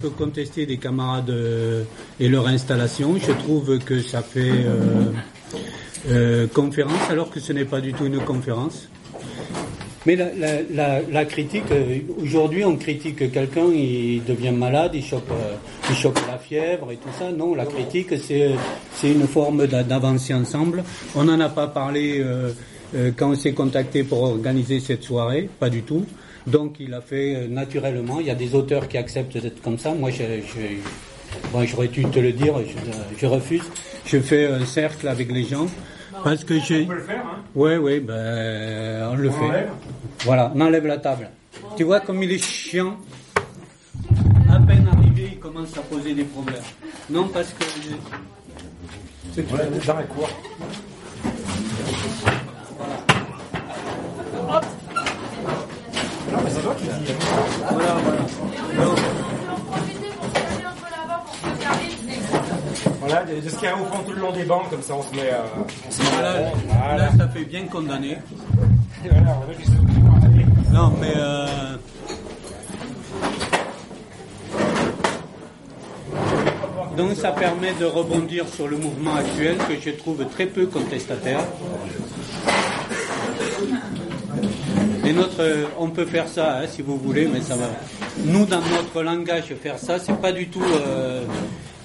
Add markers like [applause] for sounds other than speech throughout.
peux contester des camarades euh, et leur installation. Je trouve que ça fait euh, euh, conférence alors que ce n'est pas du tout une conférence. Mais la, la, la, critique, euh, aujourd'hui on critique quelqu'un, il devient malade, il chope, euh, il chope la fièvre et tout ça. Non, la critique c'est c'est une forme d'a- d'avancer ensemble. On n'en a pas parlé euh, quand on s'est contacté pour organiser cette soirée, pas du tout. Donc il a fait euh, naturellement. Il y a des auteurs qui acceptent d'être comme ça. Moi, je, je- bon, j'aurais dû te le dire, je, je refuse. Je fais un cercle avec les gens parce que j'ai. On peut le faire, hein Ouais, ouais, ben, on le On fait. enlève Voilà, on enlève la table. Tu vois comme il est chiant. À peine arrivé, il commence à poser des problèmes. Non, parce que. c'est tout. Ouais, la cour. Non, mais c'est toi qui dis. Voilà, voilà. Voilà, de, de se carrer au fond tout le long des bancs, comme ça on se met, euh, on se met en là, rond. là, Voilà. ça fait bien condamné. Voilà, on. Non, mais. Euh... Donc ça permet de rebondir sur le mouvement actuel que je trouve très peu contestataire. Euh, on peut faire ça hein, si vous voulez, mais ça va. Nous, dans notre langage, faire ça, c'est pas du tout euh,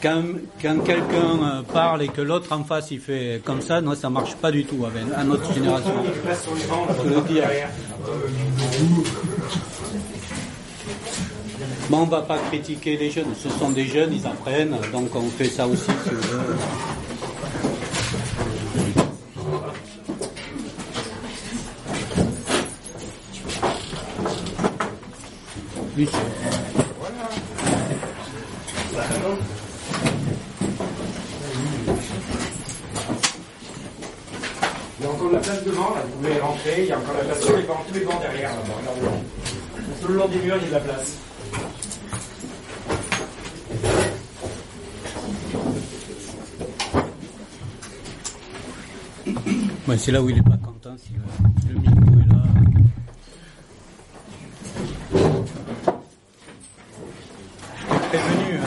quand, quelqu'un euh, parle et que l'autre en face il fait comme ça. Non, ça marche pas du tout avec à notre génération. Bon, on va pas critiquer les jeunes. Ce sont des jeunes, ils apprennent, donc on fait ça aussi. Si Il y a encore de la place devant, là, vous pouvez rentrer, il y a encore de la place sur les bancs, tous les bancs derrière, là-bas, regardez. Tout le long des murs, il y a de la place. Ouais, c'est là où il est pas content, si le, le micro est là. Je t'ai prévenu,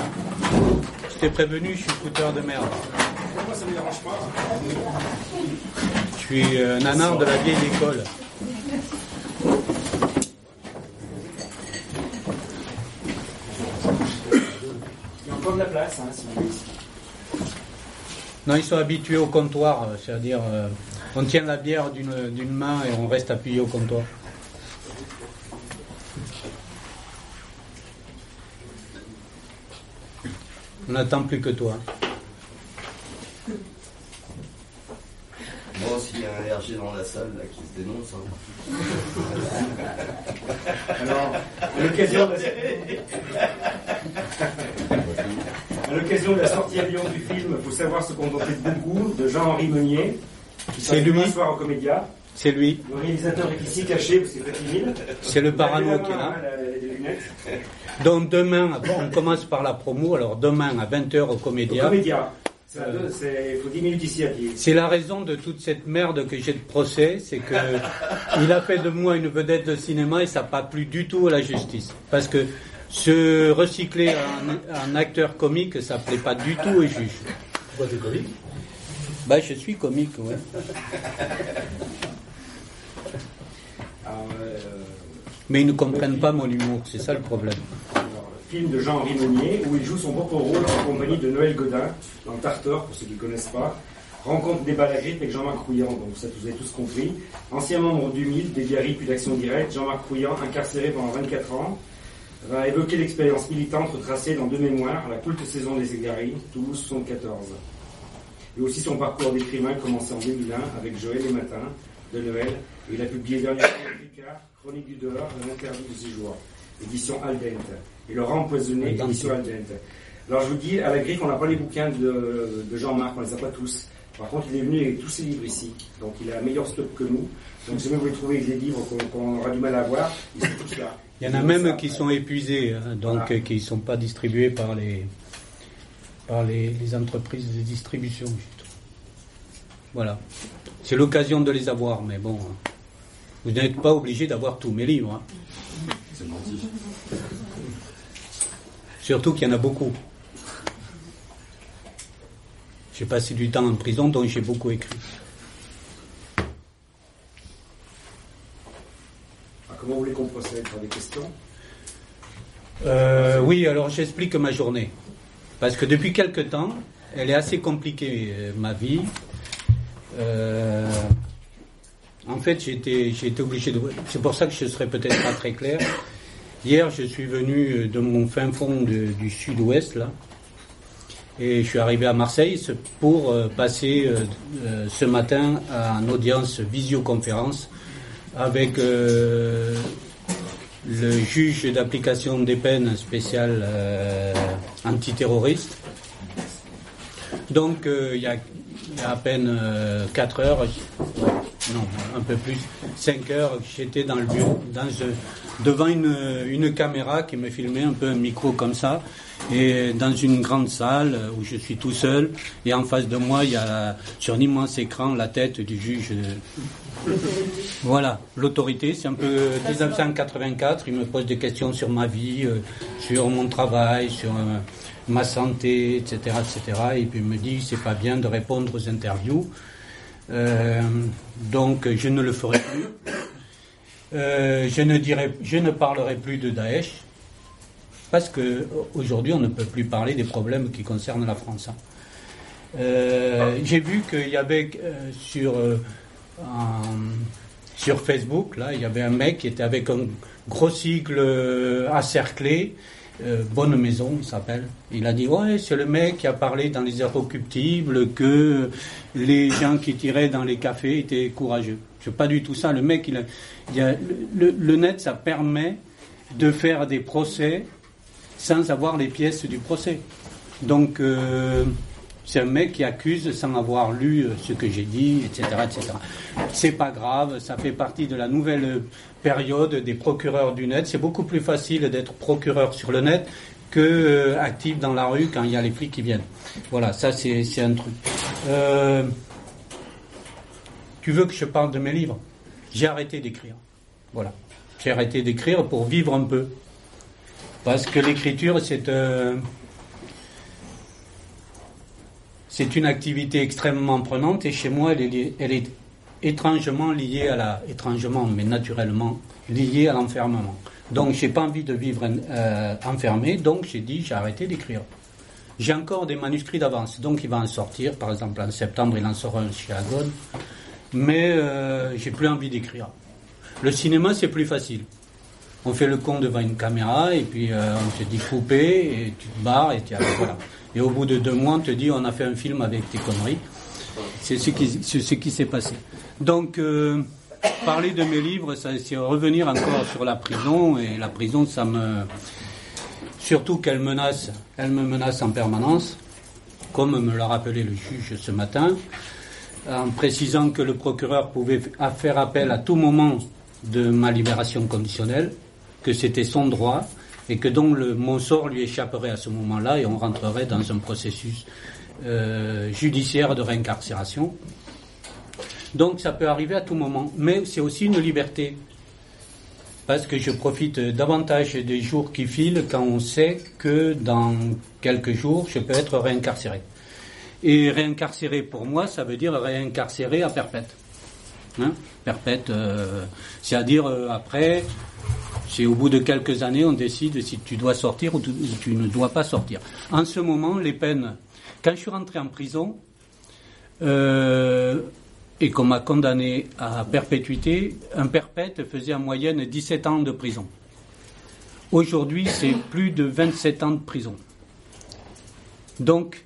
Je t'ai prévenu, je suis fouteur de merde. Moi, ça ne me dérange pas. Je suis euh, nanar de la vieille école. Il y a encore de la place, hein, si vous. Non, ils sont habitués au comptoir, euh, c'est-à-dire euh, on tient la bière d'une main et on reste appuyé au comptoir. On n'attend plus que toi. Bon, s'il y a un RG dans la salle là, qui se dénonce, hein. [laughs] Alors, à l'occasion de... la sortie à Lyon du film Faut savoir se contenter de beaucoup de Jean-Henri Meunier, qui C'est lui. soir au Comédia. C'est lui, Le réalisateur est ici caché timide. c'est le parano qui est là. Donc demain, on commence par la promo, alors demain à 20h au Au Comédia. Comédia. C'est à deux- c'est- Il faut 10 minutes ici à pied. C'est la raison de toute cette merde que j'ai de procès, c'est que [laughs] il a fait de moi une vedette de cinéma et ça n'a pas plu du tout à la justice. Parce que se recycler en, en acteur comique, ça plaît pas du tout aux juges. Pourquoi t'es comique? Bah, je suis comique, ouais. [laughs] Euh, Mais ils ne comprennent pas mon humour, c'est ça le problème. film de Jean-Henri Meunier où il joue son propre rôle en compagnie de Noël Godin dans Tartor, pour ceux qui ne connaissent pas. Rencontre des grippe avec Jean-Marc Rouillant, donc ça vous avez tous compris. Ancien membre du MIL, des Biarritz puis d'Action Directe, Jean-Marc Rouillant, incarcéré pendant 24 ans, va évoquer l'expérience militante retracée dans deux mémoires, La culte saison des égarés, Toulouse 74. Et aussi son parcours d'écrivain commencé en 2001 avec Joël les Matins de Noël. Et il a publié dernièrement Ricard, Chronique du dehors, un interdit de séjour, édition Aldente. Et Laurent Empoisonné, édition Aldente. Alors je vous dis, à la griffe, on n'a pas les bouquins de, de Jean-Marc, on les a pas tous. Par contre, il est venu avec tous ses livres ici. Donc il a un meilleur stock que nous. Donc si vous voulez trouver des livres qu'on aura du mal à voir, ils sont tous là. Il y en a même qui sont épuisés, hein, donc Voilà. euh, qui ne sont pas distribués par les par les, les entreprises de distribution. Voilà. C'est l'occasion de les avoir, mais bon, vous n'êtes pas obligé d'avoir tous mes livres. hein. C'est menti. Surtout qu'il y en a beaucoup. J'ai passé du temps en prison, donc j'ai beaucoup écrit. Ah, comment vous voulez qu'on procède? Par des questions? Euh, Oui, alors j'explique ma journée. Parce que depuis quelque temps, elle est assez compliquée, euh, ma vie. Euh, en fait, j'ai été, obligé de. C'est pour ça que je serai peut-être pas très clair. Hier, je suis venu de mon fin fond du sud-ouest, là, et je suis arrivé à Marseille pour euh, passer euh, euh, ce matin à une audience visioconférence avec le juge d'application des peines spéciales antiterroristes. Donc il y, a, à peine 4 heures, non, un peu plus, 5 heures, j'étais dans le bureau, dans, devant une, une caméra qui me filmait, un peu un micro comme ça, et dans une grande salle où je suis tout seul. Et en face de moi il y a sur un immense écran la tête du juge. Voilà, l'autorité, c'est un peu 1984, il me pose des questions sur ma vie, euh, sur mon travail, sur euh, ma santé, etc., etc. Et puis il me dit c'est pas bien de répondre aux interviews, euh, donc je ne le ferai plus. je ne dirai, je ne parlerai plus de Daesh parce qu'aujourd'hui, on ne peut plus parler des problèmes qui concernent la France. Hein. Euh, j'ai vu qu'il y avait euh, sur, euh, sur Facebook, là, il y avait un mec qui était avec un gros cycle acerclé, Bonne Maison, il s'appelle. Il a dit Ouais, c'est le mec qui a parlé dans les Inrecuptibles que les gens qui tiraient dans les cafés étaient courageux. C'est pas du tout ça. Le mec, il le net, ça permet de faire des procès sans avoir les pièces du procès. Donc, euh, c'est un mec qui accuse sans avoir lu euh, ce que j'ai dit, etc., etc. C'est pas grave, ça fait partie de la nouvelle période des procureurs du net. C'est beaucoup plus facile d'être procureur sur le net que euh, actif dans la rue quand il y a les flics qui viennent. Voilà, ça c'est un truc. tu veux que je parle de mes livres? J'ai arrêté d'écrire. Voilà. J'ai arrêté d'écrire pour vivre un peu. Parce que l'écriture, c'est euh, une activité extrêmement prenante et chez moi, elle est, elle est étrangement liée à la, étrangement, mais naturellement liée à l'enfermement. Donc, j'ai pas envie de vivre euh, enfermé, donc j'ai dit, j'ai arrêté d'écrire. J'ai encore des manuscrits d'avance, donc il va en sortir. Par exemple, en septembre, il en sort un chez Agone. Mais euh, j'ai plus envie d'écrire. Le cinéma, c'est plus facile on fait le con devant une caméra et puis euh, on te dit couper et tu te barres et tu voilà. Et au bout de deux mois, on te dit on a fait un film avec tes conneries. C'est ce qui, s'est passé. Donc, euh, parler de mes livres, c'est revenir encore sur la prison et la prison, ça me, surtout qu'elle menace, elle me menace en permanence, comme me l'a rappelé le juge ce matin, en précisant que le procureur pouvait faire appel à tout moment de ma libération conditionnelle que c'était son droit et que donc mon sort lui échapperait à ce moment-là et on rentrerait dans un processus euh, judiciaire de réincarcération. Donc ça peut arriver à tout moment, mais c'est aussi une liberté parce que je profite davantage des jours qui filent quand on sait que dans quelques jours je peux être réincarcéré. Et réincarcéré pour moi, ça veut dire réincarcéré à perpète. Hein? Perpète, euh, c'est-à-dire euh, après c'est au bout de quelques années, on décide si tu dois sortir ou tu, ne dois pas sortir. En ce moment, les peines. Quand je suis rentré en prison euh, et qu'on m'a condamné à perpétuité, un perpète faisait en moyenne 17 ans de prison. Aujourd'hui, c'est plus de 27 ans de prison. Donc,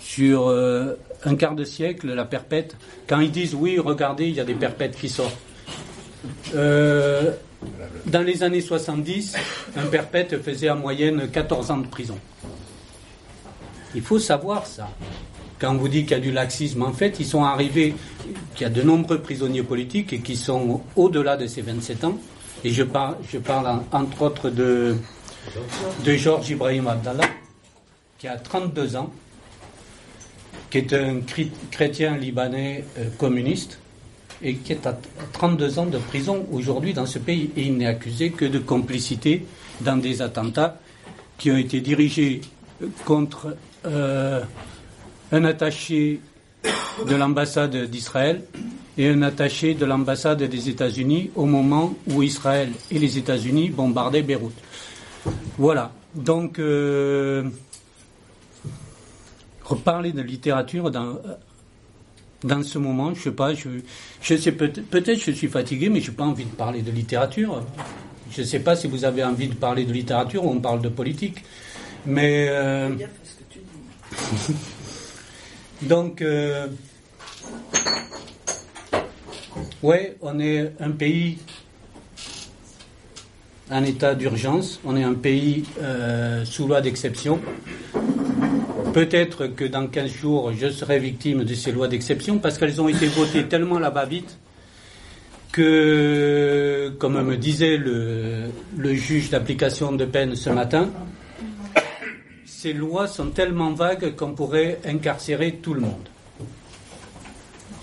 sur euh, un quart de siècle, la perpète, quand ils disent oui, regardez, il y a des perpètes qui sortent. Euh, dans les années 70, un perpète faisait en moyenne 14 ans de prison. Il faut savoir ça. Quand on vous dit qu'il y a du laxisme, en fait, ils sont arrivés, qu'il y a de nombreux prisonniers politiques et qui sont au-delà de ces 27 ans. Et je parle, je parle entre autres de, de Georges Ibrahim Abdallah, qui a 32 ans, qui est un chrétien libanais euh, communiste, et qui est à 32 ans de prison aujourd'hui dans ce pays. Et il n'est accusé que de complicité dans des attentats qui ont été dirigés contre euh, un attaché de l'ambassade d'Israël et un attaché de l'ambassade des États-Unis au moment où Israël et les États-Unis bombardaient Beyrouth. Voilà. Donc, euh, reparler de littérature dans, dans ce moment, je sais pas, je, je sais peut-être, peut-être je suis fatigué, mais je n'ai pas envie de parler de littérature. Je ne sais pas si vous avez envie de parler de littérature ou on parle de politique. Mais. Euh, [laughs] donc. Euh, ouais, on est un pays en état d'urgence, on est un pays euh, sous loi d'exception. Peut-être que dans 15 jours, je serai victime de ces lois d'exception parce qu'elles ont été votées tellement là-bas vite que, comme me disait le, juge d'application de peine ce matin, ces lois sont tellement vagues qu'on pourrait incarcérer tout le monde.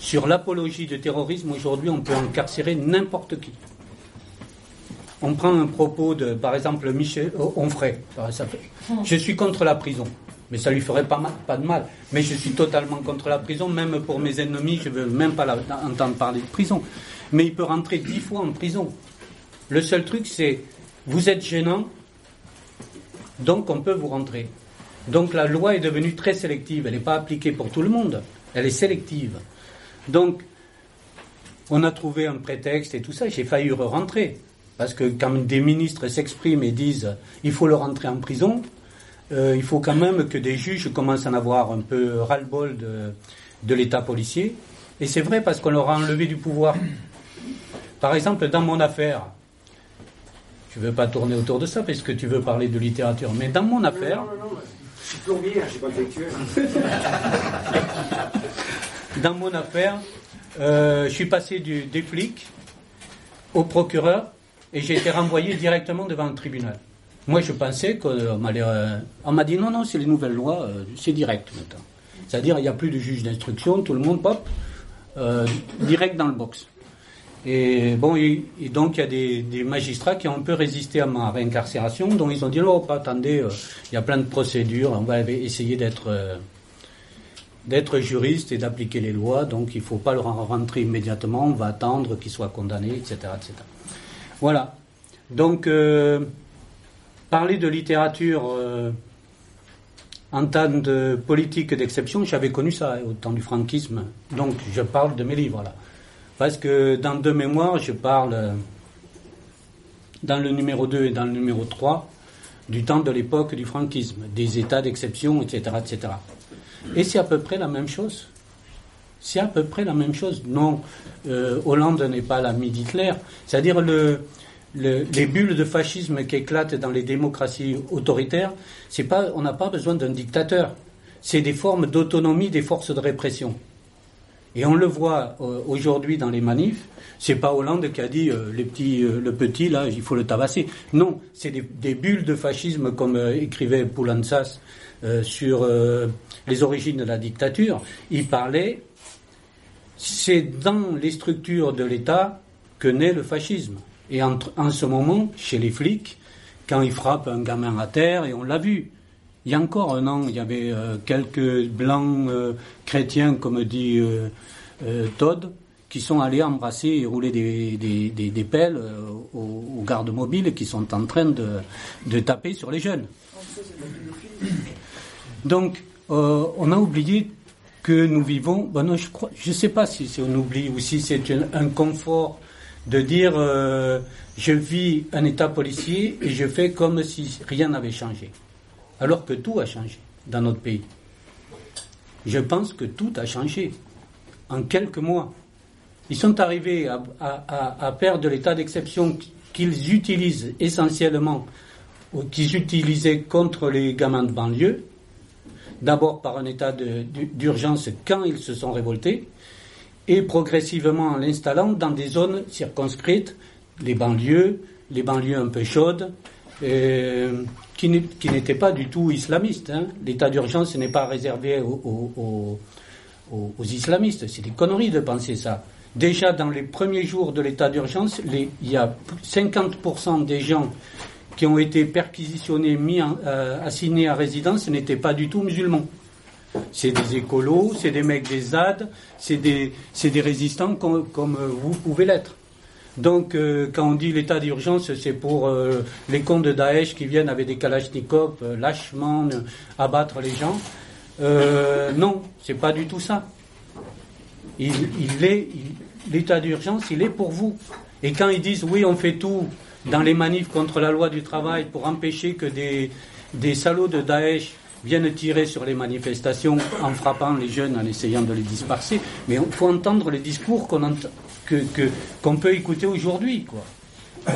Sur l'apologie du terrorisme, aujourd'hui, on peut incarcérer n'importe qui. On prend un propos de, par exemple, Michel Onfray. Je suis contre la prison. Mais ça lui ferait pas, pas de mal. Mais je suis totalement contre la prison, même pour mes ennemis, je ne veux même pas entendre parler de prison mais il peut rentrer dix fois en prison. Le seul truc, c'est vous êtes gênant, donc on peut vous rentrer. Donc la loi est devenue très sélective. Elle n'est pas appliquée pour tout le monde. Elle est sélective. Donc, on a trouvé un prétexte et tout ça. J'ai failli rentrer. Parce que quand des ministres s'expriment et disent il faut le rentrer en prison, euh, il faut quand même que des juges commencent à en avoir un peu ras-le-bol de, de l'État policier. Et c'est vrai parce qu'on leur a enlevé du pouvoir. Par exemple, dans mon affaire, je ne veux pas tourner autour de ça parce que tu veux parler de littérature, mais dans mon affaire. Non, non, non, je suis plombier, je suis pas intellectuel. [laughs] dans mon affaire, euh, je suis passé du, des flics au procureur et j'ai été renvoyé directement devant le tribunal. Moi, je pensais qu'on euh, on m'a dit non, non, c'est les nouvelles lois, euh, c'est direct maintenant. C'est-à-dire, il n'y a plus de juge d'instruction, tout le monde pop, direct dans le box. Et bon, donc il y a des, magistrats qui ont un peu résisté à ma réincarcération, donc ils ont dit non, attendez, euh, il y a plein de procédures, on va essayer d'être euh, juriste et d'appliquer les lois, donc il ne faut pas le rentrer immédiatement, on va attendre qu'il soit condamné, etc., etc. Voilà. Donc euh, parler de littérature en temps de politique d'exception, j'avais connu ça au temps du franquisme, donc je parle de mes livres là. Parce que dans deux mémoires, je parle, dans le numéro 2 et dans le numéro 3, du temps de l'époque du franquisme, des états d'exception, etc.. Et c'est à peu près la même chose. C'est à peu près la même chose. Non, euh, Hollande n'est pas l'ami d'Hitler. C'est-à-dire le, les bulles de fascisme qui éclatent dans les démocraties autoritaires, c'est pas, on n'a pas besoin d'un dictateur. C'est des formes d'autonomie des forces de répression. Et on le voit euh, aujourd'hui dans les manifs. C'est pas Hollande qui a dit euh, euh, le petit là, il faut le tabasser. Non, c'est des, bulles de fascisme comme écrivait Poulantzas sur les origines de la dictature. Il parlait, c'est dans les structures de l'État que naît le fascisme. Et en, en, ce moment, chez les flics, quand ils frappent un gamin à terre, et on l'a vu, il y a encore un an, il y avait euh, quelques blancs euh, chrétiens, comme dit euh, Todd, qui sont allés embrasser et rouler des, des, pelles aux, gardes mobiles qui sont en train de, taper sur les jeunes. Donc, on a oublié que nous vivons. Bon, je crois, je sais pas si c'est on oublie ou si c'est un, confort de dire je vis un état policier et je fais comme si rien n'avait changé alors que tout a changé dans notre pays. Je pense que tout a changé en quelques mois. Ils sont arrivés à, perdre l'état d'exception qu'ils utilisent essentiellement, qu'ils utilisaient contre les gamins de banlieue, d'abord par un état d'urgence quand ils se sont révoltés, et progressivement en l'installant dans des zones circonscrites, les banlieues, les banlieues un peu chaudes, qui n'était pas du tout islamiste. Hein. L'état d'urgence n'est pas réservé aux, islamistes. C'est des conneries de penser ça. Déjà dans les premiers jours de l'état d'urgence, il y a 50% des gens qui ont été perquisitionnés, mis assignés à résidence, n'étaient pas du tout musulmans. C'est des écolos, c'est des mecs des ZAD, c'est des, résistants comme vous pouvez l'être. Donc, euh, quand on dit l'état d'urgence, c'est pour euh, les cons de Daesh qui viennent avec des kalachnikovs euh, lâchement abattre les gens. non, c'est pas du tout ça. Il, est l'état d'urgence, il est pour vous. Et quand ils disent oui, on fait tout dans les manifs contre la loi du travail pour empêcher que des, des salauds de Daesh viennent tirer sur les manifestations en frappant les jeunes, en essayant de les disperser. Mais il faut entendre les discours qu'on que, qu'on peut écouter aujourd'hui, quoi.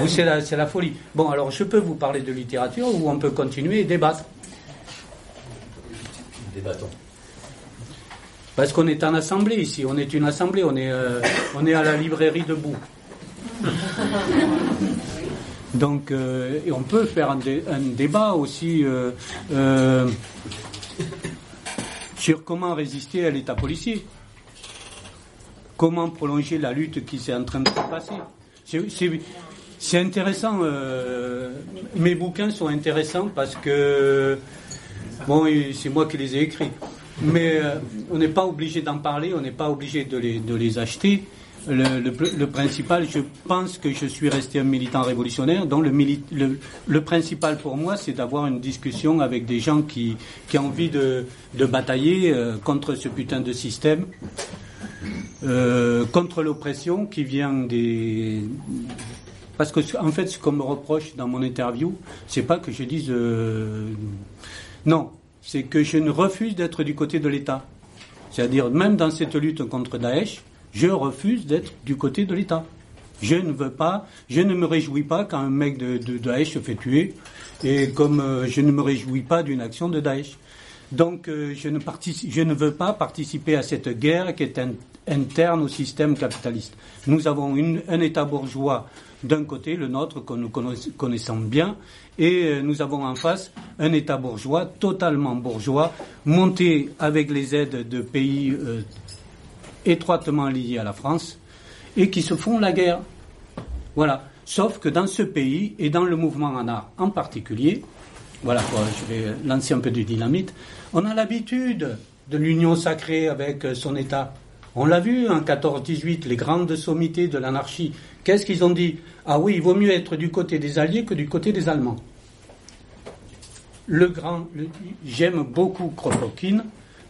C'est la, c'est la folie. Bon, alors je peux vous parler de littérature ou on peut continuer et débattre? Débattons. Parce qu'on est en assemblée ici, on est une assemblée, on est, euh, on est à la librairie debout. Donc, euh, et on peut faire un, débat aussi euh, sur comment résister à l'État policier comment prolonger la lutte qui s'est en train de se passer. C'est intéressant. Euh, mes bouquins sont intéressants parce que bon, c'est moi qui les ai écrits. Mais euh, on n'est pas obligé d'en parler, on n'est pas obligé de les, acheter. Le, principal, je pense que je suis resté un militant révolutionnaire, donc le, le principal pour moi, c'est d'avoir une discussion avec des gens qui, qui ont envie de, de batailler euh, contre ce putain de système. Euh, contre l'oppression qui vient des. Parce que, en fait, ce qu'on me reproche dans mon interview, c'est pas que je dise. Euh, non, c'est que je ne refuse d'être du côté de l'État. C'est-à-dire, même dans cette lutte contre Daesh, je refuse d'être du côté de l'État. Je ne veux pas, je ne me réjouis pas quand un mec de, Daesh se fait tuer, et comme euh, je ne me réjouis pas d'une action de Daesh. Donc je, ne je, ne veux pas participer à cette guerre qui est interne au système capitaliste. Nous avons un État bourgeois d'un côté, le nôtre que nous connaissons bien, et euh, nous avons en face un État bourgeois, totalement bourgeois, monté avec les aides de pays euh, étroitement liés à la France, et qui se font la guerre. Voilà. Sauf que dans ce pays, et dans le mouvement en art en particulier, voilà, je vais lancer un peu de dynamite, on a l'habitude de l'union sacrée avec euh, son État. On l'a vu en 14-18, les grandes sommités de l'anarchie. Qu'est-ce qu'ils ont dit? Ah oui, il vaut mieux être du côté des Alliés que du côté des Allemands. Le grand, j'aime beaucoup Kropotkin,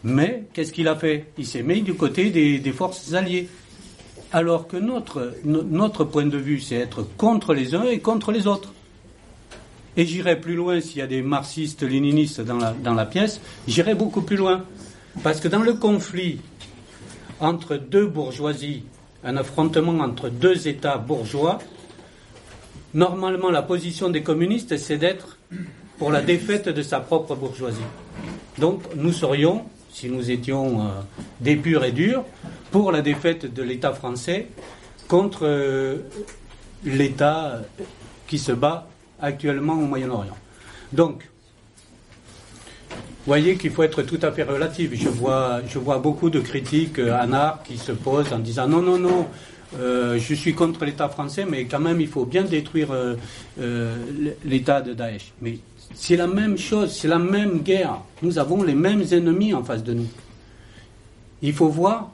mais qu'est-ce qu'il a fait? Il s'est mis du côté des, forces alliées. Alors que notre point de vue, c'est être contre les uns et contre les autres. Et j'irai plus loin s'il y a des marxistes, léninistes dans la, pièce, j'irai beaucoup plus loin. Parce que dans le conflit entre deux bourgeoisies, un affrontement entre deux États bourgeois, normalement la position des communistes, c'est d'être pour la défaite de sa propre bourgeoisie. Donc nous serions, si nous étions euh, des purs et durs, pour la défaite de l'État français contre euh, l'État qui se bat actuellement au Moyen-Orient. Donc, voyez qu'il faut être tout à fait relatif. Je vois, je vois beaucoup de critiques euh, en art qui se posent en disant non, non, non, euh, je suis contre l'État français, mais quand même, il faut bien détruire euh, l'État de Daesh. Mais c'est la même chose, c'est la même guerre. Nous avons les mêmes ennemis en face de nous. Il faut voir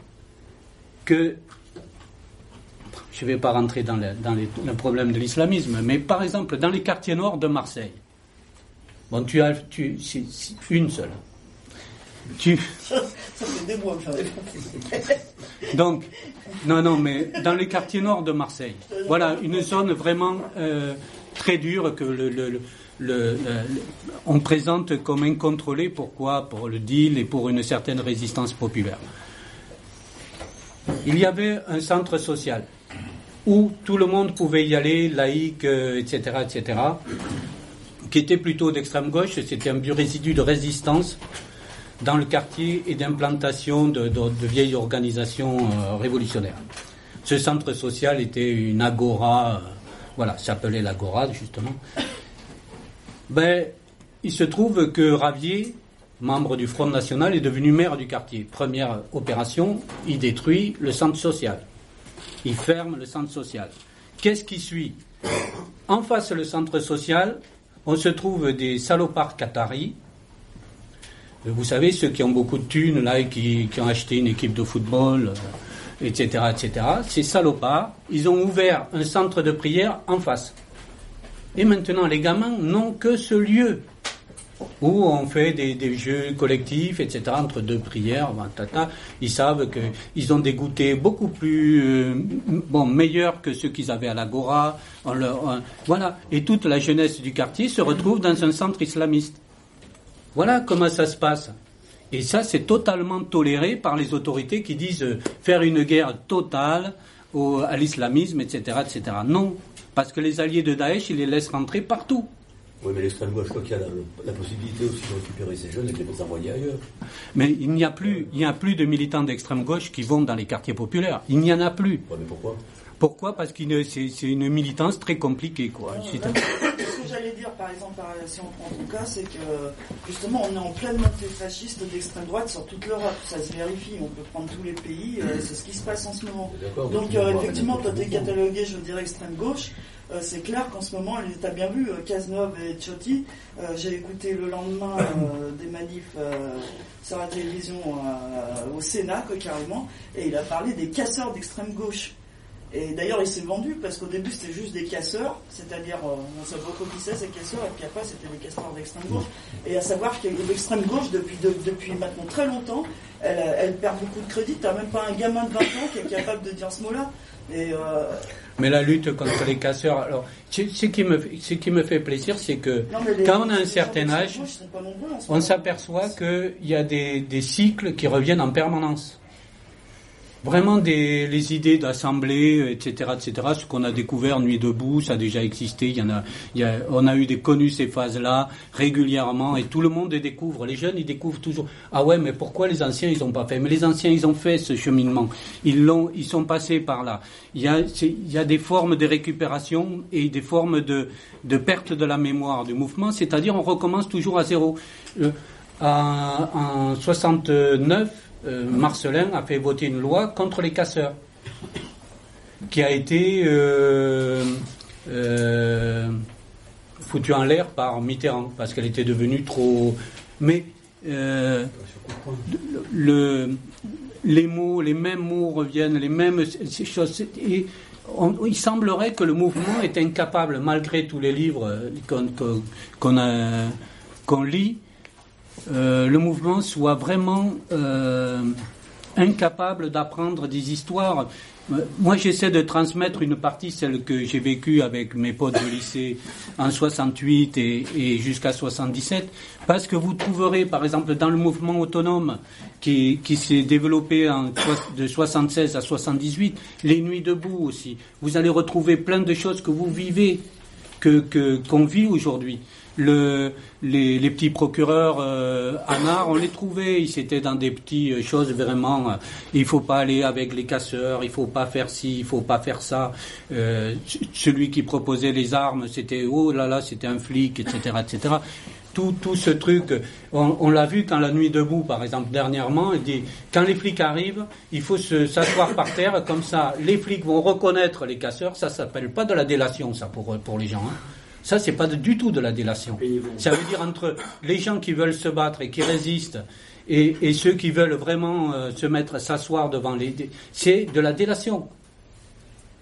que je ne vais pas rentrer dans, dans le problème de l'islamisme, mais par exemple, dans les quartiers nord de Marseille, Bon, tu as tu, une seule. Tu... [laughs] Donc, non, non, mais dans les quartiers nord de Marseille, voilà, une zone vraiment euh, très dure que le, le, le, on présente comme incontrôlée. Pourquoi? Pour le deal et pour une certaine résistance populaire. Il y avait un centre social où tout le monde pouvait y aller, laïque, etc., euh, etc qui était plutôt d'extrême gauche, c'était un résidu de résistance dans le quartier et d'implantation de, vieilles organisations euh, révolutionnaires. Ce centre social était une agora, euh, voilà, s'appelait l'agora justement. Ben, il se trouve que Ravier, membre du Front National, est devenu maire du quartier. Première opération, il détruit le centre social. Il ferme le centre social. Qu'est-ce qui suit? En face le centre social, on se trouve des salopards qataris. Vous savez, ceux qui ont beaucoup de thunes, là, et qui, ont acheté une équipe de football, etc., etc. Ces salopards, ils ont ouvert un centre de prière en face. Et maintenant, les gamins n'ont que ce lieu où on fait des, jeux collectifs, etc., entre deux prières. Ils savent qu'ils ont des goûters beaucoup plus euh, bon, meilleurs que ceux qu'ils avaient à l'Agora. voilà. Et toute la jeunesse du quartier se retrouve dans un centre islamiste. Voilà comment ça se passe. Et ça, c'est totalement toléré par les autorités qui disent euh, faire une guerre totale à l'islamisme, etc., etc. Non, parce que les alliés de Daesh, ils les laissent rentrer partout. Oui, mais l'extrême gauche, je crois qu'il y a la, possibilité aussi de récupérer ces jeunes et de les envoyer ailleurs. Mais il n'y a plus, il n'y a plus de militants d'extrême gauche qui vont dans les quartiers populaires. Il n'y en a plus. Ouais, mais pourquoi? Pourquoi? Parce que c'est une militance très compliquée, quoi. ce que j'allais dire, par exemple, si on prend ton cas, c'est que justement, on est en pleine montée fasciste d'extrême droite sur toute l'Europe. Ça se vérifie. On peut prendre tous les pays. Euh, c'est ce qui se passe en ce moment. Donc, euh, effectivement, toi, es catalogué, je dirais, extrême gauche. Euh, c'est clair qu'en ce moment, tu as bien vu, Cazeneuve euh, et Ciotti, euh, j'ai écouté le lendemain [coughs] des manifs sur la télévision au Sénat, carrément, et il a parlé des casseurs d'extrême gauche. Et d'ailleurs, il s'est vendu parce qu'au début, c'était juste des casseurs, c'est-à-dire, on ne savait pas qui c'est, ces casseurs, et puis après, c'était des casseurs d'extrême gauche. Et à savoir que l'extrême gauche, depuis, depuis maintenant très longtemps, elle, elle perd beaucoup de crédit. Tu même pas un gamin de 20 ans qui est capable de dire ce mot-là. Euh, mais la lutte contre les casseurs, alors, ce qui me, ce qui me fait plaisir, c'est que quand on a un certain âge, on s'aperçoit qu'il y a des, des cycles qui reviennent en permanence vraiment des, les idées d'assemblée, etc., etc. Ce qu'on a découvert Nuit debout, ça a déjà existé. Il y en a, il y a on a eu des connus ces phases-là régulièrement, et tout le monde les découvre. Les jeunes, ils découvrent toujours. Ah ouais, mais pourquoi les anciens ils ont pas fait? Mais les anciens, ils ont fait ce cheminement. Ils l'ont, ils sont passés par là. Il y a, il y a des formes de récupération et des formes de, de perte de la mémoire du mouvement. C'est-à-dire, on recommence toujours à zéro. Euh, en, en 69 euh, Marcelin a fait voter une loi contre les casseurs, qui a été euh, euh, foutue en l'air par Mitterrand, parce qu'elle était devenue trop... Mais le, les mots, les mêmes mots reviennent, les mêmes choses. Il semblerait que le mouvement est incapable, malgré tous les livres qu'on lit, euh, le mouvement soit vraiment euh, incapable d'apprendre des histoires. Euh, moi, j'essaie de transmettre une partie, celle que j'ai vécue avec mes potes de lycée en 68 et, et jusqu'à 77, parce que vous trouverez, par exemple, dans le mouvement autonome qui, s'est développé en, de 76 à 78, les nuits debout aussi. Vous allez retrouver plein de choses que vous vivez, que qu'on vit aujourd'hui le, les, petits procureurs euh, Anard, on les trouvait, ils étaient dans des petites euh, choses vraiment. Euh, il faut pas aller avec les casseurs, il faut pas faire ci, il faut pas faire ça. Euh, celui qui proposait les armes, c'était oh là là, c'était un flic, etc., etc. Tout, tout ce truc, on, l'a vu quand la nuit debout, par exemple, dernièrement, quand les flics arrivent, il faut s'asseoir par terre, comme ça, les flics vont reconnaître les casseurs. Ça s'appelle pas de la délation, ça pour pour les gens. Hein. Ça, c'est pas du tout de la délation. Ça veut dire entre les gens qui veulent se battre et qui résistent et, ceux qui veulent vraiment euh, se mettre, s'asseoir devant les, c'est de la délation.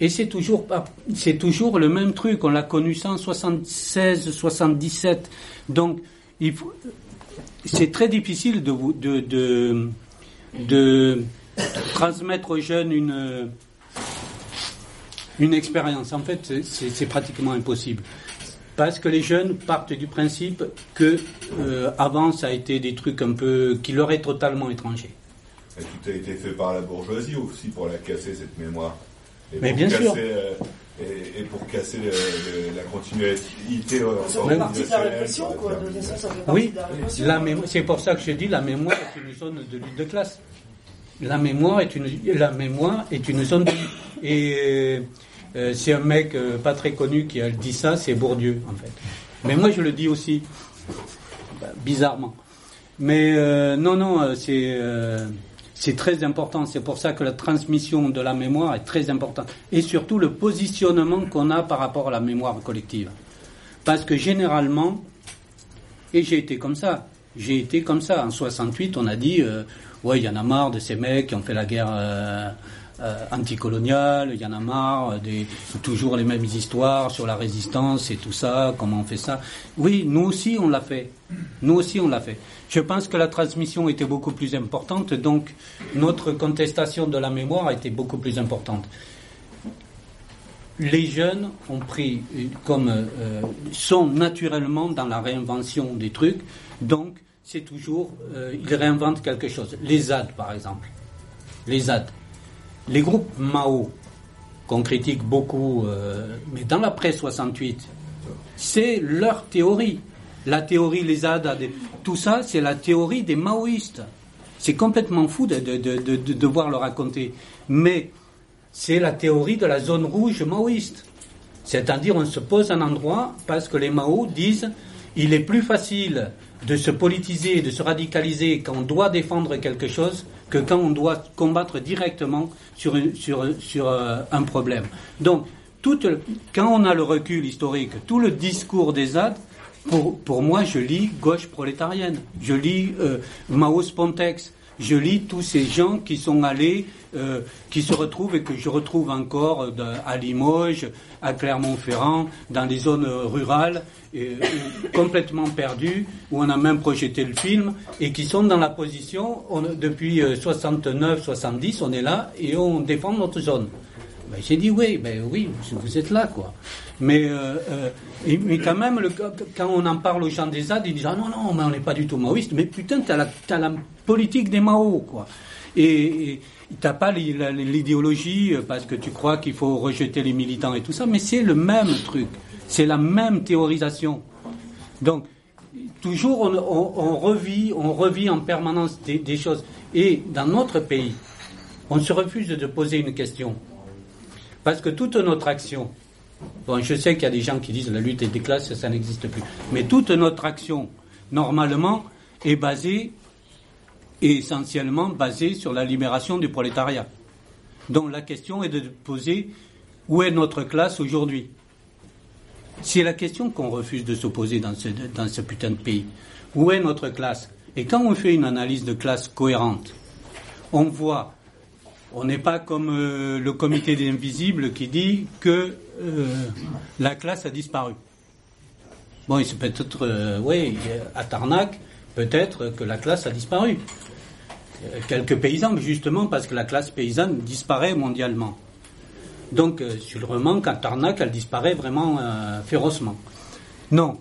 Et c'est toujours c'est toujours le même truc. On l'a connu 176, 77. Donc, il c'est très difficile de, de, de, de transmettre aux jeunes une, une expérience. En fait, c'est pratiquement impossible parce que les jeunes partent du principe que euh, avant ça a été des trucs un peu qui leur est totalement étranger. Et tout a été fait par la bourgeoisie aussi pour la casser cette mémoire. Mais bien sûr. Euh, et, pour casser la continuité. ça fait partie de la répression, quoi. De ça fait oui, c'est pour ça que je dis la mémoire est une zone de lutte de classe. La mémoire est une, la mémoire est une zone de et euh, c'est un mec euh, pas très connu qui a dit ça, c'est Bourdieu en fait. Mais moi je le dis aussi, bah, bizarrement. Mais euh, non, non, c'est très important. C'est pour ça que la transmission de la mémoire est très importante. Et surtout le positionnement qu'on a par rapport à la mémoire collective. Parce que généralement, et j'ai été comme ça, j'ai été comme ça. En 68, on a dit, euh, ouais, il y en a marre de ces mecs qui ont fait la guerre euh, euh, anticoloniale, il y en a marre des toujours les mêmes histoires sur la résistance et tout ça, comment on fait ça. Oui, nous aussi on l'a fait. Nous aussi on l'a fait. Je pense que la transmission était beaucoup plus importante, donc notre contestation de la mémoire été beaucoup plus importante les jeunes ont pris comme euh, sont naturellement dans la réinvention des trucs, donc c'est toujours euh, ils réinventent quelque chose. Les ZAD par exemple, les ZAD, les groupes Mao qu'on critique beaucoup, euh, mais dans l'après 68, c'est leur théorie. La théorie les ZAD, tout ça, c'est la théorie des maoïstes. C'est complètement fou de, de, de, de devoir le raconter, mais c'est la théorie de la zone rouge maoïste. C'est-à-dire, on se pose un endroit parce que les Mao disent il est plus facile de se politiser, de se radicaliser quand on doit défendre quelque chose que quand on doit combattre directement sur, sur, euh, un problème. Donc, quand on a le recul historique, tout le discours des ZAD, pour, pour moi, je lis gauche prolétarienne, je lis euh, Mao Spontex, je lis tous ces gens qui sont allés, euh, qui se retrouvent et que je retrouve encore à Limoges, à Clermont-Ferrand, dans des zones rurales, euh, complètement perdues, où on a même projeté le film, et qui sont dans la position, depuis 69-70, euh, on est là et on défend notre zone. Ben, j'ai dit oui, ben oui, vous êtes là, quoi. Mais, euh, euh, mais quand même, quand on en parle aux gens des ZAD, ils disent ah non, non, mais on n'est pas du tout maoïste. Mais putain, t'as la, as la politique des Mao, quoi. Et, t'as pas l'idéologie euh, parce que tu crois qu'il faut rejeter les militants et tout ça, mais c'est le même truc. C'est la même théorisation. Donc, toujours, on, revit, on revit en permanence des choses. Et dans notre pays, on se refuse de poser une question. Parce que toute notre action, bon, je sais qu'il y a des gens qui disent la lutte des classes, ça n'existe plus. Mais toute notre action, normalement, est basée, essentiellement basée sur la libération du prolétariat. Donc la question est de poser où est notre classe aujourd'hui C'est la question qu'on refuse de dans ce, dans ce putain de pays. Où est notre classe? Et quand on fait une analyse de classe cohérente, on voit on n'est pas comme euh, le comité des invisibles qui dit que euh, la classe a disparu. Bon, il se peut être, euh, oui, à Tarnac, peut-être que la classe a disparu. quelques paysans, justement parce que la classe paysanne disparaît mondialement. Donc, sûrement qu'à Tarnac, elle disparaît vraiment férocement. Non,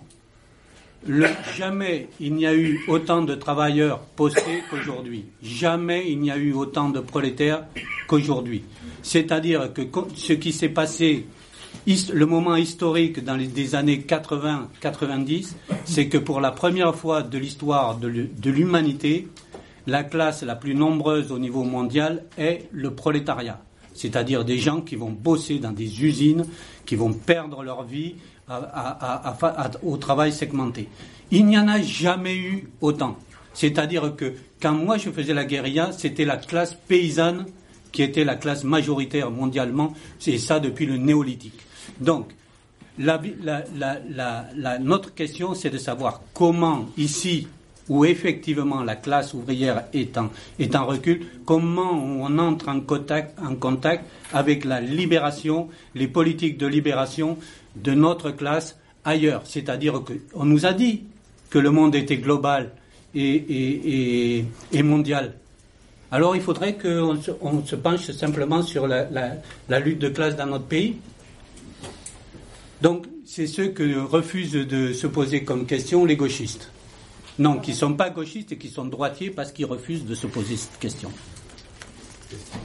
jamais il n'y a eu autant de travailleurs postés qu'aujourd'hui. Jamais il n'y a eu autant de prolétaires qu'aujourd'hui. C'est-à-dire que ce qui s'est passé, le moment historique dans les années 80-90, c'est que pour la première fois de l'histoire de l'humanité, la classe la plus nombreuse au niveau mondial est le prolétariat. C'est-à-dire des gens qui vont bosser dans des usines, qui vont perdre leur vie, au travail segmenté. Il n'y en a jamais eu autant. C'est-à-dire que quand moi je faisais la guérilla, c'était la classe paysanne qui était la classe majoritaire mondialement, c'est ça depuis le néolithique. Donc, notre question, c'est de savoir comment ici, où effectivement la classe ouvrière est en, recul, comment on entre en contact avec la libération, les politiques de libération de notre classe ailleurs. C'est-à-dire qu'on nous a dit que le monde était global et, mondial. Alors il faudrait qu'on se, se, penche simplement sur la, lutte de classe dans notre pays. Donc c'est ceux que refusent de se poser comme question les gauchistes. Non, qui ne sont pas gauchistes et qui sont droitiers parce qu'ils refusent de se poser cette question.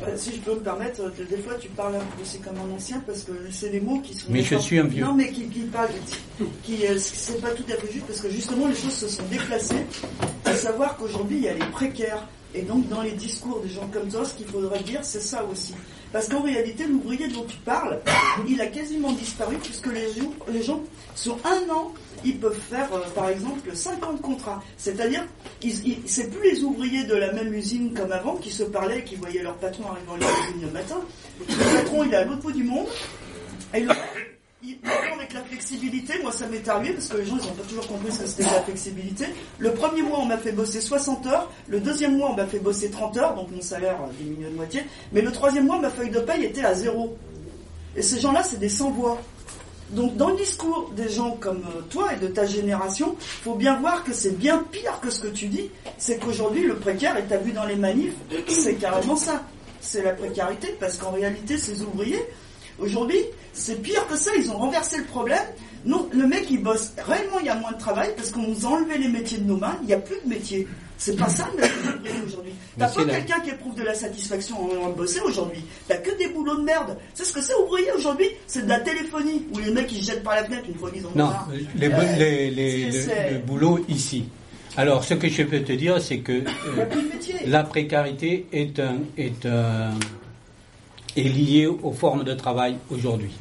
Euh, si je peux me permettre, euh, des fois tu parles un peu, c'est comme un ancien, parce que c'est des mots qui sont. Mais je suis un vieux. Non, mais qui, parlent, qui, euh, c'est pas tout à fait juste, parce que justement les choses se sont déplacées. À savoir qu'aujourd'hui il y a les précaires. Et donc dans les discours des gens comme toi, ce qu'il faudrait dire, c'est ça aussi. Parce qu'en réalité, l'ouvrier dont tu parles, il a quasiment disparu, puisque les gens, sur un an, ils peuvent faire, euh, par exemple, 50 contrats. C'est-à-dire, c'est plus les ouvriers de la même usine comme avant qui se parlaient, qui voyaient leur patron arriver à l'usine le matin. Le patron, il est à l'autre bout du monde. Et avec la flexibilité, moi ça m'est arrivé parce que les gens ils n'ont pas toujours compris ce que c'était la flexibilité. Le premier mois on m'a fait bosser 60 heures, le deuxième mois on m'a fait bosser 30 heures, donc mon salaire diminué de moitié, mais le troisième mois ma feuille de paye était à zéro. Et ces gens-là c'est des sans-voix. Donc dans le discours des gens comme euh, toi et de ta génération, faut bien voir que c'est bien pire que ce que tu dis. C'est qu'aujourd'hui le précaire, et t'as vu dans les manifs, c'est carrément ça. C'est la précarité, parce qu'en réalité ces ouvriers, aujourd'hui, c'est pire que ça, ils ont renversé le problème. Non, le mec il bosse, réellement il y a moins de travail parce qu'on nous a enlevé les métiers de nos mains, il n'y a plus de métier. C'est pas ça le métier aujourd'hui. T'as pas quelqu'un qui éprouve de la satisfaction en, bosser aujourd'hui. T'as que des boulots de merde. C'est ce que c'est ouvrier aujourd'hui C'est de la téléphonie où les mecs ils jettent par la fenêtre une fois qu'ils ont Non, les, les, les, le, boulot ici. Alors, ce que je peux te dire, c'est que euh, la précarité est, un, est, un, est liée aux formes de travail aujourd'hui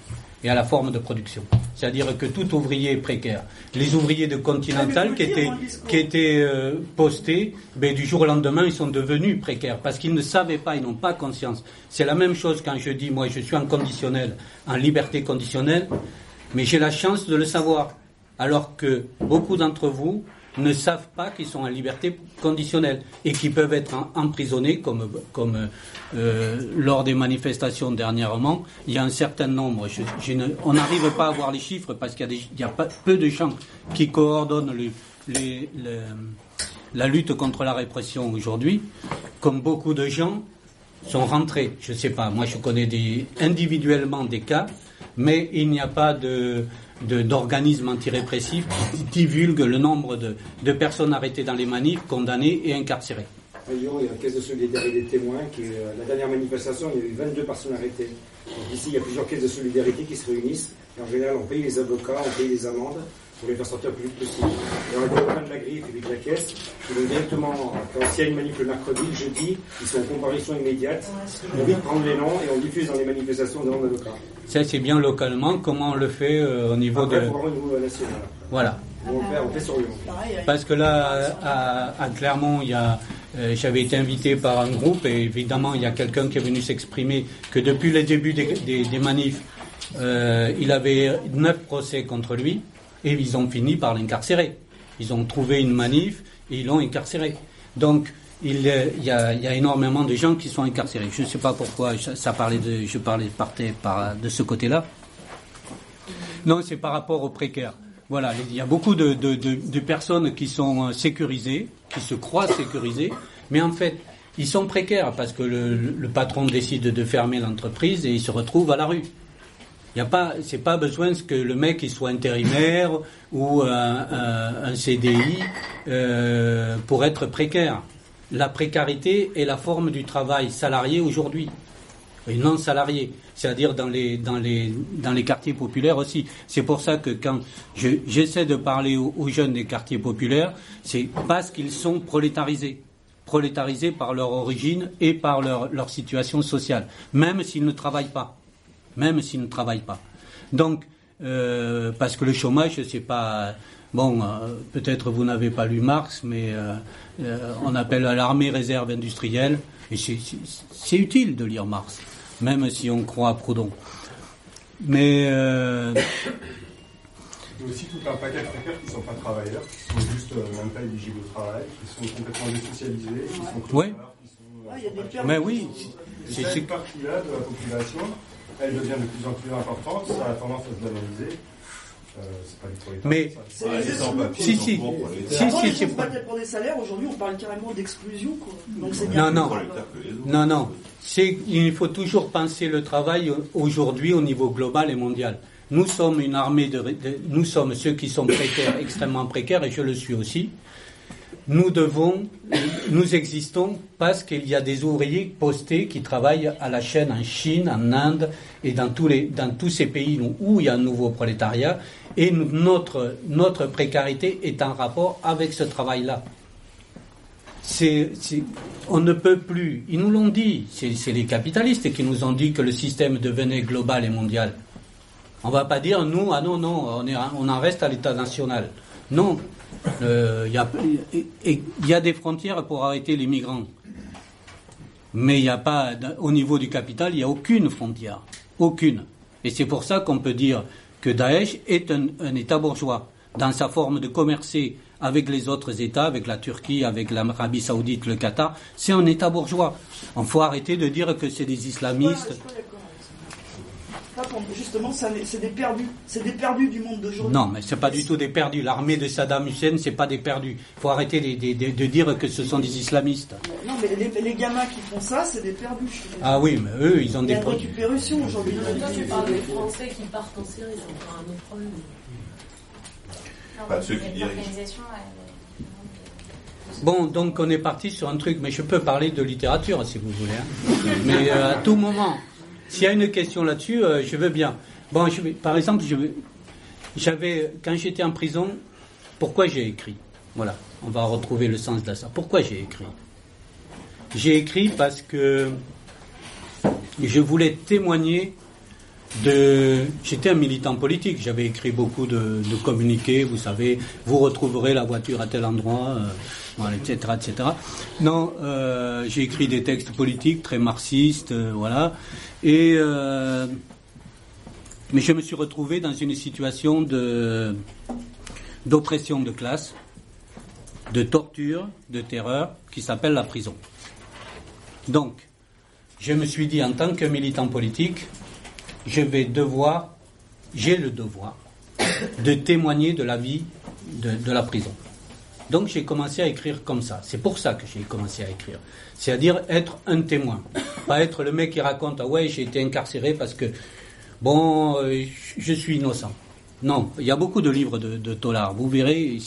et à la forme de production. C'est-à-dire que tout ouvrier est précaire. Les ouvriers de Continental qui étaient, qui étaient euh, postés, ben, du jour au lendemain, ils sont devenus précaires parce qu'ils ne savaient pas, ils n'ont pas conscience. C'est la même chose quand je dis, moi, je suis en conditionnel, en liberté conditionnelle, mais j'ai la chance de le savoir. Alors que beaucoup d'entre vous, ne savent pas qu'ils sont en liberté conditionnelle et qui peuvent être emprisonnés, comme, euh, lors des manifestations dernièrement. Il y a un certain nombre, on n'arrive pas à voir les chiffres parce qu'il y a, peu de gens qui coordonnent la lutte contre la répression aujourd'hui, comme beaucoup de gens sont rentrés. Je ne sais pas, moi je connais individuellement des cas, mais il n'y a pas de d'organismes antirépressifs qui divulguent le nombre de, de, personnes arrêtées dans les manifs, condamnées et incarcérées. À Lyon, il y a une caisse de solidarité des témoins. Qui, euh, la dernière manifestation, il y a eu 22 personnes arrêtées. Donc ici, il y a plusieurs caisses de solidarité qui se réunissent. Et en général, on paye les avocats, on paye les amendes pour les faire sortir le plus vite possible. Et on a de la griffe et de la caisse qui vont directement, quand il y a une manif le mercredi, le jeudi, ils sont en comparution immédiate. On vite prendre les noms et on diffuse dans les manifestations des noms d'avocats. Ça, c'est bien localement. Comment on le fait euh, au niveau Après, de. Pour au niveau national. Voilà. On fait, on fait sur Lyon. Parce que là, à, Clermont, il y a, euh, j'avais été invité par un groupe et évidemment, il y a quelqu'un qui est venu s'exprimer que depuis le début des, des, manifs, euh, il avait neuf procès contre lui et ils ont fini par l'incarcérer. Ils ont trouvé une manif et ils l'ont incarcéré. Donc, il, y a, énormément de gens qui sont incarcérés. Je ne sais pas pourquoi ça parlait de, je parlais partais par, de ce côté-là. Non, c'est par rapport aux précaires. Voilà, il y a beaucoup de, personnes qui sont sécurisées, qui se croient sécurisées, mais en fait, ils sont précaires parce que le, patron décide de fermer l'entreprise et ils se retrouvent à la rue. Il n'y a pas, c'est pas besoin que le mec soit intérimaire ou un, CDI euh, pour être précaire. La précarité est la forme du travail salarié aujourd'hui et non salarié, c'est-à-dire dans les, quartiers populaires aussi. C'est pour ça que quand j'essaie de parler aux, jeunes des quartiers populaires, c'est parce qu'ils sont prolétarisés prolétarisés par leur origine et par leur, leur situation sociale, même s'ils ne travaillent pas même s'ils ne travaillent pas. Donc, euh, parce que le chômage, c'est pas. Bon, euh, peut-être vous n'avez pas lu Marx, mais euh, on appelle l'armée réserve industrielle, et c'est utile de lire Marx, même si on croit à Proudhon. Mais. Il y a aussi tout un paquet de précaires qui ne sont pas travailleurs, qui sont juste même pas éligibles au travail, qui sont complètement désocialisés, qui sont oui. qui sont. mais oui. C'est une partie-là de la population elle devient de plus en plus importante, ça a tendance à se valoriser. Mais c'est les si si si si si pour des salaires aujourd'hui on parle carrément d'exclusion quoi. Donc c'est bien. Non non non non. C'est il faut toujours penser le travail aujourd'hui au niveau global et mondial. Nous sommes une armée de, de nous sommes ceux qui sont précaires [coughs] extrêmement précaires et je le suis aussi nous devons, nous existons parce qu'il y a des ouvriers postés qui travaillent à la chaîne en Chine, en Inde et dans tous, les, dans tous ces pays où il y a un nouveau prolétariat. Et notre, notre précarité est en rapport avec ce travail-là. C'est, on ne peut plus, ils nous l'ont dit, c'est les capitalistes qui nous ont dit que le système devenait global et mondial. On ne va pas dire, nous, ah non, non, on, est, on en reste à l'état national. Non, il euh, y, a, des frontières pour arrêter les migrants. Mais il n'y a pas, au niveau du capital, il n'y a aucune frontière. Aucune. Et c'est pour ça qu'on peut dire que Daesh est un, État bourgeois dans sa forme de commercer avec les autres États, avec la Turquie, avec l'Arabie Saoudite, le Qatar. C'est un État bourgeois. Il faut arrêter de dire que c'est des islamistes justement, c'est des perdus. C'est des perdus du monde d'aujourd'hui. Non, mais c'est pas du tout des perdus. L'armée de Saddam Hussein, c'est pas des perdus. Il faut arrêter de, dire que ce sont des islamistes. Non, mais les, gamins qui font ça, c'est des perdus. Ah oui, mais eux, ils ont des. Il y a une récupération aujourd'hui. Toi, tu parles des Français qui partent en Syrie, c'est encore un autre problème. Pas ceux qui dirigent. Bon, donc on est parti sur un truc, mais je peux parler de littérature si vous voulez. Hein. Mais euh, à tout moment, s'il y a une question là-dessus, euh, je veux bien. Bon, je par exemple, j'avais, quand j'étais en prison, pourquoi j'ai écrit? Voilà, on va retrouver le sens de ça. Pourquoi j'ai écrit? J'ai écrit parce que je voulais témoigner. J'étais un militant politique, j'avais écrit beaucoup de, communiqués, vous savez, vous retrouverez la voiture à tel endroit. Euh, etc., etc. Non, euh, j'ai écrit des textes politiques très marxistes, euh, voilà. Et mais je me suis retrouvé dans une situation de d'oppression de classe, de torture, de terreur, qui s'appelle la prison. Donc, je me suis dit en tant que militant politique, je vais devoir, j'ai le devoir de témoigner de la vie de la prison. Donc j'ai commencé à écrire comme ça. C'est pour ça que j'ai commencé à écrire. C'est-à-dire être un témoin. Pas être le mec qui raconte Ah ouais, j'ai été incarcéré parce que, bon, euh, je suis innocent. Non, il y a beaucoup de livres de, de Tollard. Vous verrez,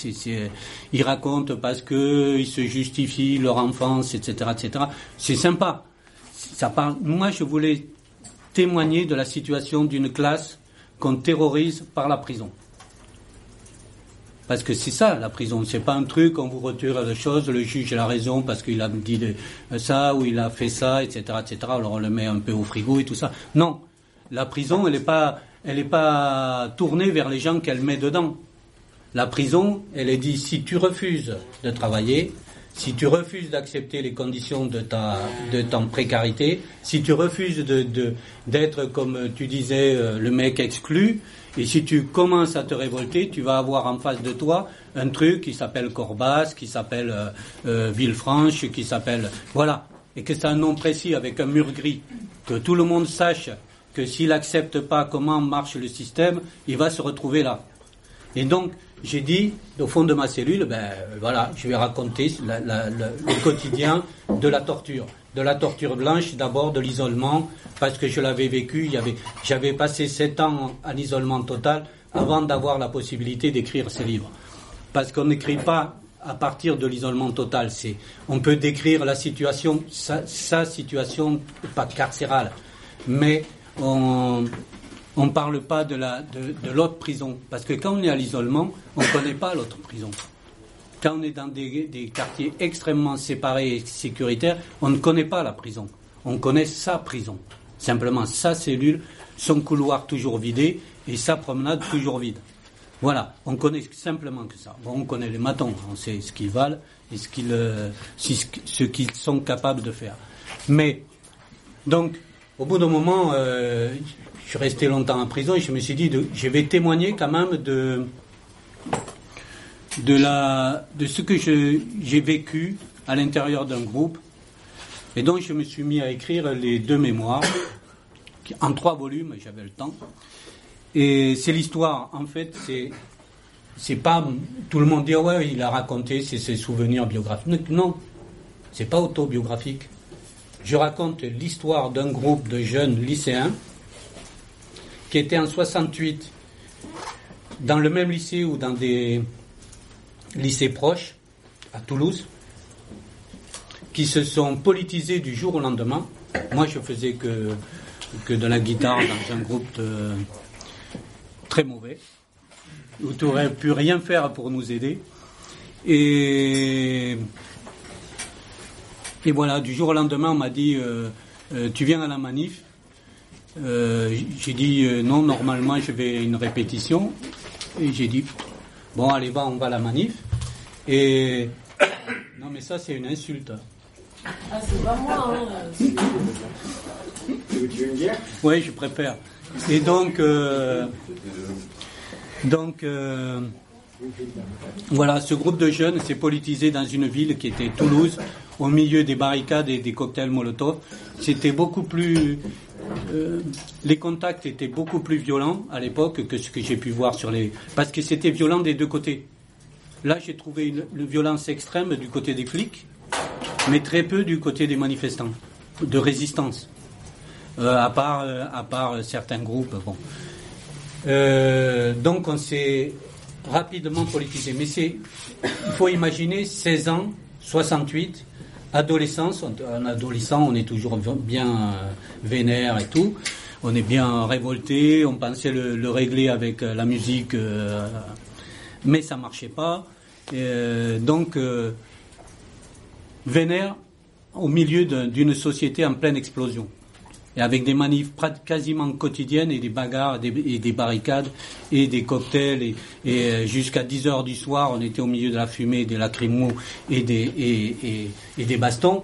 ils racontent parce qu'ils se justifient leur enfance, etc. etc. C'est sympa. Ça parle, moi, je voulais témoigner de la situation d'une classe qu'on terrorise par la prison. Parce que c'est ça, la prison. C'est pas un truc, on vous retire les choses, le juge a raison parce qu'il a dit ça ou il a fait ça, etc., etc. Alors on le met un peu au frigo et tout ça. Non. La prison, elle n'est pas, elle est pas tournée vers les gens qu'elle met dedans. La prison, elle est dit, si tu refuses de travailler, si tu refuses d'accepter les conditions de ta, de ta précarité, si tu refuses de, d'être, comme tu disais, euh, le mec exclu, et si tu commences à te révolter, tu vas avoir en face de toi un truc qui s'appelle Corbas, qui s'appelle euh, euh, Villefranche, qui s'appelle... Voilà. Et que c'est un nom précis avec un mur gris. Que tout le monde sache que s'il n'accepte pas comment marche le système, il va se retrouver là. Et donc, j'ai dit, au fond de ma cellule, ben voilà, je vais raconter le quotidien de la torture. De la torture blanche, d'abord de l'isolement, parce que je l'avais vécu. J'avais passé sept ans en, isolement total avant d'avoir la possibilité d'écrire ces livres. Parce qu'on n'écrit pas à partir de l'isolement total. C'est, on peut décrire la situation, sa, situation, pas carcérale, mais on ne parle pas de, la, de, l'autre prison. Parce que quand on est à l'isolement, on ne connaît pas l'autre prison. Quand on est dans des, des, quartiers extrêmement séparés et sécuritaires, on ne connaît pas la prison. On connaît sa prison. Simplement sa cellule, son couloir toujours vidé et sa promenade toujours vide. Voilà, on connaît simplement que ça. Bon, on connaît les matons, on sait ce qu'ils valent et ce qu'ils, euh, ce qu'ils sont capables de faire. Mais, donc, au bout d'un moment, euh, je suis resté longtemps en prison et je me suis dit, de, je vais témoigner quand même de, de, la, de ce que j'ai vécu à l'intérieur d'un groupe et donc je me suis mis à écrire les deux mémoires, en trois volumes, j'avais le temps. Et c'est l'histoire, en fait, c'est c'est pas tout le monde dit ouais il a raconté ses, souvenirs biographiques. Non, c'est pas autobiographique. Je raconte l'histoire d'un groupe de jeunes lycéens qui étaient en 68 dans le même lycée ou dans des lycées proches à Toulouse qui se sont politisés du jour au lendemain. Moi, je faisais que, que de la guitare dans un groupe très mauvais, où tu n'aurais pu rien faire pour nous aider. Et, et voilà, du jour au lendemain, on m'a dit euh, euh, Tu viens à la manif euh, J'ai dit Non, normalement, je vais à une répétition. Et j'ai dit Bon, allez, va, on va à la manif. Et non, mais ça, c'est une insulte. Ah, c'est pas moi, hein. Tu veux une bière Oui, je préfère. Et donc, euh, donc euh, voilà, ce groupe de jeunes s'est politisé dans une ville qui était Toulouse, au milieu des barricades et des cocktails Molotov. C'était beaucoup plus. euh, les contacts étaient beaucoup plus violents à l'époque que ce que j'ai pu voir sur les. Parce que c'était violent des deux côtés. Là, j'ai trouvé une, violence extrême du côté des flics, mais très peu du côté des manifestants, de résistance. Euh, à part, euh, à part certains groupes. Donc on s'est rapidement politisé. Mais c'est, il faut imaginer 16 ans, 68, adolescence. En adolescent, on est toujours bien euh, vénère et tout. On est bien révolté. On pensait le, le régler avec euh, la musique, euh, mais ça marchait pas. Donc vénère au milieu d'un- d'une société en pleine explosion et avec des manifs quasiment quotidiennes et des bagarres et des, barricades et des cocktails et, euh, jusqu'à 10 heures du soir on était au milieu de la fumée, des lacrymos et des, et, des bastons,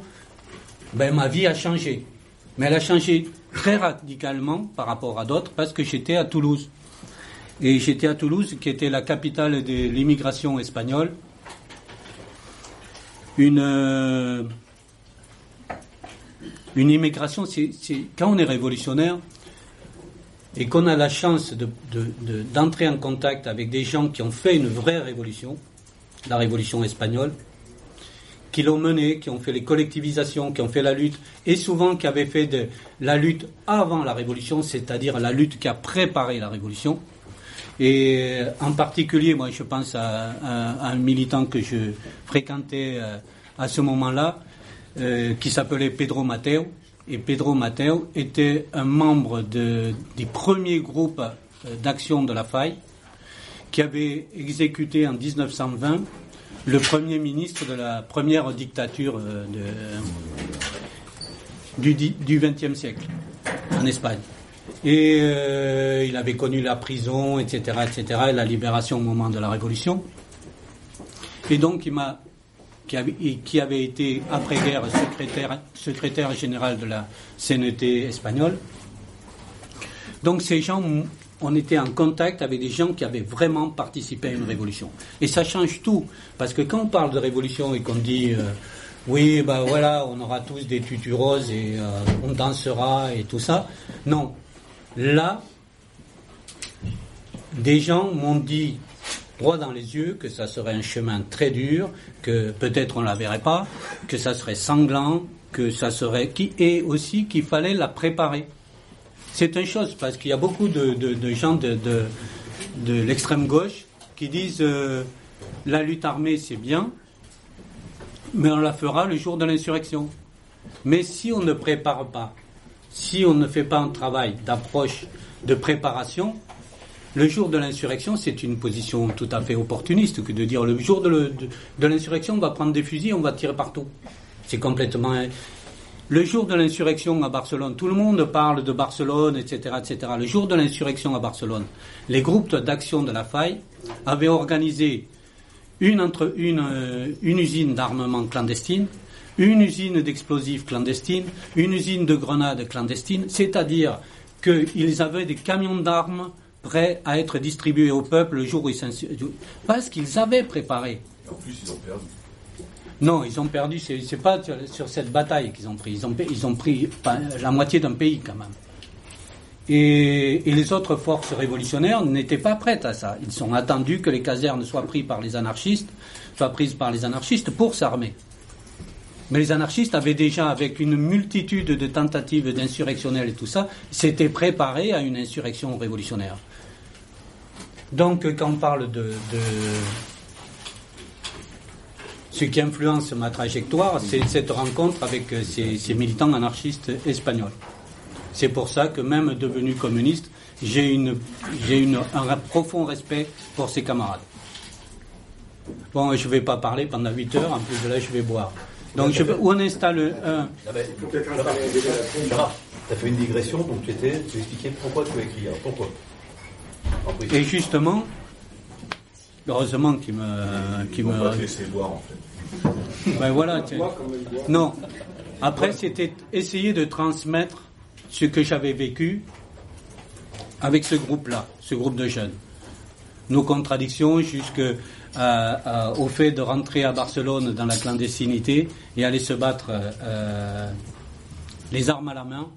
ben ma vie a changé. Mais elle a changé très radicalement par rapport à d'autres parce que j'étais à Toulouse. Et j'étais à Toulouse qui était la capitale de l'immigration espagnole. Une... une immigration, c'est quand on est révolutionnaire et qu'on a la chance de- de- de- d'entrer en contact avec des gens qui ont fait une vraie révolution, la révolution espagnole, qui l'ont menée, qui ont fait les collectivisations, qui ont fait la lutte, et souvent qui avaient fait la lutte avant la révolution, c'est-à-dire la lutte qui a préparé la révolution. Et en particulier, moi, je pense à un militant que je fréquentais euh, à ce moment-là, euh, qui s'appelait Pedro Mateo. Et Pedro Mateo était un membre de- des premiers groupes euh, d'action de la faille, qui avait exécuté en 1920 le premier ministre de la première dictature euh, du XXe siècle en Espagne. Et il avait connu la prison, etc., etc., et la libération au moment de la Révolution. Et donc, il m'a, qui avait, été après-guerre secrétaire, secrétaire général de la CNT espagnole. Donc, ces gens, on était en contact avec des gens qui avaient vraiment participé à une révolution. Et ça change tout, parce que quand on parle de révolution et qu'on dit euh, oui, ben voilà, on aura tous des tutus roses et euh, on dansera et tout ça, non. Là, des gens m'ont dit droit dans les yeux que ça serait un chemin très dur, que peut-être on la verrait pas, que ça serait sanglant, que ça serait qui et aussi qu'il fallait la préparer. C'est une chose parce qu'il y a beaucoup de, de- gens de, de, de l'extrême gauche qui disent euh, la lutte armée c'est bien, mais on la fera le jour de l'insurrection. Mais si on ne prépare pas, si on ne fait pas un travail d'approche, de préparation, le jour de l'insurrection, c'est une position tout à fait opportuniste que de dire le jour de, l'insurrection, on va prendre des fusils, on va tirer partout. C'est complètement. Le jour de l'insurrection à Barcelone, tout le monde parle de Barcelone, etc., etc. Le jour de l'insurrection à Barcelone, les groupes d'action de la faille avaient organisé une, entre, une, euh, une usine d'armement clandestine, une usine d'explosifs clandestine, une usine de grenades clandestine, c'est-à-dire qu'ils avaient des camions d'armes prêts à être distribués au peuple le jour où ils Parce qu'ils avaient préparé. Et en plus, ils ont perdu. Non, ils ont perdu, c'est c'est pas sur, sur cette bataille qu'ils ont pris. Ils ont, ils ont pris pas- la moitié d'un pays quand même. Et, et les autres forces révolutionnaires n'étaient pas prêtes à ça. Ils sont attendus que les casernes soient prises par les anarchistes, soient prises par les anarchistes pour s'armer. Mais les anarchistes avaient déjà, avec une multitude de tentatives d'insurrectionnels et tout ça, s'étaient préparés à une insurrection révolutionnaire. Donc, quand on parle de, ce qui influence ma trajectoire, c'est cette rencontre avec euh, ces, militants anarchistes espagnols. C'est pour ça que même devenu communiste, j'ai un profond respect pour ces camarades. Bon, je ne vais pas parler pendant 8 heures, en plus de là, je vais boire. Donc, je, où on installe un? Ah ben, tu as fait une digression, donc tu étais, tu expliquais pourquoi tu. Alors, pourquoi? Et justement, heureusement qu'il me, Ils vont pas te laisser en fait. Ben voilà. Non. Après, c'était essayer de transmettre ce que j'avais vécu avec ce groupe-là, ce groupe de jeunes. Nos contradictions jusqu'au euh, fait de rentrer à Barcelone dans la clandestinité et aller se battre euh, les armes à la main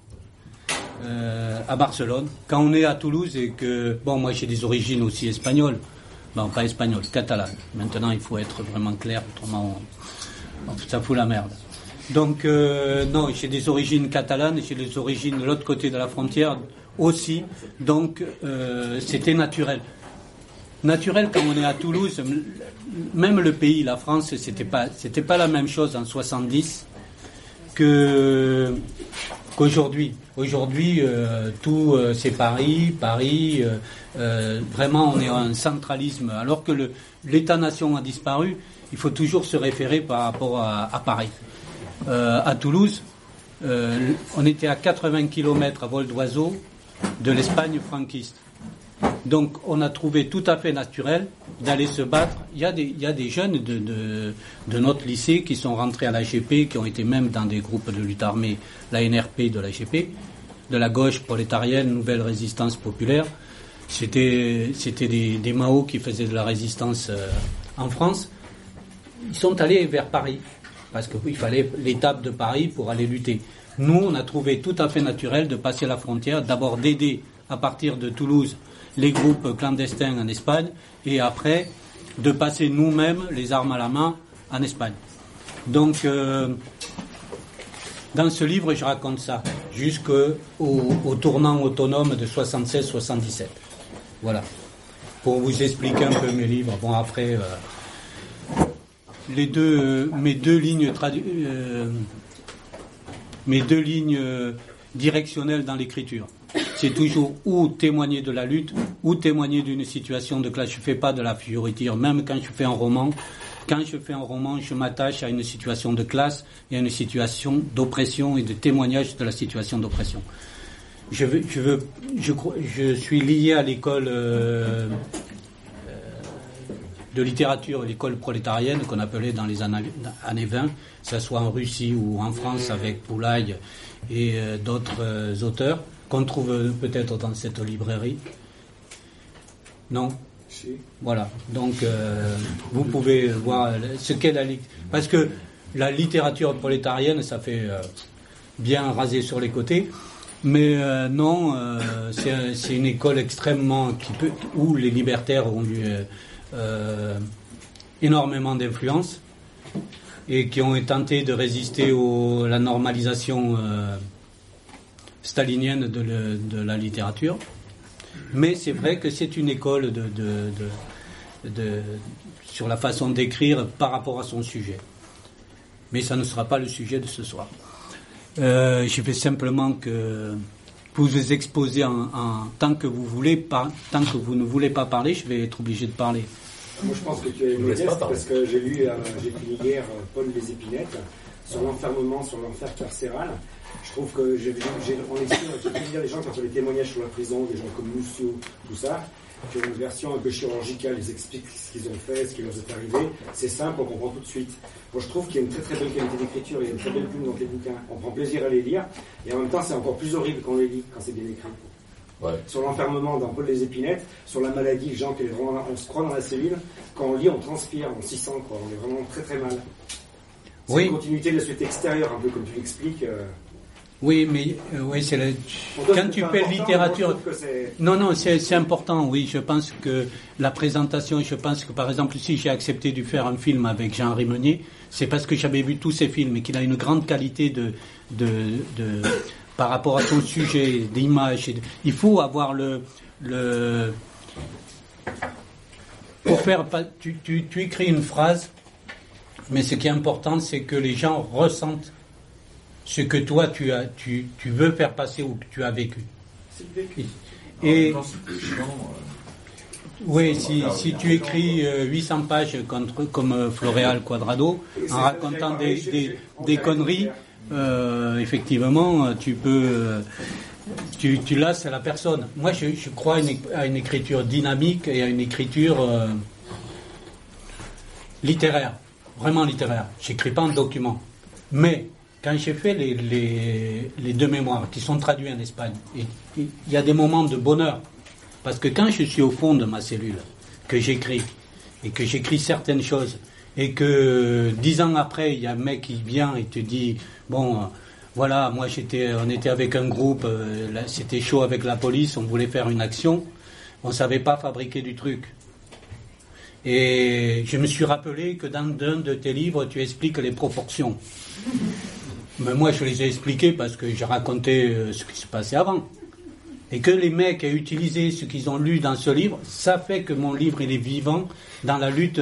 euh, à Barcelone. Quand on est à Toulouse et que, bon, moi j'ai des origines aussi espagnoles, bon, pas espagnoles, catalanes. Maintenant, il faut être vraiment clair, autrement, ça fout la merde. Donc, euh, non, j'ai des origines catalanes, j'ai des origines de l'autre côté de la frontière aussi. Donc, euh, c'était naturel. Naturel quand on est à Toulouse, même le pays, la France, c'était pas, c'était pas la même chose en 70 que Aujourd'hui, euh, tout c'est Paris, Paris. vraiment, on est en centralisme. Alors que l'État-nation a disparu, il faut toujours se référer par rapport à Paris. Euh, à Toulouse, euh, on était à 80 km à vol d'oiseau de l'Espagne franquiste. Donc on a trouvé tout à fait naturel d'aller se battre. Il y a des, jeunes de, notre lycée qui sont rentrés à l'AGP, qui ont été même dans des groupes de lutte armée, la NRP de l'AGP, de la gauche prolétarienne, Nouvelle Résistance Populaire. C'était des, Mao qui faisaient de la résistance euh, en France. Ils sont allés vers Paris parce qu'il fallait l'étape de Paris pour aller lutter. Nous, on a trouvé tout à fait naturel de passer la frontière, d'abord d'aider à partir de Toulouse les groupes clandestins en Espagne, et après de passer nous-mêmes les armes à la main en Espagne. Donc, euh, dans ce livre, je raconte ça, jusqu'au au tournant autonome de 76-77. Voilà. Pour vous expliquer un peu mes livres. Bon, après, euh, les deux, mes deux lignes, mes deux lignes euh, directionnelles dans l'écriture. C'est toujours ou témoigner de la lutte ou témoigner d'une situation de classe. Je ne fais pas de la fioriture, même quand je fais un roman. Quand je fais un roman, je m'attache à une situation de classe et à une situation d'oppression et de témoignage de la situation d'oppression. Je, veux, je, veux, je, je, suis lié à l'école de littérature, l'école prolétarienne qu'on appelait dans les années 20, que ce soit en Russie ou en France avec Poulaille et euh, d'autres euh, auteurs, qu'on trouve euh, peut-être dans cette librairie. Non Voilà. Donc, vous pouvez voir ce qu'est la Parce que la littérature prolétarienne, ça fait bien raser sur les côtés. Mais non, c'est une école extrêmement qui peut, où les libertaires ont euh, énormément d'influence et qui ont tenté de résister à la normalisation euh, stalinienne de, la littérature. Mais c'est vrai que c'est une école de, sur la façon d'écrire par rapport à son sujet. Mais ça ne sera pas le sujet de ce soir. Euh, je vais simplement que vous vous exposez en, tant que vous voulez, pas, tant que vous ne voulez pas parler, je vais être obligé de parler. Moi, je pense que tu es modeste parce que j'ai lu, euh, j'ai fini hier euh, Paul des Épinettes sur l'enfermement, sur l'enfer carcéral. Je trouve que j'ai vu, j'ai, j'ai lire les gens qui ont fait des témoignages sur la prison, des gens comme Mousseau, tout ça, qui ont une version un peu chirurgicale, ils expliquent ce qu'ils ont fait, ce qui leur est arrivé. C'est simple, on comprend tout de suite. Moi, je trouve qu'il y a une très très belle qualité d'écriture, il y a une très belle plume dans les bouquins. On prend plaisir à les lire, et en même temps, c'est encore plus horrible quand on les lit, quand c'est bien écrit sur l'enfermement d'un Paul des épinettes, sur la maladie, gens qui vraiment, on se croit dans la cellule, quand on lit, on transpire, on s'y sent, quoi. on est vraiment très très mal. C'est oui. une continuité de la société extérieure, un peu comme tu l'expliques. Euh. Oui, mais euh, oui, c'est quand tu fais littérature. Non, non, c'est important. Oui, je pense que la présentation. Je pense que par exemple, si j'ai accepté de faire un film avec Jean-Henri Meunier, c'est parce que j'avais vu tous ses films et qu'il a une grande qualité de, de, de par rapport à son sujet d'image. Il faut avoir le, le pour faire, tu, tu, tu, écris une phrase, mais ce qui est important, c'est que les gens ressentent ce que toi tu as, tu, tu veux faire passer ou que tu as vécu. Et oui, si, si tu écris 800 euh, pages contre, comme euh, Floréal Quadrado, en racontant des, des, des conneries, euh, effectivement, tu peux, tu, tu lasses la personne. Moi, je, je crois à une, écriture dynamique et à une écriture euh, littéraire. vraiment littéraire. J'écris pas en document. Mais quand j'ai fait les, les, deux mémoires qui sont traduits en Espagne, il y a des moments de bonheur. Parce que quand je suis au fond de ma cellule, que j'écris, et que j'écris certaines choses, et que dix ans après, il y a un mec qui vient et te dit, bon, voilà, moi j'étais, on était avec un groupe, euh, c'était chaud avec la police, on voulait faire une action, on ne savait pas fabriquer du truc. Et je me suis rappelé que dans un de tes livres, tu expliques les proportions. Mais moi, je les ai expliquées parce que j'ai raconté euh, ce qui se passait avant. Et que les mecs aient utilisé ce qu'ils ont lu dans ce livre, ça fait que mon livre, il est vivant dans la lutte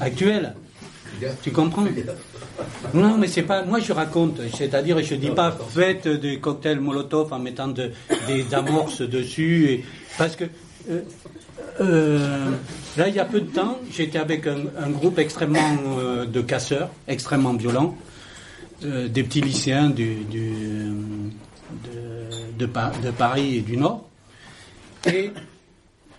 actuelle. Tu comprends? Non, mais c'est pas. Moi, je raconte, c'est-à-dire, je dis pas faites des cocktails Molotov en mettant des amorces dessus, et, parce que euh, euh, là, il y a peu de temps, j'étais avec un, groupe extrêmement de casseurs, extrêmement violents, des petits lycéens de, Paris et du Nord, et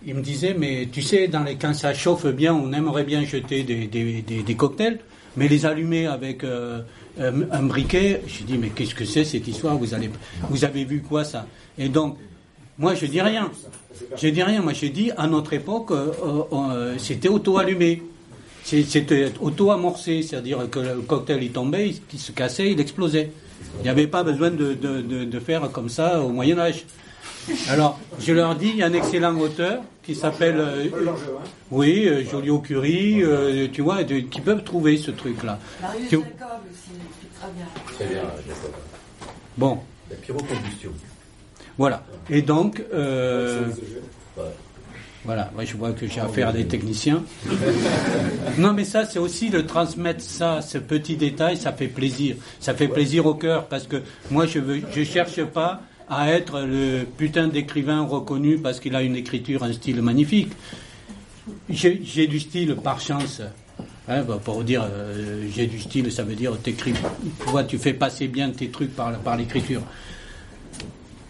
il me disait, mais tu sais, dans les, quand ça chauffe bien, on aimerait bien jeter des, cocktails, mais les allumer avec euh, un, briquet. Je dis, mais qu'est-ce que c'est cette histoire? Vous, allez, vous avez vu quoi ça? Et donc, moi, je dis rien. Je dis rien. Moi, je dis, à notre époque, euh, euh, c'était auto-allumé. C'était auto-amorcé, c'est-à-dire que le cocktail il tombait, il, se cassait, il explosait. Il n'y avait pas besoin de, de, faire comme ça au Moyen Âge. Alors, je leur dis, il y a un excellent auteur qui s'appelle. Euh, oui, euh, Joliot Curie, euh, tu vois, qui peuvent trouver ce truc-là. Marius Jacob aussi, très bien. Très bien, Bon. La pyrocombustion. Voilà. Et donc. Voilà, moi je vois que j'ai affaire à des techniciens. non, mais ça, c'est aussi de transmettre ça, ce petit détail, ça fait plaisir. Ça fait plaisir au cœur parce que moi, je ne je cherche pas à être le putain d'écrivain reconnu parce qu'il a une écriture, un style magnifique. J'ai du style par chance. Hein, bah, pour dire euh, j'ai du style, ça veut dire t'écris, tu tu fais passer bien tes trucs par, par l'écriture.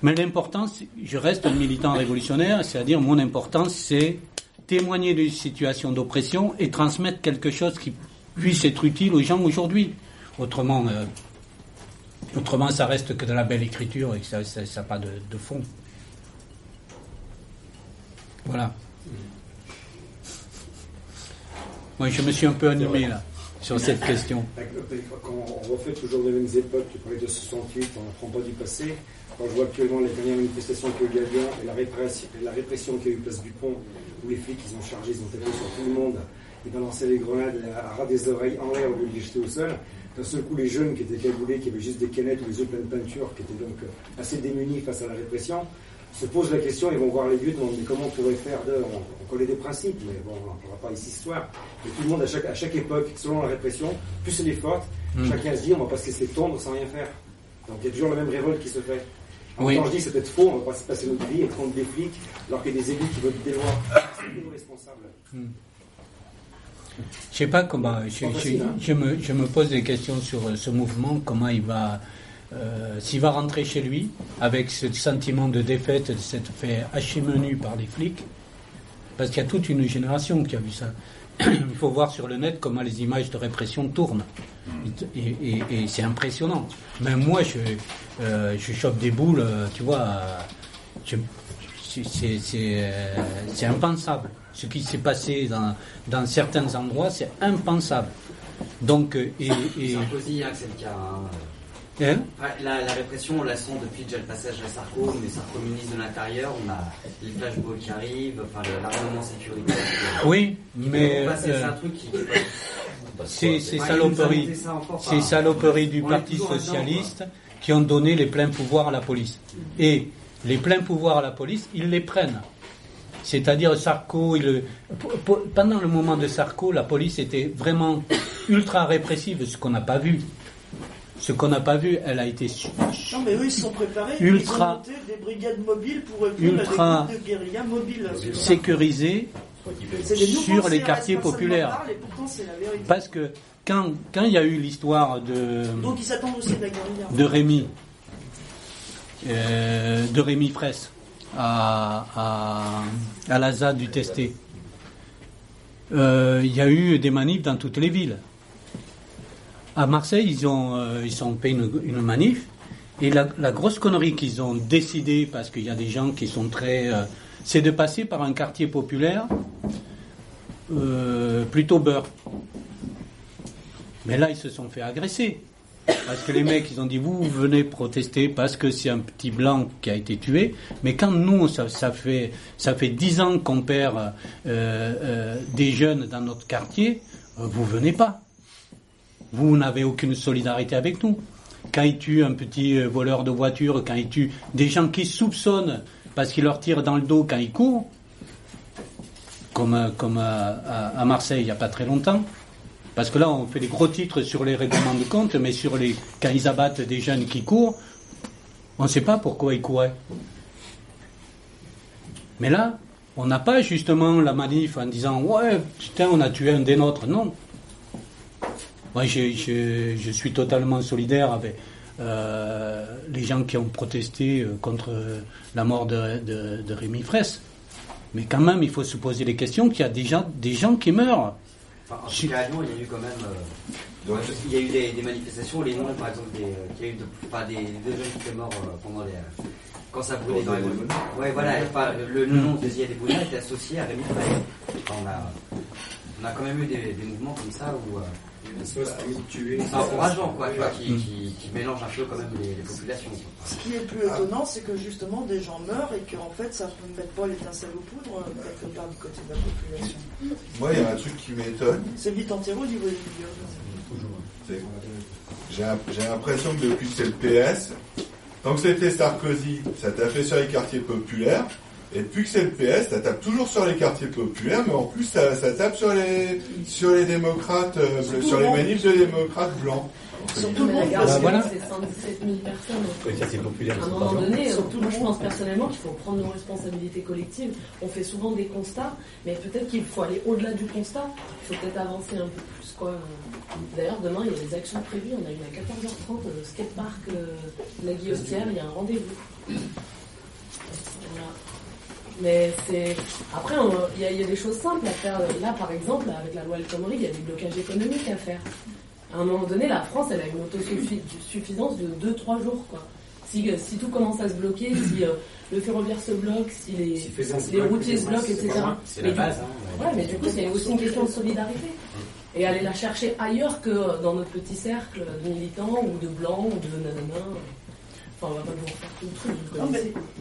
Mais l'importance, je reste un militant révolutionnaire, c'est-à-dire mon importance, c'est témoigner d'une situation d'oppression et transmettre quelque chose qui puisse être utile aux gens aujourd'hui. Autrement, euh, Autrement, ça reste que de la belle écriture et ça n'a pas de, fond. Voilà. Moi, je me suis un peu animé là sur cette question. Quand on refait toujours les mêmes époques, tu parlais de 68, on n'apprend pas du passé. Quand je vois actuellement les dernières manifestations qu'il y a eu et la répression, la répression qu'il y a eu place du pont, où les flics ils ont chargé, ils ont tapé sur tout le monde, ils balançaient les grenades à ras des oreilles en l'air au lieu de les jeter au sol. D'un seul coup, les jeunes qui étaient cagoulés, qui avaient juste des canettes ou des yeux pleins de peinture, qui étaient donc euh, assez démunis face à la répression, se posent la question, ils vont voir les lieutenants, mais comment on pourrait faire de... On, connaît des principes, mais bon, on ne pourra pas ici ce soir. Mais tout le monde, à chaque, à chaque époque, selon la répression, plus elle est forte, hmm. chacun se dit, on va pas se laisser sans rien faire. Donc il y a toujours la même révolte qui se fait. Quand je dis c'est peut-être faux, on va pas se passer notre vie et prendre des flics, alors qu'il y a des élus qui votent des lois. C'est nous responsables. Hmm. Je sais pas comment. Je, me, pose des questions sur euh, ce mouvement, comment il va. Euh, s'il va rentrer chez lui avec ce sentiment de défaite, de s'être fait hacher menu par les flics, parce qu'il y a toute une génération qui a vu ça. [clears throat] Il faut voir sur le net comment les images de répression tournent. Et, c'est impressionnant. Même moi, je, euh, je chope des boules, tu vois. c'est impensable ce qui s'est passé dans, dans, certains endroits, c'est impensable. Donc, euh, et, hein, c'est le cas. Hein. Hein la, la, répression, on la sent depuis déjà le passage à Sarko, mais Sarko ministre de l'Intérieur, on a les flashballs qui arrivent, enfin l'armement sécuritaire. Oui, mais. C'est un truc qui. C'est saloperies, c'est saloperies du Parti Socialiste qui ont donné les pleins pouvoirs à la police. Et les pleins pouvoirs à la police, ils les prennent. C'est-à-dire Sarko, pendant le moment de Sarko, la police était vraiment ultra répressive, ce qu'on n'a pas vu. Ce qu'on n'a pas vu, elle a été non, mais eux, ils sont préparés. Ultra. Ils ont des brigades mobiles pour ultra de guérilla mobiles. Sécurisées sur les quartiers populaires. Parce que quand, quand il y a eu l'histoire de. Donc ils s'attendent aussi de. De Rémi. Euh, de Rémi Fraisse à, à, la ZAD du Testé. Euh, il y a eu des manifs dans toutes les villes. À Marseille, ils ont, euh, ils ont fait une, manif. Et la, grosse connerie qu'ils ont décidé, parce qu'il y a des gens qui sont très. Euh, c'est de passer par un quartier populaire euh, plutôt beurre. Mais là, ils se sont fait agresser. Parce que les mecs, ils ont dit, vous, venez protester parce que c'est un petit blanc qui a été tué. Mais quand nous, ça, fait ça fait dix ans qu'on perd euh, euh, des jeunes dans notre quartier, vous venez pas. Vous n'avez aucune solidarité avec nous. Quand ils tuent un petit voleur de voiture, quand ils tuent des gens qui soupçonnent parce qu'ils leur tirent dans le dos quand ils courent, comme, comme à, Marseille il n'y a pas très longtemps. Parce que là, on fait des gros titres sur les règlements de compte, mais sur les, quand ils abattent des jeunes qui courent, on ne sait pas pourquoi ils couraient. Mais là, on n'a pas justement la manif en disant Ouais, putain, on a tué un des nôtres. Non. Moi, je, je, suis totalement solidaire avec euh, les gens qui ont protesté euh, contre la mort de, de, de Rémi Fraisse. Mais quand même, il faut se poser les questions qu'il y a des gens, des gens qui meurent. Enfin, en tout cas, à Lyon, il y a eu quand même. Euh, il y a eu des, des, manifestations, les noms, par exemple, des, euh, il y a eu de, pas des, deux jeunes qui étaient morts euh, pendant les. quand ça brûlait dans les rues. Ouais, voilà, le, nom de Ziad Bouna était associé à Rémi Frey. on, a, on a quand même eu des, des mouvements comme ça où. C'est encourageant, quoi, qui, qui, qui, mélange un peu quand même les, populations. Ce qui est plus étonnant, c'est que justement des gens meurent et qu'en fait ça ne met pas l'étincelle aux poudres euh, quelque part du côté de la population. Moi, il y a un truc qui m'étonne. C'est vite enterré au niveau des Toujours. J'ai l'impression que depuis que c'est le PS, tant que c'était Sarkozy, ça t'a fait sur les quartiers populaires. Et depuis que c'est le PS, ça tape toujours sur les quartiers populaires, mais en plus ça, tape sur les sur les démocrates, euh, sur les manifs de démocrates blancs. Surtout le monde, parce que c'est 117 000 personnes. Oui, à un moment donné, surtout, moi, je pense personnellement qu'il faut prendre nos responsabilités collectives. On fait souvent des constats, mais peut-être qu'il faut aller au-delà du constat. Il faut peut-être avancer un peu plus. Quoi. D'ailleurs, demain, il y a des actions prévues. On a une à 14h30 au skatepark euh, La Guillotière. Il y a un rendez-vous. Voilà. Mais c'est. Après, il y, a des choses simples à faire. Là, par exemple, avec la loi El Khomri, il y a des blocages économiques à faire. À un moment donné, la France, elle a une autosuffisance de 2-3 jours. Quoi. Si, si, tout commence à se bloquer, si euh, le ferroviaire se bloque, si les, routiers se bloquent, etc. C'est la base. Hein, ouais, mais du coup, c'est aussi une question de solidarité. Et aller la chercher ailleurs que dans notre petit cercle de militants ou de blancs ou de nanana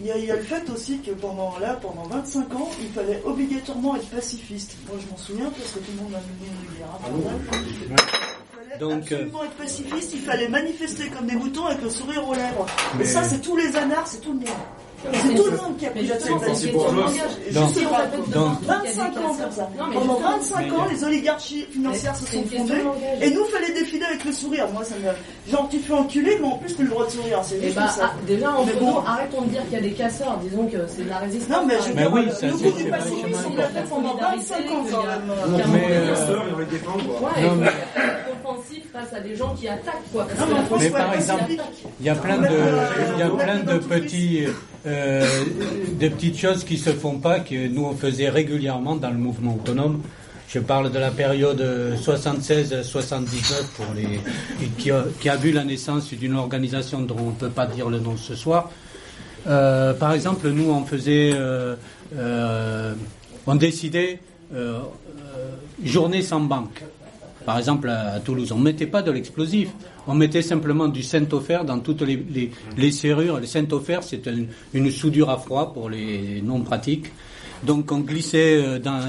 il y, a le fait aussi que pendant là, pendant 25 ans, il fallait obligatoirement être pacifiste. Moi, je m'en souviens parce que tout le monde a mené une guerre. Il fallait Donc, absolument être pacifiste. Il fallait manifester comme des boutons avec le sourire aux lèvres. Et ça, c'est tous les anards, c'est tout le monde. C'est tout le monde qui a pris cette Donc, 25 ans comme ça. Pendant 25 ans, les oligarchies financières se sont fondées. Et nous, il fallait défiler avec le sourire. Moi, ça me. Genre, tu fais enculer, mais en plus, tu le droit de sourire. C'est juste ça. Ah, déjà, en bon, arrêtons de dire qu'il y a des casseurs. Disons que c'est de la résistance. Non, mais je mais oui, ça, c'est du pacifisme, on l'a fait pendant 25 ans quand même. Mais les casseurs, ils vont les défendre. Ouais, offensif face à des gens qui attaquent, quoi. Mais par exemple, il y a plein de, il y a plein de petits euh, des petites choses qui se font pas, que nous on faisait régulièrement dans le mouvement autonome. Je parle de la période 76-79 pour les qui a, vu la naissance d'une organisation dont on ne peut pas dire le nom ce soir. Euh, par exemple, nous on faisait, euh, euh on décidait euh, journée sans banque. Par exemple, à, Toulouse, on ne mettait pas de l'explosif. On mettait simplement du Saint-Ofer dans toutes les, serrures. Le Saint-Ofer, c'est une soudure à froid pour les non-pratiques. Donc on glissait euh, dans,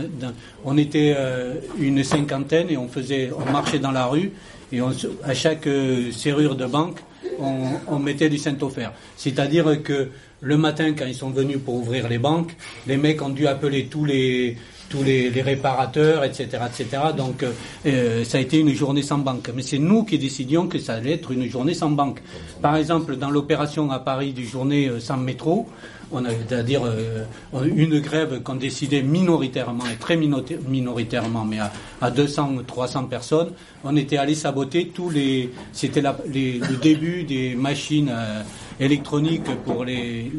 on était euh, une cinquantaine et on faisait, on marchait dans la rue et à chaque euh, serrure de banque, on, mettait du Saint-Ofer. C'est-à-dire que le matin, quand ils sont venus pour ouvrir les banques, les mecs ont dû appeler tous les tous les, réparateurs, etc., etc. Donc, euh, euh, ça a été une journée sans banque. Mais c'est nous qui décidions que ça allait être une journée sans banque. Par exemple, dans l'opération à Paris du journée euh, sans métro, on a, c'est-à-dire une grève qu'on décidait minoritairement et très minoritairement, mais à, à 200, 300 personnes, on était allé saboter tous les, c'était le début des machines électronique pour les,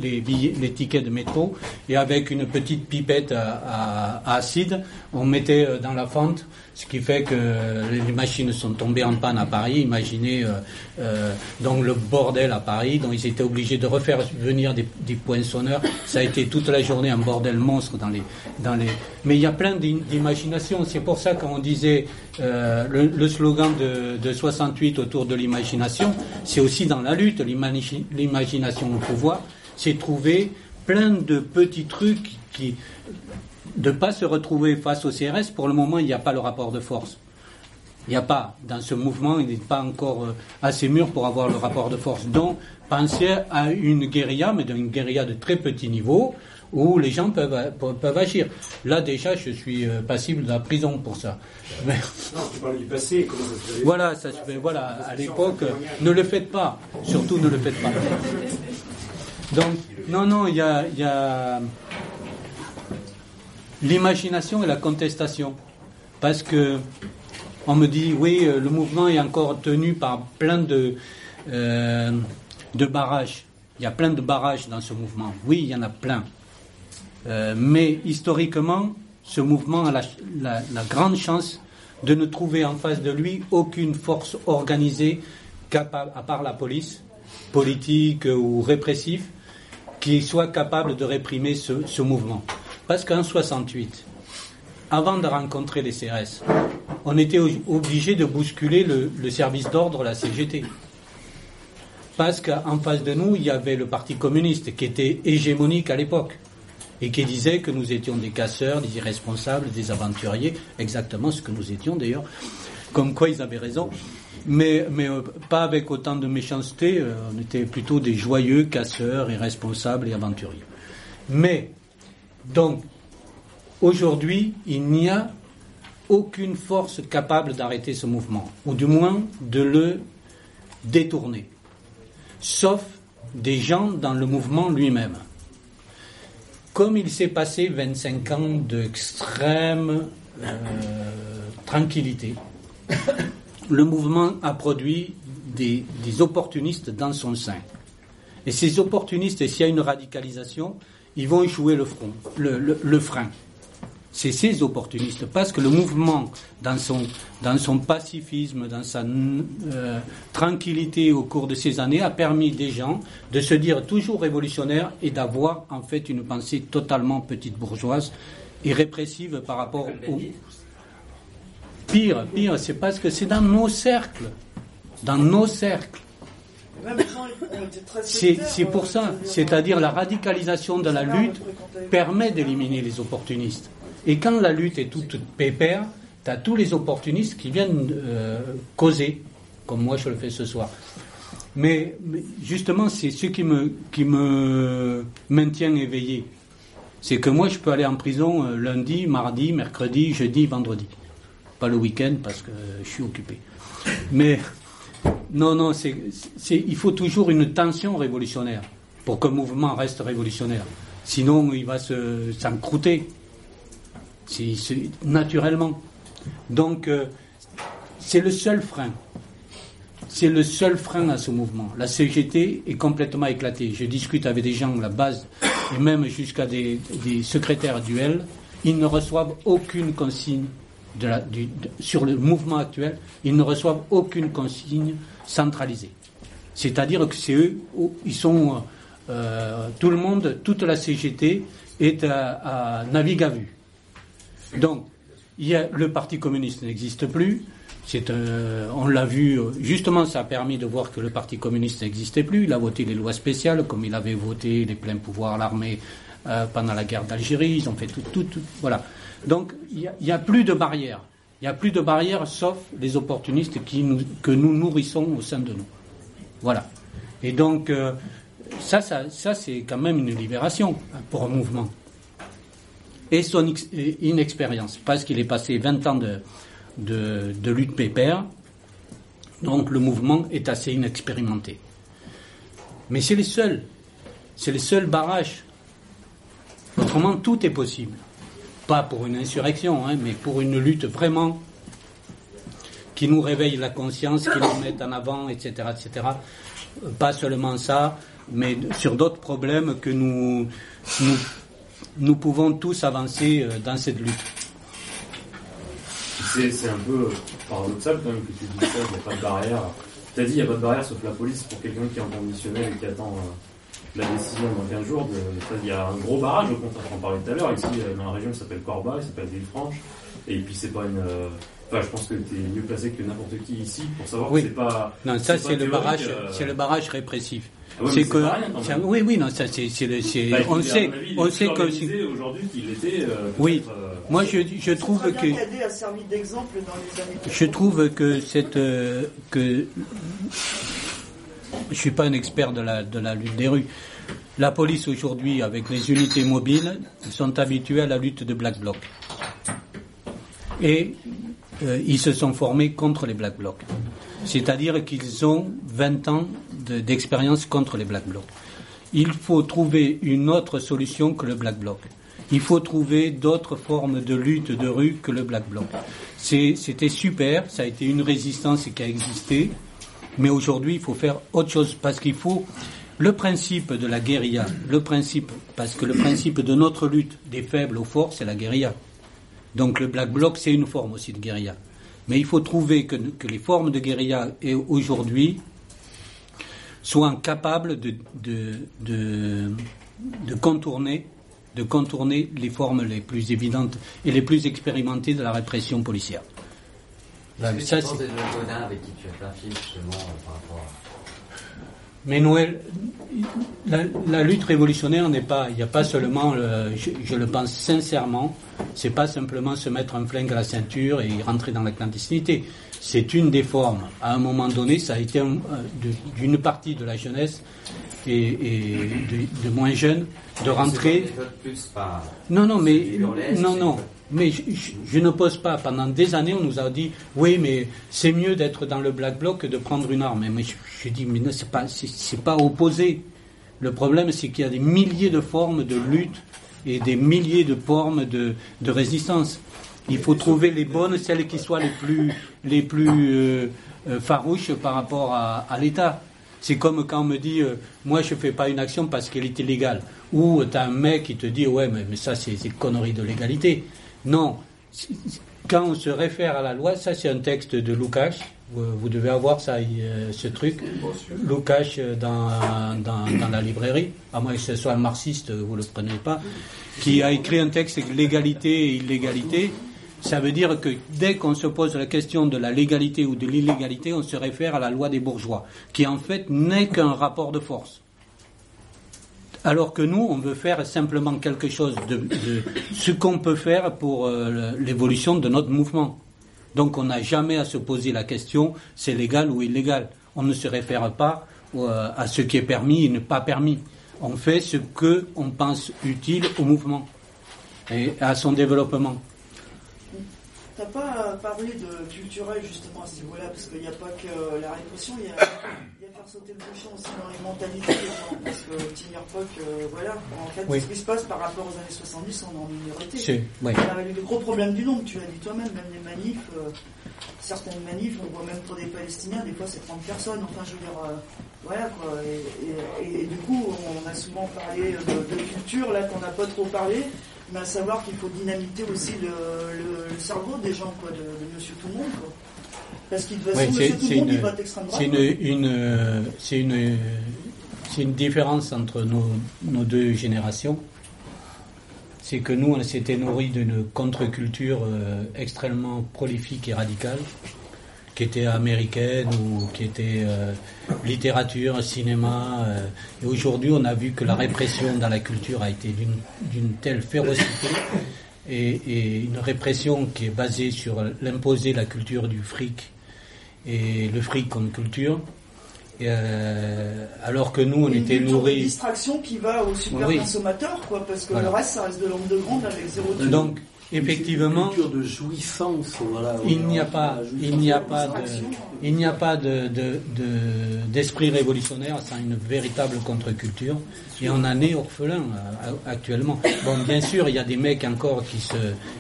tickets de métro, et avec une petite pipette à, acide, on mettait euh, dans la fente, ce qui fait que les machines sont tombées en panne à Paris. Imaginez euh, euh, donc le bordel à Paris, dont ils étaient obligés de refaire venir des, des poinçonneurs. Ça a été toute la journée un bordel monstre dans les, dans les. Mais il y a plein d'imagination. C'est pour ça qu'on disait euh, le, slogan de, de 68 autour de l'imagination, c'est aussi dans la lutte. L'imagination au pouvoir, c'est trouver plein de petits trucs qui de ne pas se retrouver face au CRS. Pour le moment, il n'y a pas le rapport de force. Il n'y a pas, dans ce mouvement, il n'est pas encore euh, assez mûr pour avoir le rapport de force. Donc, pensez à une guérilla, mais d'une guérilla de très petit niveau, où les gens peuvent, peuvent agir. Là, déjà, je suis euh, passible de la prison pour ça. Non, tu parles du passé, comment ça se fait? Voilà, ça se fait, voilà, à l'époque, ne le faites pas. Surtout, ne le faites pas. Donc, non, non, il y a, y a l'imagination et la contestation. Parce que on me dit, oui, euh, le mouvement est encore tenu par plein de, euh, de barrages. Il y a plein de barrages dans ce mouvement. Oui, il y en a plein. Euh, mais historiquement, ce mouvement a la, grande chance de ne trouver en face de lui aucune force organisée, à part la police, politique ou répressive, qui soit capable de réprimer ce, ce mouvement. Parce qu'en 68, avant de rencontrer les CRS, on était obligé de bousculer le, service d'ordre, la CGT. Parce qu'en face de nous, il y avait le Parti communiste qui était hégémonique à l'époque et qui disait que nous étions des casseurs, des irresponsables, des aventuriers, exactement ce que nous étions d'ailleurs, comme quoi ils avaient raison, mais, mais euh, pas avec autant de méchanceté, euh, on était plutôt des joyeux casseurs, irresponsables et aventuriers. Mais, donc, aujourd'hui, il n'y a aucune force capable d'arrêter ce mouvement, ou du moins de le détourner, sauf des gens dans le mouvement lui-même. Comme il s'est passé 25 ans d'extrême euh, tranquillité, [coughs] le mouvement a produit des, opportunistes dans son sein. Et ces opportunistes, s'il y a une radicalisation, ils vont échouer le, front, le frein c'est ces opportunistes, parce que le mouvement, dans son, dans son pacifisme, dans sa euh, tranquillité au cours de ces années, a permis des gens de se dire toujours révolutionnaires et d'avoir en fait une pensée totalement petite bourgeoise et répressive par rapport au... Pire, pire, c'est parce que c'est dans nos cercles, dans nos cercles. C'est pour ça, c'est-à-dire la radicalisation de la lutte permet d'éliminer les opportunistes. Et quand la lutte est toute pépère, tu as tous les opportunistes qui viennent euh, causer, comme moi je le fais ce soir. Mais, justement, c'est ce qui me, qui me maintient éveillé. C'est que moi, je peux aller en prison euh, lundi, mardi, mercredi, jeudi, vendredi. Pas le week-end parce que je suis occupé. Mais non, non, c'est, il faut toujours une tension révolutionnaire pour qu'un mouvement reste révolutionnaire. Sinon, il va se, s'encrouter c'est naturellement. Donc, euh, c'est le seul frein. C'est le seul frein à ce mouvement. La CGT est complètement éclatée. Je discute avec des gens, la base, et même jusqu'à des, secrétaires duels. Ils ne reçoivent aucune consigne sur le mouvement actuel. Ils ne reçoivent aucune consigne centralisée. C'est-à-dire que c'est eux, ils sont, euh, tout le monde, toute la CGT est à, à navigue à vue. Donc, il le Parti communiste n'existe plus. on l'a vu, justement, ça a permis de voir que le Parti communiste n'existait plus. Il a voté les lois spéciales, comme il avait voté les pleins pouvoirs à l'armée euh, pendant la guerre d'Algérie. Ils ont fait tout, tout, tout voilà. Donc, il n'y a, plus de barrières. Il n'y a plus de barrières, sauf les opportunistes que nous nourrissons au sein de nous. Voilà. Et donc, euh, ça, ça c'est quand même une libération pour un mouvement et son inexpérience, parce qu'il est passé 20 ans de, lutte pépère, donc le mouvement est assez inexpérimenté. Mais c'est les seuls, c'est les seuls barrages. Autrement, tout est possible. Pas pour une insurrection, hein, mais pour une lutte vraiment qui nous réveillent la conscience, qui nous mettent en avant, etc., etc. Pas seulement ça, mais sur d'autres problèmes que nous, nous pouvons tous avancer euh, dans cette lutte. C'est un peu paradoxal quand même que tu dis ça, il n'y a pas de barrière. Tu as dit il n'y a pas de barrière sauf la police pour quelqu'un qui est en conditionnel et qui attend euh, la décision dans 15 jours. il y a un gros barrage, au contraire, on parlait tout à l'heure, ici euh, dans la région qui s'appelle Corba, il s'appelle Villefranche. Et puis c'est pas une. Enfin, je pense que tu es mieux placé que n'importe qui ici pour savoir que c'est pas. Non, ça c'est le barrage, c'est le barrage répressif. Ah c'est que oui oui non ça c'est c'est bah, on sait on sait que aujourd'hui qu'il était euh, oui. euh, moi je je trouve que a servi d'exemple dans les années je trouve que cette euh, que je suis pas un expert de la de la lutte des rues. La police aujourd'hui avec les unités mobiles sont habitués à la lutte de black bloc. Et ils se sont formés contre les black blocs c'est-à-dire qu'ils ont 20 ans d'expérience contre les Black Blocs. Il faut trouver une autre solution que le Black Bloc. Il faut trouver d'autres formes de lutte de rue que le Black Bloc. C'était super, ça a été une résistance qui a existé, mais aujourd'hui il faut faire autre chose parce qu'il faut le principe de la guérilla, le principe, parce que le principe de notre lutte des faibles aux forts, c'est la guérilla. Donc le Black Bloc, c'est une forme aussi de guérilla. Mais il faut trouver que, les formes de guérilla aujourd'hui soient capables de, de, contourner, de contourner les formes les plus évidentes et les plus expérimentées de la répression policière. ça, avec qui tu as fait un film justement euh, par rapport à mais Noël, la, lutte révolutionnaire n'est pas, il n'y a pas seulement, je, le pense sincèrement, c'est pas simplement se mettre un flingue à la ceinture et rentrer dans la clandestinité. C'est une des formes. À un moment donné, ça a été d'une partie de la jeunesse et, de, moins jeunes de rentrer. Non, non, mais non, non. Mais je, ne pose pas. Pendant des années, on nous a dit oui, mais c'est mieux d'être dans le black bloc que de prendre une arme. Mais je, dis mais non, c'est pas, opposé. Le problème, c'est qu'il y a des milliers de formes de lutte et des milliers de formes de, résistance. Il faut trouver les bonnes, celles qui soient les plus, les plus euh, euh, farouches par rapport à, l'État. C'est comme quand on me dit, euh, moi je fais pas une action parce qu'elle est illégale. Ou tu as un mec qui te dit, ouais, mais, mais ça c'est connerie de l'égalité. Non. Quand on se réfère à la loi, ça c'est un texte de Lukács. Vous, devez avoir ça, euh, ce truc. Lukács euh, dans, dans, dans, la librairie, à moins que ce soit un marxiste, vous ne le prenez pas, qui a écrit un texte l'égalité et illégalité. Ça veut dire que dès qu'on se pose la question de la légalité ou de l'illégalité, on se réfère à la loi des bourgeois, qui en fait n'est qu'un rapport de force alors que nous, on veut faire simplement quelque chose de, ce qu'on peut faire pour euh, l'évolution de notre mouvement. Donc on n'a jamais à se poser la question c'est légal ou illégal. On ne se réfère pas euh, à ce qui est permis et ne pas permis. On fait ce qu'on pense utile au mouvement et à son développement. Tu n'as pas parlé de culturel justement à ce niveau-là, parce qu'il n'y a pas que la répression, il y a faire sauter le bouchon aussi dans les mentalités des gens, parce que Poc, euh, voilà, en fait, ce qui se passe par rapport aux années 70, on est en minorité. Oui. On a eu de gros problèmes du nombre, tu l'as dit toi-même, même les manifs, euh, certaines manifs, on voit même pour des Palestiniens, des fois c'est 30 personnes, enfin je veux dire, euh, voilà quoi. Et, du coup, on a souvent parlé de, culture, là qu'on n'a pas trop parlé, mais à savoir qu'il faut dynamiter aussi le, cerveau des gens, quoi, de, de monsieur tout le monde, quoi. Parce qu'il c'est une, c'est une, c'est une différence entre nos, nos deux générations. C'est que nous, on s'était nourris d'une contre-culture euh, extrêmement prolifique et radicale, qui était américaine ou qui était euh, littérature, cinéma. Euh. et aujourd'hui, on a vu que la répression dans la culture a été d'une telle férocité et, et, une répression qui est basée sur l'imposer la culture du fric et le fric comme culture. Euh, alors que nous, on était nourris. une distraction qui va au super consommateur, quoi, parce que le reste, ça reste de l'ombre de grande avec zéro. Donc, effectivement, culture de jouissance, voilà. Il n'y a pas, il n'y a pas de, il n'y a pas de, d'esprit révolutionnaire sans une véritable contre-culture. Et on en est orphelin euh, actuellement. Bon, bien sûr, il y a des mecs encore qui se,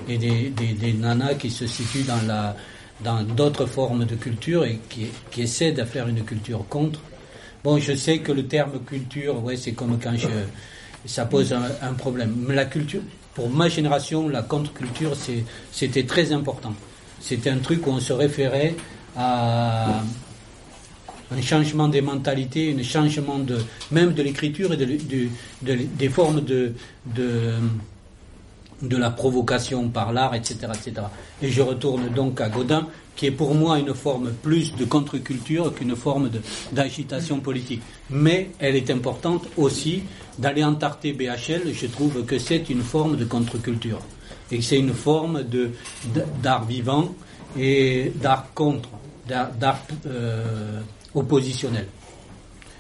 et des, des, des nanas qui se situent dans la dans d'autres formes de culture et qui, qui essaient de faire une culture contre. Bon, je sais que le terme culture, ouais, c'est comme quand je, ça pose un, problème. Mais la culture, pour ma génération, la contre-culture, c'était très important. C'était un truc où on se référait à un changement des mentalités, un changement de, même de l'écriture et de, des formes de, de, la provocation par l'art, etc., etc. Et je retourne donc à Godin, qui est pour moi une forme plus de contre-culture qu'une forme d'agitation politique. Mais elle est importante aussi d'aller entarter BHL, je trouve que c'est une forme de contre-culture. Et c'est une forme d'art vivant et d'art contre, d'art euh, oppositionnel.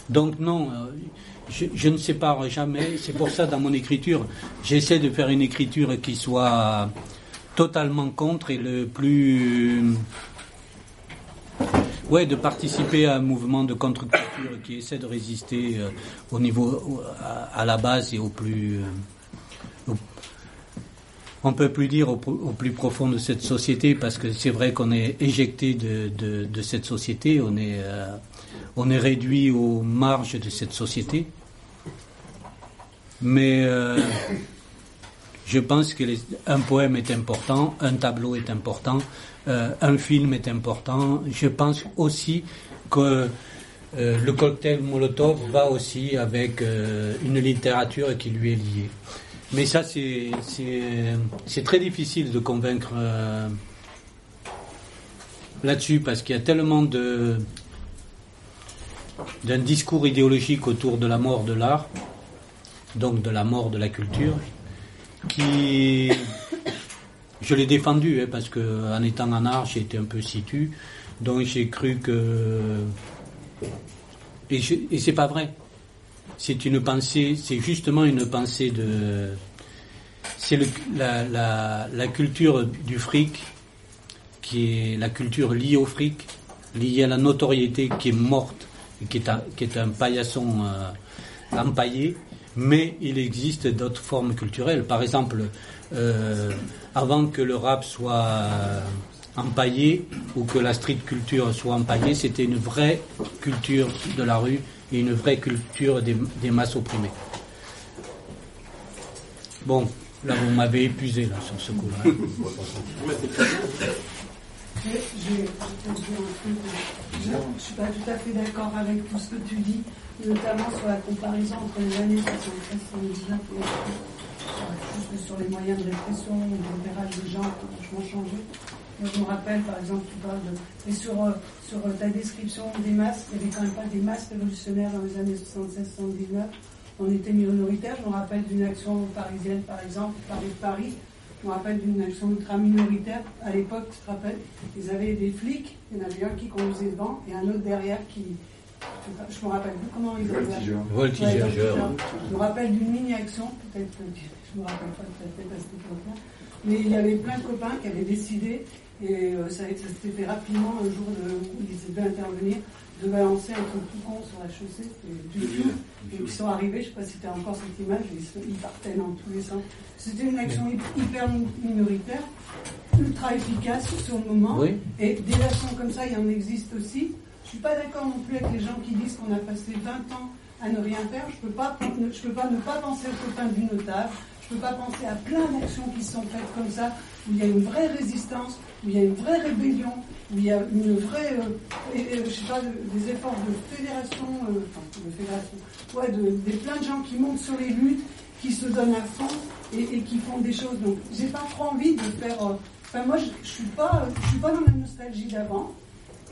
Donc non, euh, je, je, ne sépare jamais. C'est pour ça, dans mon écriture, j'essaie de faire une écriture qui soit totalement contre et le plus... Ouais, de participer à un mouvement de contre-culture qui essaie de résister euh, au niveau, à, la base et au plus... Euh, on peut plus dire au, plus profond de cette société parce que c'est vrai qu'on est éjecté de, de, cette société, on est, euh, on est réduit aux marges de cette société. Mais euh, je pense qu'un poème est important, un tableau est important, euh, un film est important. Je pense aussi que euh, le cocktail Molotov va aussi avec une littérature qui lui est liée. Mais ça, c'est très difficile de convaincre là-dessus parce qu'il y a tellement de d'un discours idéologique autour de la mort de l'art donc de la mort de la culture, qui je l'ai défendu hein, parce que en étant en art, été un peu situ, donc j'ai cru que et, c'est pas vrai. C'est une pensée, c'est justement une pensée de c'est la, culture du fric qui est la culture liée au fric, liée à la notoriété qui est morte, qui est un, qui est un paillasson euh, empaillé mais il existe d'autres formes culturelles. Par exemple, euh, avant que le rap soit empaillé ou que la street culture soit empaillée, c'était une vraie culture de la rue et une vraie culture des, masses opprimées. Bon, là vous m'avez épuisé là sur ce coup-là. Je ne suis pas tout à fait d'accord avec tout ce que tu dis, notamment sur la comparaison entre les années 73 et 19 juste sur les moyens de répression, de des gens ont vachement changé. Je me rappelle, par exemple, tu parles de. Et sur, euh, sur euh, ta description des masses, il n'y avait quand même pas des masses révolutionnaires dans les années 76-79. On était minoritaires. Je me rappelle d'une action parisienne, par exemple, Paris de Paris, je me rappelle d'une action ultra minoritaire. À l'époque, tu te rappelles, ils avaient des flics, il y en avait un qui conduisait devant et un autre derrière qui. Je me rappelle plus comment ils avaient. Voltigeur. je me rappelle d'une mini-action, peut-être que je me rappelle pas tout à fait parce que mais il y avait plein de copains qui avaient décidé, et euh, ça, ça s'était fait rapidement un jour où ils devaient intervenir, de balancer un truc tout con sur la chaussée, du tout. Et ils sont arrivés, je ne sais pas si c'était encore cette image, ils, partaient dans tous les sens. C'était une action hyper minoritaire, ultra efficace sur le moment. Et des actions comme ça, il y en existe aussi. Je ne suis pas d'accord non plus avec les gens qui disent qu'on a passé 20 ans à ne rien faire. Je ne peux, peux pas ne pas penser au copain du notable. Je ne peux pas penser à plein d'actions qui sont faites comme ça, où il y a une vraie résistance, où il y a une vraie rébellion, où il y a une vraie, euh, je sais pas, des efforts de fédération, euh, enfin, de fédération, ouais, de, des plein de gens qui montent sur les luttes, qui se donnent à fond et, qui font des choses. Donc, j'ai pas trop envie de faire. Euh, enfin, moi, je, je suis pas dans la nostalgie d'avant.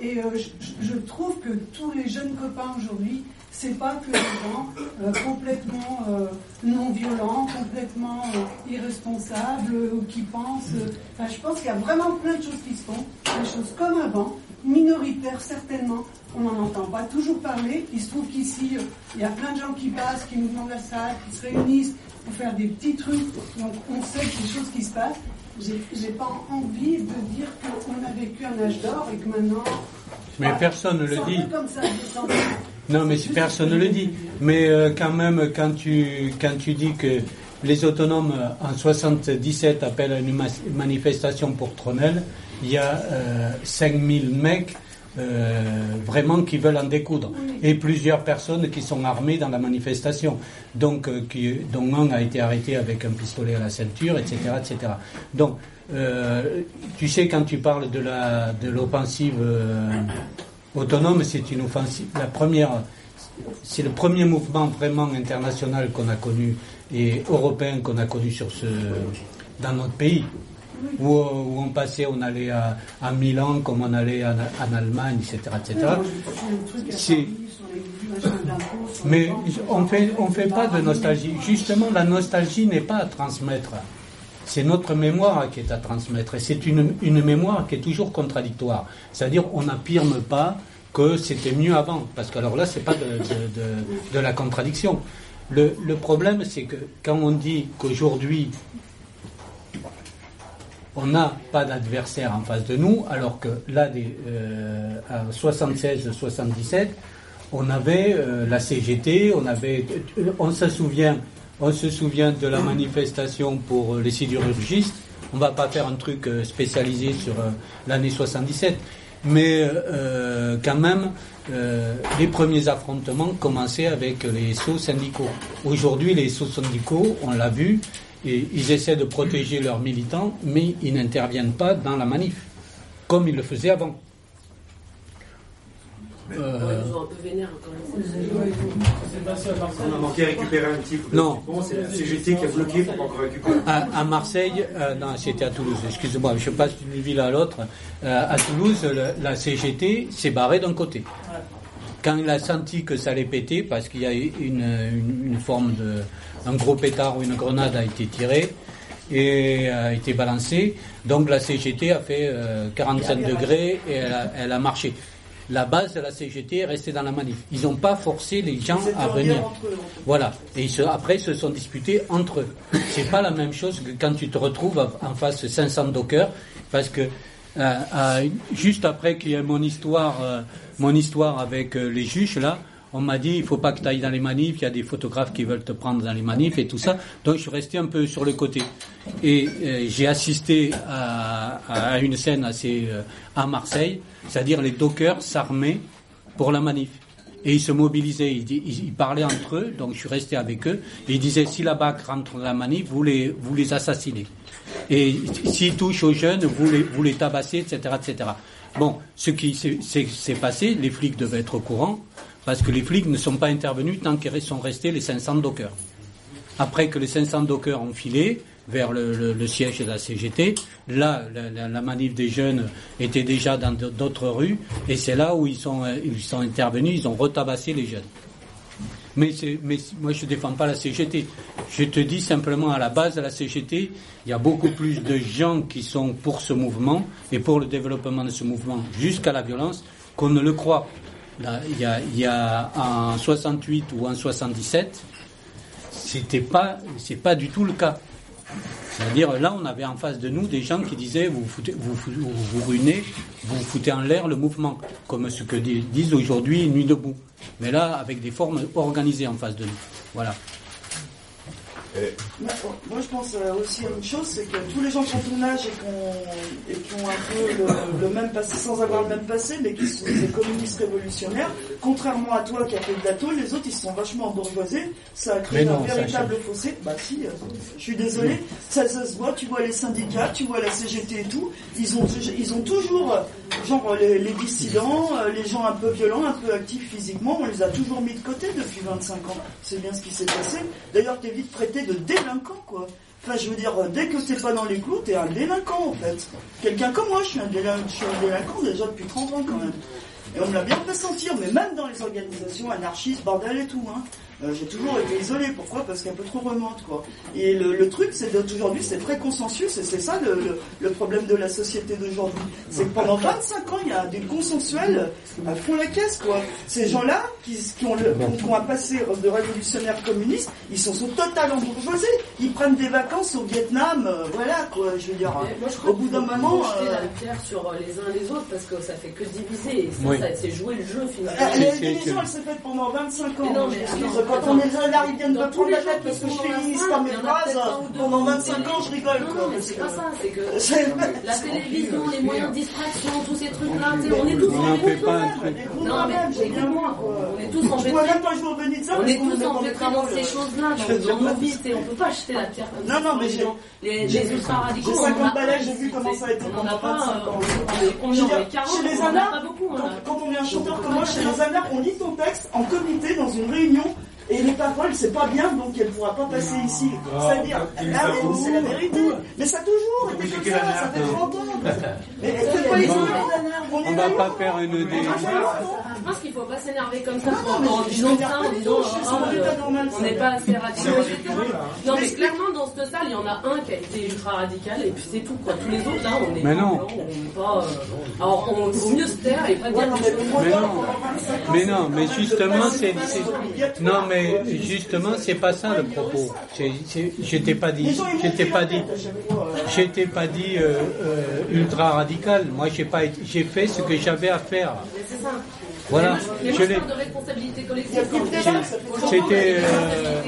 Et je, je, trouve que tous les jeunes copains aujourd'hui c'est pas que des gens euh, complètement euh, non violents, complètement euh, irresponsables ou qui pensent. Enfin, je pense qu'il y a vraiment plein de choses qui se font, des choses comme avant, minoritaires certainement. On n'en entend pas toujours parler. Il se trouve qu'ici, il y a plein de gens qui passent, qui nous demandent la salle, qui se réunissent pour faire des petits trucs. Donc on sait a des choses qui se passent. J'ai pas envie de dire qu'on a vécu un âge d'or et que maintenant. Mais personne ne le dit. Non, mais personne ne le dit. Mais euh, quand même, quand tu, quand tu dis que les autonomes euh, en 77 appellent à une manifestation pour Tronel, il y a 5000 mecs vraiment qui veulent en découdre. Et plusieurs personnes qui sont armées dans la manifestation. Donc, qui, dont un a été arrêté avec un pistolet à la ceinture, etc. etc. Donc, tu sais, quand tu parles de, la, de l'offensive autonome, c'est une offensive. La première, c'est le premier mouvement vraiment international qu'on a connu et européen qu'on a connu sur ce, dans notre pays. Où, où, on passait, on allait à, à, Milan comme on allait en, en Allemagne, etc. etc. Mais on fait, on fait pas de nostalgie. Justement, la nostalgie n'est pas à transmettre. C'est notre mémoire qui est à transmettre. Et c'est une, une mémoire qui est toujours contradictoire. C'est-à-dire, on n'affirme pas que c'était mieux avant. Parce que alors là, c'est pas de, de, de, de, la contradiction. Le, le problème, c'est que quand on dit qu'aujourd'hui, on n'a pas d'adversaire en face de nous, alors que là, des, euh, en 76-77, on avait euh, la CGT, on avait, on se souvient, de la manifestation pour les sidérurgistes. On va pas faire un truc euh, spécialisé sur l'année 77, mais euh, quand même, euh, les premiers affrontements commençaient avec les sauts syndicaux. Aujourd'hui, les sauts syndicaux, on l'a vu, et ils essaient de protéger leurs militants, mais ils n'interviennent pas dans la manif, comme ils le faisaient avant. Euh... Ils ont un peu vénère quand On a manqué à récupérer un petit peu. Non. c'est la CGT qui a bloqué pour pas qu'on récupère. À, à Marseille, euh, non, c'était à Toulouse, excusez-moi, je passe d'une ville à l'autre. Euh, à Toulouse, le, la CGT s'est barrée d'un côté. Quand il a senti que ça allait péter, parce qu'il y a une, une, une, forme de. un gros pétard ou une grenade a été tirée et a été balancée, donc la CGT a fait euh, 45 degrés et elle a, elle a marché la base de la CGT est restée dans la manif. Ils n'ont pas forcé les gens à venir. Voilà. Et ils se, après, ils se sont disputés entre eux. C'est pas la même chose que quand tu te retrouves en face de 500 dockers, parce que euh, euh, juste après qu'il y ait mon histoire, euh, mon histoire avec les juges là, on m'a dit il faut pas que tu ailles dans les manifs, il y a des photographes qui veulent te prendre dans les manifs et tout ça. Donc je suis resté un peu sur le côté. Et euh, j'ai assisté à, une scène assez euh, à Marseille, c'est-à-dire les dockers s'armaient pour la manif. Et ils se mobilisaient, ils, parlaient entre eux, donc je suis resté avec eux, et ils disaient si la BAC rentre dans la manif, vous les, vous les assassinez. Et s'ils touchent aux jeunes, vous les, vous les tabassez, etc., etc. Bon, ce qui s'est passé, les flics devaient être au courant, parce que les flics ne sont pas intervenus tant qu'ils sont restés les 500 dockers. Après que les 500 dockers ont filé vers le, siège de la CGT, là, la, manif des jeunes était déjà dans d'autres rues, et c'est là où ils sont, ils sont intervenus, ils ont retabassé les jeunes. Mais, moi, je ne défends pas la CGT. Je te dis simplement, à la base de la CGT, il y a beaucoup plus de gens qui sont pour ce mouvement et pour le développement de ce mouvement jusqu'à la violence qu'on ne le croit. Il, y a, il y a en 68 ou en 77, c'était pas, pas du tout le cas. C'est-à-dire, là, on avait en face de nous des gens qui disaient vous foutez, vous, ruinez, vous foutez en l'air le mouvement, comme ce que disent aujourd'hui Nuit debout. Mais là, avec des formes organisées en face de nous. Voilà. Moi, moi, je pense aussi à une chose, c'est que tous les gens qui ont ton âge et qui ont, un peu le, le, même passé, sans avoir le même passé, mais qui sont des communistes révolutionnaires, contrairement à toi qui a fait de la tôle, les autres ils se sont vachement bourgeoisés, ça a créé non, un véritable fossé. Bah si, je suis désolé, ça, ça, se voit, tu vois les syndicats, tu vois la CGT et tout, ils ont, ils ont toujours, genre les, les dissidents, les gens un peu violents, un peu actifs physiquement, on les a toujours mis de côté depuis 25 ans. C'est bien ce qui s'est passé. D'ailleurs, t'es vite de délinquant, quoi. Enfin, je veux dire, dès que t'es pas dans les clous, t'es un délinquant, en fait. Quelqu'un comme moi, je suis un délinquant, je suis un délinquant déjà depuis 30 ans, quand même. Et on me l'a bien fait sentir, mais même dans les organisations anarchistes, bordel et tout, hein. Euh, j'ai toujours été isolé. Pourquoi? Parce qu'un peu trop remonte, quoi. Et le, le truc, c'est d'aujourd'hui, c'est très consensus, et c'est ça le, le, le, problème de la société d'aujourd'hui. C'est que pendant 25 ans, il y a des consensuels à fond la caisse, quoi. Ces gens-là, qui, qui, ont le, qui ont un passé de révolutionnaires communistes, ils sont, sont totalement bourgeoisés. Ils prennent des vacances au Vietnam, euh, voilà, quoi. Je veux dire, moi, je au bout d'un moment. Euh... la pierre sur les uns les autres, parce que ça fait que diviser. Oui. c'est jouer le jeu, finalement. La, la division, elle s'est faite pendant 25 ans. Mais non, mais quand on est là, ils viennent de me prendre la tête parce que je féminise pas mes phrases, pendant 25 ans, je rigole. Non, mais c'est pas ça, c'est que [laughs] la télévision, les moyens de distraction, tous ces trucs-là, on est tous On un truc. Non, mais écoute-moi, on est tous Je pourrais empêtrés. même pas jouer au Benitza On parce est tous est empêtrés dans ces choses-là, dans, dans nos vies, c'est- on peut pas acheter la pierre comme Non, ça. non, mais les, les ultra-radicaux, j'ai on en a 50 pas, balais, j'ai vu comment ça a été On en a pendant pas, 25 ans. euh, on est combien, Je veux on dire, est 40, chez les on en a Amars, pas beaucoup. on quand, quand on est un chanteur comme moi, chez les Amars, on lit ton texte en comité dans une réunion et les paroles, c'est pas bien, donc elle pourra pas passer ici. C'est-à-dire, ah, mais c'est la vérité. Mais ça a toujours été comme ça, ça fait 30 ans. [laughs] Mais c'est pas les Bon. autres, on On est va là. pas faire une dé... Je pense qu'il faut pas s'énerver comme ça non, en, disant ça, en disant ah, euh, normal, on n'est pas assez radical. Non, mais clairement, dans cette salle, il y en a un qui a été ultra radical et puis c'est tout. Quoi. Tous les autres, là, on est Mais pas non. blancs, on est pas. euh, Alors, on vaut mieux se taire et pas dire. Mais non, mais non, mais justement, c'est, non, mais justement, c'est pas ça le propos. T'ai pas dit, je t'ai pas dit, je t'ai pas dit euh, euh, ultra radical. Moi, j'ai pas, j'ai fait ce que j'avais à faire. Voilà, Mais je l'ai. C'était, euh,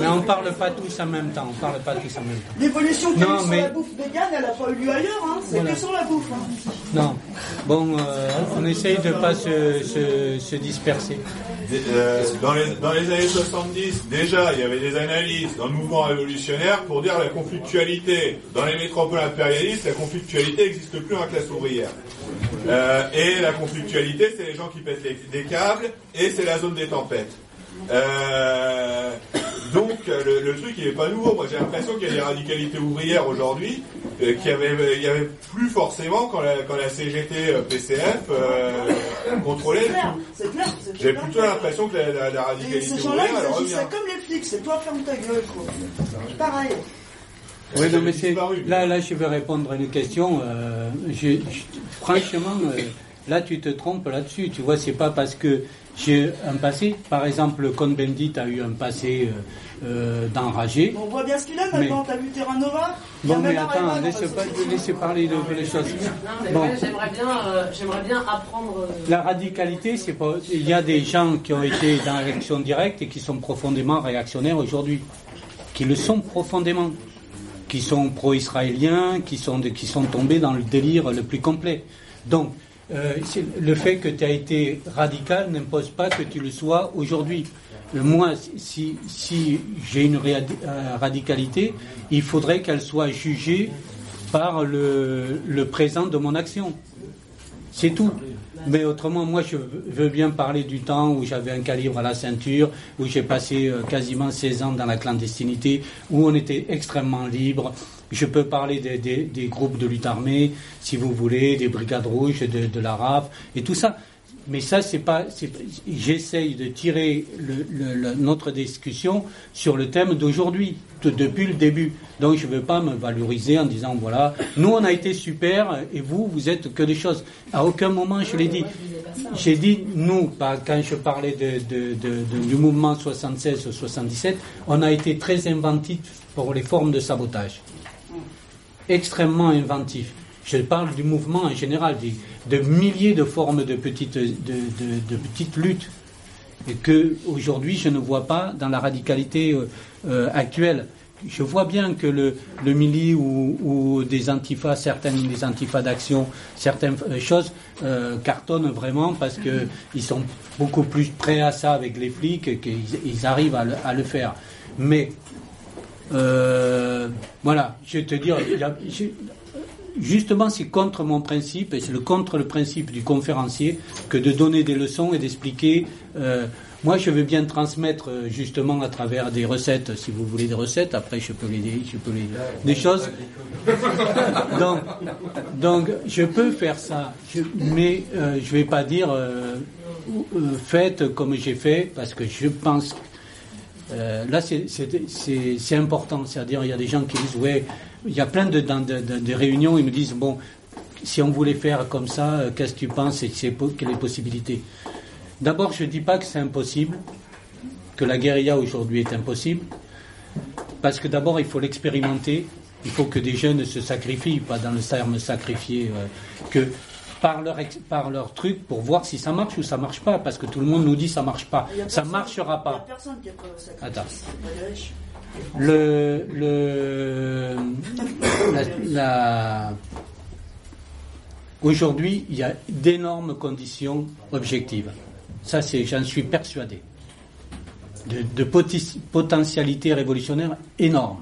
mais on parle pas tous en même temps. On parle pas tous en même temps. L'évolution Non, sur mais- la bouffe végane, elle a pas eu lieu ailleurs, hein. c'est Voilà. que sur la bouffe. hein. Non. Bon, euh, on essaye de pas se, se, se disperser. Euh, dans, les, dans les années 70, déjà, il y avait des analyses dans le mouvement révolutionnaire pour dire la conflictualité. Dans les métropoles impérialistes, la conflictualité n'existe plus la classe ouvrière. Euh, et la conflictualité, c'est les gens qui les- des câbles, et c'est la zone des tempêtes. Euh, donc le, le truc il est pas nouveau. Moi j'ai l'impression qu'il y a des radicalités ouvrières aujourd'hui euh, qu'il y avait il y avait plus forcément quand la, quand la CGT euh, PCF euh, contrôlait C'est le clair, tout. c'est clair. c'est J'ai plutôt l'impression que la, la- la Et radicalité ces ouvrière ils revient. comme les flics, c'est toi ferme ta gueule, quoi. Pareil. Oui, non, mais c'est là, là, je vais répondre à une question. euh, je- je- franchement, euh, là, tu te trompes là-dessus. Tu vois, c'est pas parce que j'ai un passé. Par exemple, le Con Bendit a eu un passé euh, euh, d'enragé. On voit bien ce qu'il a maintenant, t'as vu Terra Nova Bon, mais attends, laisse pas, se- laissez parler de, les choses. Non, mais Bon. ouais, j'aimerais bien, euh, j'aimerais bien apprendre. euh, La radicalité, c'est pas. Il y a des gens qui ont été dans l'élection directe et qui sont profondément réactionnaires aujourd'hui, qui le sont profondément, qui sont pro-israéliens, qui sont de- qui sont tombés dans le délire le plus complet. Donc, euh, le fait que tu as été radical n'impose pas que tu le sois aujourd'hui. Moi, si, si j'ai une euh, radicalité, il faudrait qu'elle soit jugée par le, le présent de mon action. C'est tout. Mais autrement, moi, je veux bien parler du temps où j'avais un calibre à la ceinture, où j'ai passé euh, quasiment 16 ans dans la clandestinité, où on était extrêmement libre. Je peux parler des, des- groupes de lutte armée, si vous voulez, des brigades rouges, de, de la et tout ça. Mais ça, c'est pas. J'essaye de tirer le- notre discussion sur le thème d'aujourd'hui, de- depuis le début. Donc, je ne veux pas me valoriser en disant voilà, nous on a été super et vous, vous êtes que des choses. À aucun moment je l'ai dit. J'ai dit nous, quand je parlais de- de- du mouvement 76-77, on a été très inventif pour les formes de sabotage extrêmement inventif. Je parle du mouvement en général, de milliers de formes de petites, de, de- petites luttes, et que aujourd'hui je ne vois pas dans la radicalité euh, euh, actuelle. Je vois bien que le, le Mili ou, ou des antifas, certaines des antifas d'action, certaines euh, choses cartonnent vraiment parce que ils sont beaucoup plus prêts à ça avec les flics qu'ils ils arrivent à le, à le faire. Mais euh, voilà, je vais te dire, justement, c'est contre mon principe, et c'est le contre le principe du conférencier, que de donner des leçons et d'expliquer. euh, moi, je veux bien transmettre euh, justement à travers des recettes, si vous voulez des recettes. Après, je peux les, je peux les, des choses. [laughs] donc, donc, je peux faire ça, mais euh, je vais pas dire faites comme j'ai fait, parce que je pense euh, là, c'est- important. C'est-à-dire, il y a des gens qui disent, ouais, il y a plein de, réunions, ils me disent, bon, si on voulait faire comme ça, euh, qu'est-ce que tu penses et quelles les possibilités D'abord, je ne dis pas que c'est impossible, que la guérilla aujourd'hui est impossible, parce que d'abord, il faut l'expérimenter. Il faut que des jeunes se sacrifient, pas dans le terme sacrifier, euh, que par leur, par leur truc pour voir si ça marche ou ça marche pas, parce que tout le monde nous dit ça marche pas. Ça marchera pas. personne qui a Attends. Le, le, la, Aujourd'hui, il y a d'énormes conditions objectives. Ça, c'est, j'en suis persuadé. De, de potentialité révolutionnaire énorme.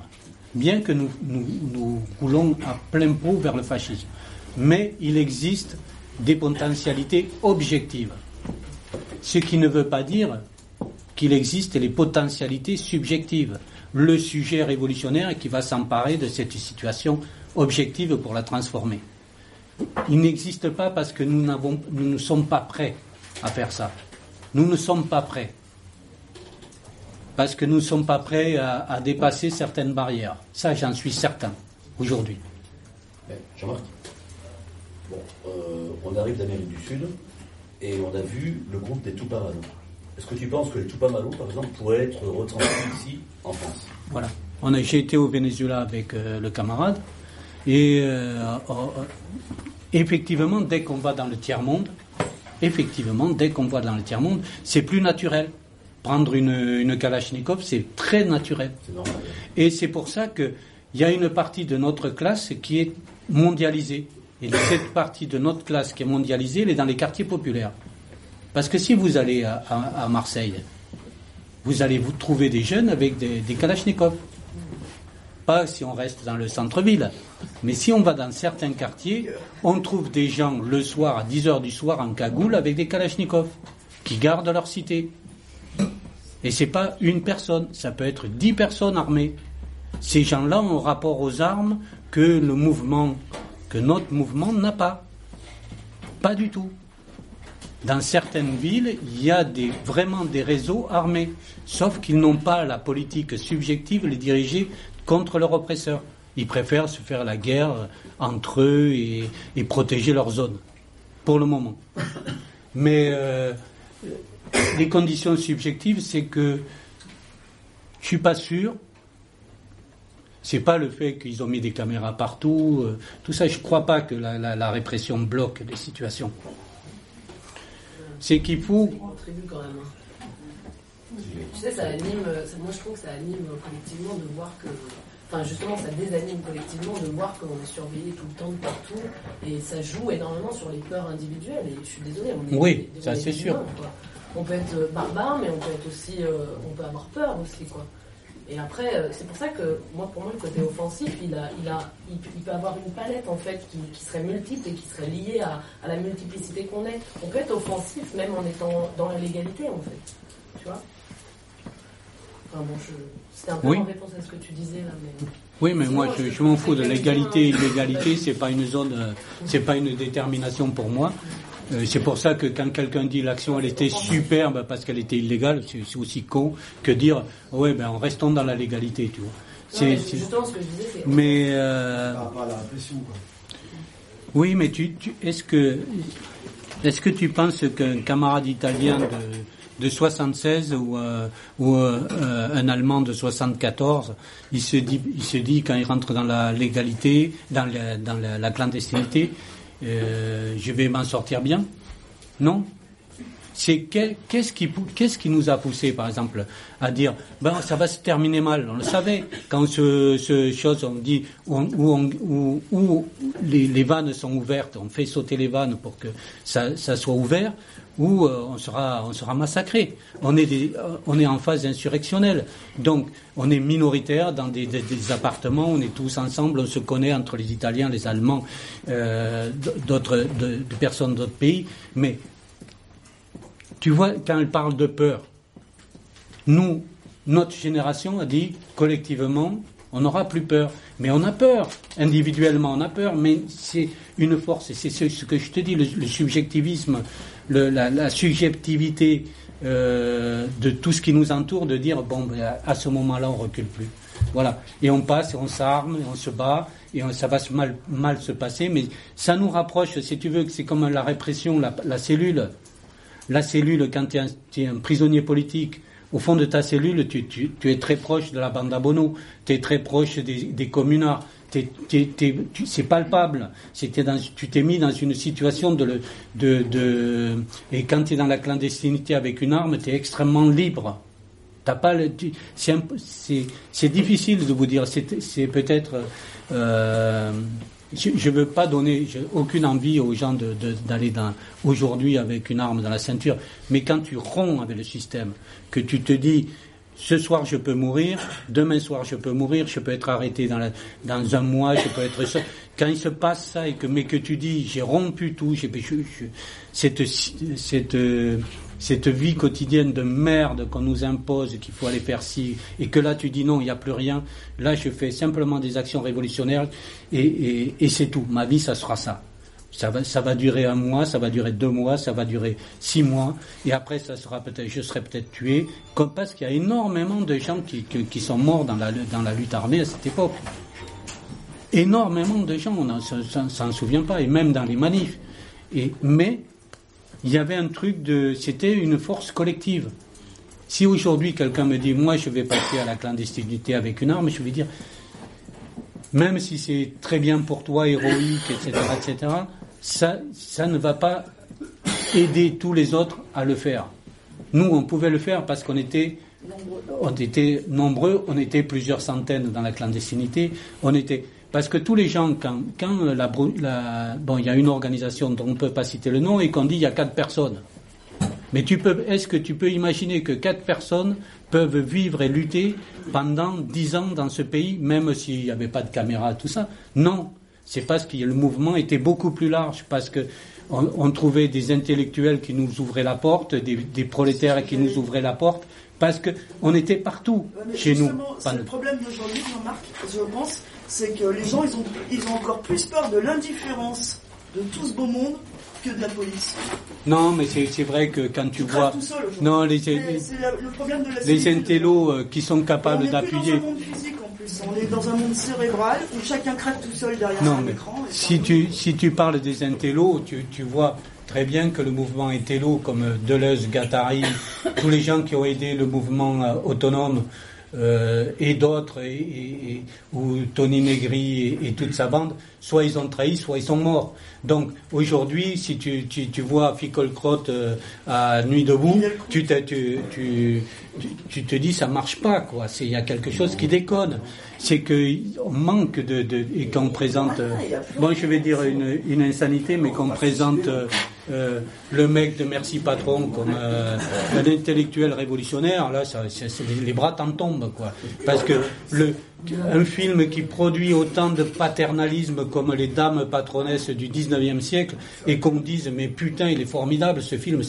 Bien que nous, nous, nous roulons à plein pot vers le fascisme mais il existe des potentialités objectives. Ce qui ne veut pas dire qu'il existe les potentialités subjectives. Le sujet révolutionnaire qui va s'emparer de cette situation objective pour la transformer. Il n'existe pas parce que nous, ne sommes pas prêts à faire ça. Nous ne sommes pas prêts. Parce que nous ne sommes pas prêts à, dépasser certaines barrières. Ça, j'en suis certain aujourd'hui. Jean-Marc Bon, euh, on arrive d'Amérique du Sud et on a vu le groupe des Tupamaros. Est-ce que tu penses que les Tupamaros, par exemple, pourraient être retransmis ici, en France? Voilà. J'ai été au Venezuela avec euh, le camarade et euh, effectivement, dès qu'on va dans le tiers-monde, effectivement, dès qu'on va dans le tiers-monde, c'est plus naturel. Prendre une, une Kalachnikov, c'est très naturel. Et c'est pour ça qu'il y a une partie de notre classe qui est mondialisée. Et cette partie de notre classe qui est mondialisée, elle est dans les quartiers populaires. Parce que si vous allez à, Marseille, vous allez vous trouver des jeunes avec des, des kalachnikovs. Pas si on reste dans le centre-ville. Mais si on va dans certains quartiers, on trouve des gens le soir à 10h du soir en cagoule avec des kalachnikovs qui gardent leur cité. Et c'est pas une personne, ça peut être dix personnes armées. Ces gens-là ont rapport aux armes que le mouvement que notre mouvement n'a pas. Pas du tout. Dans certaines villes, il y a des, vraiment des réseaux armés, sauf qu'ils n'ont pas la politique subjective les diriger contre leurs oppresseurs. Ils préfèrent se faire la guerre entre eux et, protéger leur zone, pour le moment. Mais euh, les conditions subjectives, c'est que je suis pas sûr c'est pas le fait qu'ils ont mis des caméras partout, euh, tout ça. Je crois pas que la, répression bloque les situations. C'est qu'il faut. quand même. Hein. Tu sais, ça anime. Moi, je trouve que ça anime collectivement de voir que. Enfin, justement, ça désanime collectivement de voir qu'on est surveillé tout le temps de partout. Et ça joue énormément sur les peurs individuelles. Et je suis désolée. On est oui, ça c'est sûr. On peut être barbare, mais on peut être aussi. Euh, on peut avoir peur aussi, quoi. Et après, euh, c'est pour ça que moi, pour moi, le côté offensif, il, a, il, a, il, peut avoir une palette en fait qui, qui serait multiple et qui serait liée à, à la multiplicité qu'on est. On peut être offensif même en étant dans la légalité en fait. Tu vois? Enfin bon, c'était un peu en réponse à ce que tu disais là, mais. Oui, mais moi, je, je m'en fous de l'égalité. L'égalité, c'est pas une zone, euh, c'est pas une détermination pour moi. Euh, c'est pour ça que quand quelqu'un dit l'action elle était superbe parce qu'elle était illégale, c'est aussi con que dire ouais ben restons dans la légalité, tu vois. C'est justement ce que je disais. c'est... Mais euh... la répression. Oui, mais tu, tu est-ce que est-ce que tu penses qu'un camarade italien de de 76 ou, euh, ou euh, un Allemand de 74, il se dit, il se dit quand il rentre dans la légalité, dans la, dans la clandestinité, euh, je vais m'en sortir bien. Non. C'est qu'est-ce qui, nous a poussé, par exemple, à dire ben ça va se terminer mal. On le savait. Quand ce, chose on dit où, les, vannes sont ouvertes, on fait sauter les vannes pour que ça soit ouvert où euh, on sera, on sera massacré. On est, des, euh, on est en phase insurrectionnelle. Donc, on est minoritaire dans des, appartements, on est tous ensemble, on se connaît entre les Italiens, les Allemands, euh, d'autres de, de personnes d'autres pays. Mais tu vois, quand elle parle de peur, nous, notre génération a dit collectivement, on n'aura plus peur. Mais on a peur, individuellement, on a peur, mais c'est une force, et c'est ce, que je te dis, le subjectivisme la, subjectivité euh, de tout ce qui nous entoure, de dire bon, ben, à ce moment-là, on recule plus. Voilà. Et on passe, et on s'arme, et on se bat, et ça va mal, mal se passer, mais ça nous rapproche, si tu veux, que c'est comme la répression, la, cellule. La cellule, quand tu es, un prisonnier politique, au fond de ta cellule, tu, es très proche de la bande à tu es très proche des, des communards, c'est palpable. Dans, tu t'es mis dans une situation de, de, et quand tu es dans la clandestinité avec une arme, tu es extrêmement libre. T'as pas c'est difficile de vous dire. C'est peut-être. Euh, je ne veux pas donner aucune envie aux gens d'aller de, aujourd'hui avec une arme dans la ceinture, mais quand tu romps avec le système, que tu te dis ce soir je peux mourir, demain soir je peux mourir, je peux être arrêté dans, dans un mois, je peux être quand il se passe ça et que mais que tu dis j'ai rompu tout, j'ai cette, cette cette vie quotidienne de merde qu'on nous impose, qu'il faut aller faire ci, et que là tu dis non, il n'y a plus rien, là je fais simplement des actions révolutionnaires et, c'est tout. Ma vie, ça sera ça. Ça va, ça va durer un mois, ça va durer deux mois, ça va durer six mois, et après ça sera peut-être, je serai peut-être tué, comme parce qu'il y a énormément de gens qui, qui, sont morts dans la, dans la lutte armée à cette époque. Énormément de gens, on ne s'en souvient pas, et même dans les manifs. Et, mais il y avait un truc de. C'était une force collective. Si aujourd'hui quelqu'un me dit, moi je vais passer à la clandestinité avec une arme, je vais dire, même si c'est très bien pour toi, héroïque, etc., etc., ça, ça ne va pas aider tous les autres à le faire. Nous, on pouvait le faire parce qu'on était, on était nombreux, on était plusieurs centaines dans la clandestinité, on était, parce que tous les gens, quand, quand la, bon, il y a une organisation dont on ne peut pas citer le nom et qu'on dit il y a quatre personnes. Mais tu peux, est-ce que tu peux imaginer que quatre personnes peuvent vivre et lutter pendant dix ans dans ce pays, même s'il n'y avait pas de caméra, tout ça? Non. C'est parce que le mouvement était beaucoup plus large, parce que on, trouvait des intellectuels qui nous ouvraient la porte, des, des prolétaires qui nous ouvraient la porte, parce qu'on était partout chez nous. C'est le problème d'aujourd'hui, Jean-Marc, je pense, c'est que les gens, ils ont, ils ont encore plus peur de l'indifférence de tout ce beau monde que de la police. Non, mais c'est vrai que quand tu, vois. non, les, les, le problème de la les intellos euh, qui sont capables d'appuyer. On est dans un monde cérébral où chacun craque tout seul derrière non, son écran. Si tu, si tu parles des intellos, tu, tu vois très bien que le mouvement intello, comme Deleuze, Gattari, tous les gens qui ont aidé le mouvement euh, autonome, euh, et d'autres, et, ou Tony Negri et, toute sa bande, soit ils ont trahi, soit ils sont morts. Donc aujourd'hui, si tu, tu, tu vois Ficole-Crotte euh, à Nuit debout, tu, te, tu, tu, tu, te dis ça marche pas, quoi. Il y a quelque chose qui déconne. C'est qu'on manque de, de et qu'on présente, euh, bon, je vais dire une, une insanité, mais qu'on présente euh, le mec de Merci Patron comme euh, un intellectuel révolutionnaire, là, ça, les bras t'en tombent, quoi. Parce que un film qui produit autant de paternalisme comme les dames patronesses du 19e siècle et qu'on dise, mais putain, il est formidable ce film,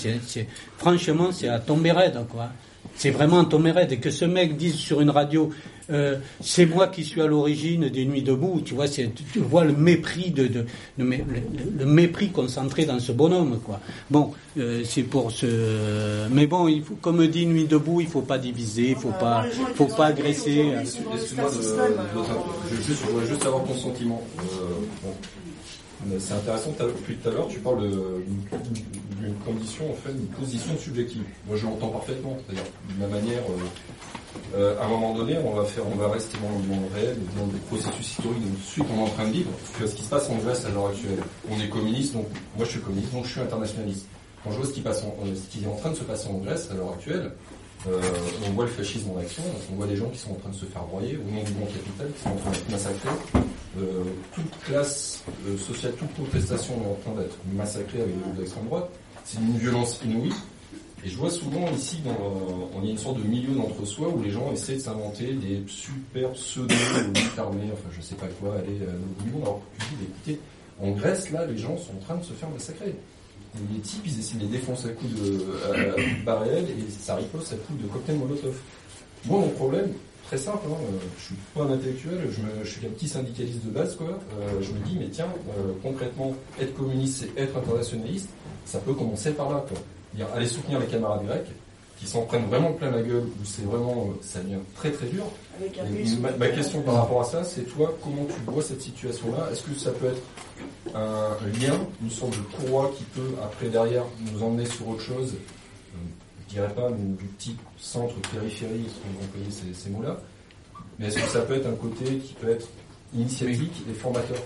franchement, c'est à tomber raide, quoi. C'est vraiment tomber raide. Et que ce mec dise sur une radio, euh, c'est moi qui suis à l'origine des Nuits debout. Tu vois, tu vois le mépris de, de, le, mépris concentré dans ce bonhomme, quoi. Bon, euh, c'est pour ce. Mais bon, il faut, comme dit Nuit debout, il faut pas diviser, il faut pas, faut pas agresser. Excuse-moi, je, voudrais juste avoir ton sentiment. Euh, c'est intéressant, depuis tout à l'heure, tu parles d'une condition, en fait, d'une position subjective. Moi, je l'entends parfaitement. C'est-à-dire, de ma manière, euh, à un moment donné, on va faire, on va rester dans le monde réel, dans des processus historiques de suite on est en train de vivre. Vois ce qui se passe en Grèce à l'heure actuelle. On est communiste, donc moi je suis communiste, donc je suis internationaliste. Quand je vois ce qui, passe euh, ce qui est en train de se passer en Grèce à l'heure actuelle, euh, on voit le fascisme en action, on voit des gens qui sont en train de se faire broyer au nom du bon capital, qui sont en train d'être massacrés. Euh, toute classe euh, sociale, toute protestation est en train d'être massacrée avec l'extrême droite. C'est une violence inouïe. Et je vois souvent ici, dans, on y a une sorte de milieu d'entre-soi où les gens essaient de s'inventer des super pseudo luttes armées, enfin je sais pas quoi, aller euh, au niveau. Alors dis, écoutez, en Grèce, là, les gens sont en train de se faire massacrer. Les types, ils essaient de les défoncer à coups de, [coughs] à, et ça riposte à coups de cocktail Molotov. Moi, mon problème, très simple, hein, je suis pas un intellectuel, je, suis qu'un petit syndicaliste de base, quoi. Euh, je me dis, mais tiens, euh, concrètement, être communiste, c'est être internationaliste, ça peut commencer par là, quoi aller soutenir les camarades grecs qui s'en prennent vraiment plein la gueule, où c'est vraiment, euh, ça devient très très dur. ma, question par rapport à ça, c'est toi, comment tu vois cette situation-là? Est-ce que ça peut être un, lien, une sorte de courroie qui peut, après derrière, nous emmener sur autre chose? Euh, Je dirais pas du type centre, périphérie, on connaît ces, ces mots-là. Mais est-ce que ça peut être un côté qui peut être initiatique et formateur?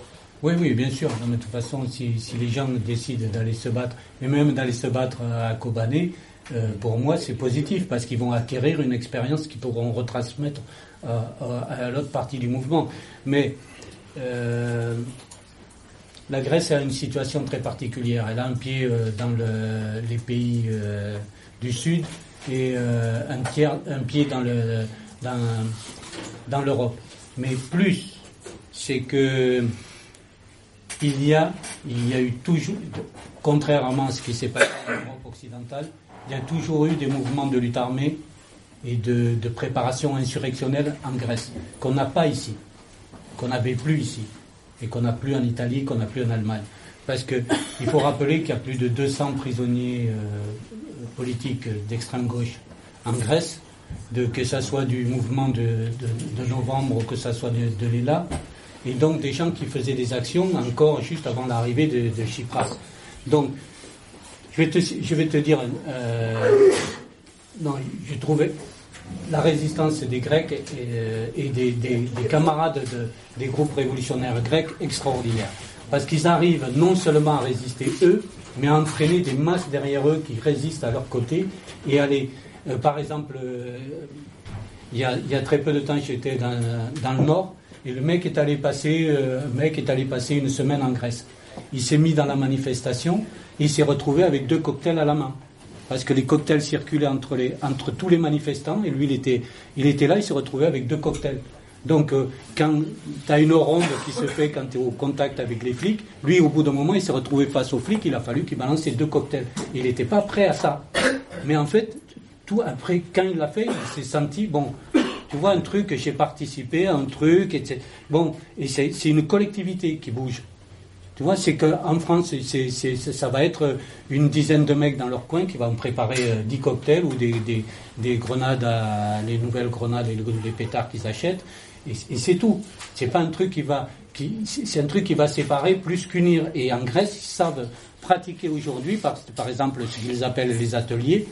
Oui, oui, bien sûr. de toute façon, si, les gens décident d'aller se battre, et même d'aller se battre à Kobané, euh, pour moi, c'est positif parce qu'ils vont acquérir une expérience qu'ils pourront retransmettre à l'autre partie du mouvement. Mais euh, la Grèce a une situation très particulière. Elle a un pied euh, dans les pays du Sud et un, pied dans le dans, dans l'Europe. Mais plus, c'est que il y a eu toujours, contrairement à ce qui s'est passé en Europe occidentale, il y a toujours eu des mouvements de lutte armée et de, préparation insurrectionnelle en Grèce, qu'on n'a pas ici, qu'on n'avait plus ici, et qu'on n'a plus en Italie, qu'on n'a plus en Allemagne. Parce qu'il faut rappeler qu'il y a plus de 200 prisonniers euh, politiques d'extrême gauche en Grèce, que ce soit du mouvement de, novembre ou que ce soit de, de l'ELA, et donc des gens qui faisaient des actions encore juste avant l'arrivée de, de Chypras. Donc, je vais te, dire, euh, non, j'ai trouvé la résistance des Grecs et, euh, des, des, camarades des groupes révolutionnaires grecs extraordinaire. Parce qu'ils arrivent non seulement à résister eux, mais à entraîner des masses derrière eux qui résistent à leur côté et à les, euh, par exemple, il y, a, il, y a, très peu de temps, j'étais dans, le Nord, et le mec est allé passer, euh, mec est allé passer une semaine en Grèce. Il s'est mis dans la manifestation il s'est retrouvé avec deux cocktails à la main. Parce que les cocktails circulaient entre, les, entre tous les manifestants et lui, il était, là, il s'est retrouvé avec deux cocktails. Donc, euh, quand tu as une ronde qui se fait quand tu es au contact avec les flics, lui, au bout d'un moment, il s'est retrouvé face aux flics, il a fallu qu'il balance ses deux cocktails. Il n'était pas prêt à ça. Mais en fait, tout après, quand il l'a fait, il s'est senti, bon, tu vois, un truc, j'ai participé à un truc, etc. Bon, et c'est une collectivité qui bouge. Tu vois, c'est qu'en France, ça va être une dizaine de mecs dans leur coin qui vont préparer 10 euh, cocktails ou des, grenades, les nouvelles grenades et les pétards qu'ils achètent. Et, c'est tout. C'est pas un truc qui va, c'est un truc qui va séparer plus qu'unir. Et en Grèce, ils savent pratiquer aujourd'hui, par, par exemple, ce qu'ils appellent les ateliers.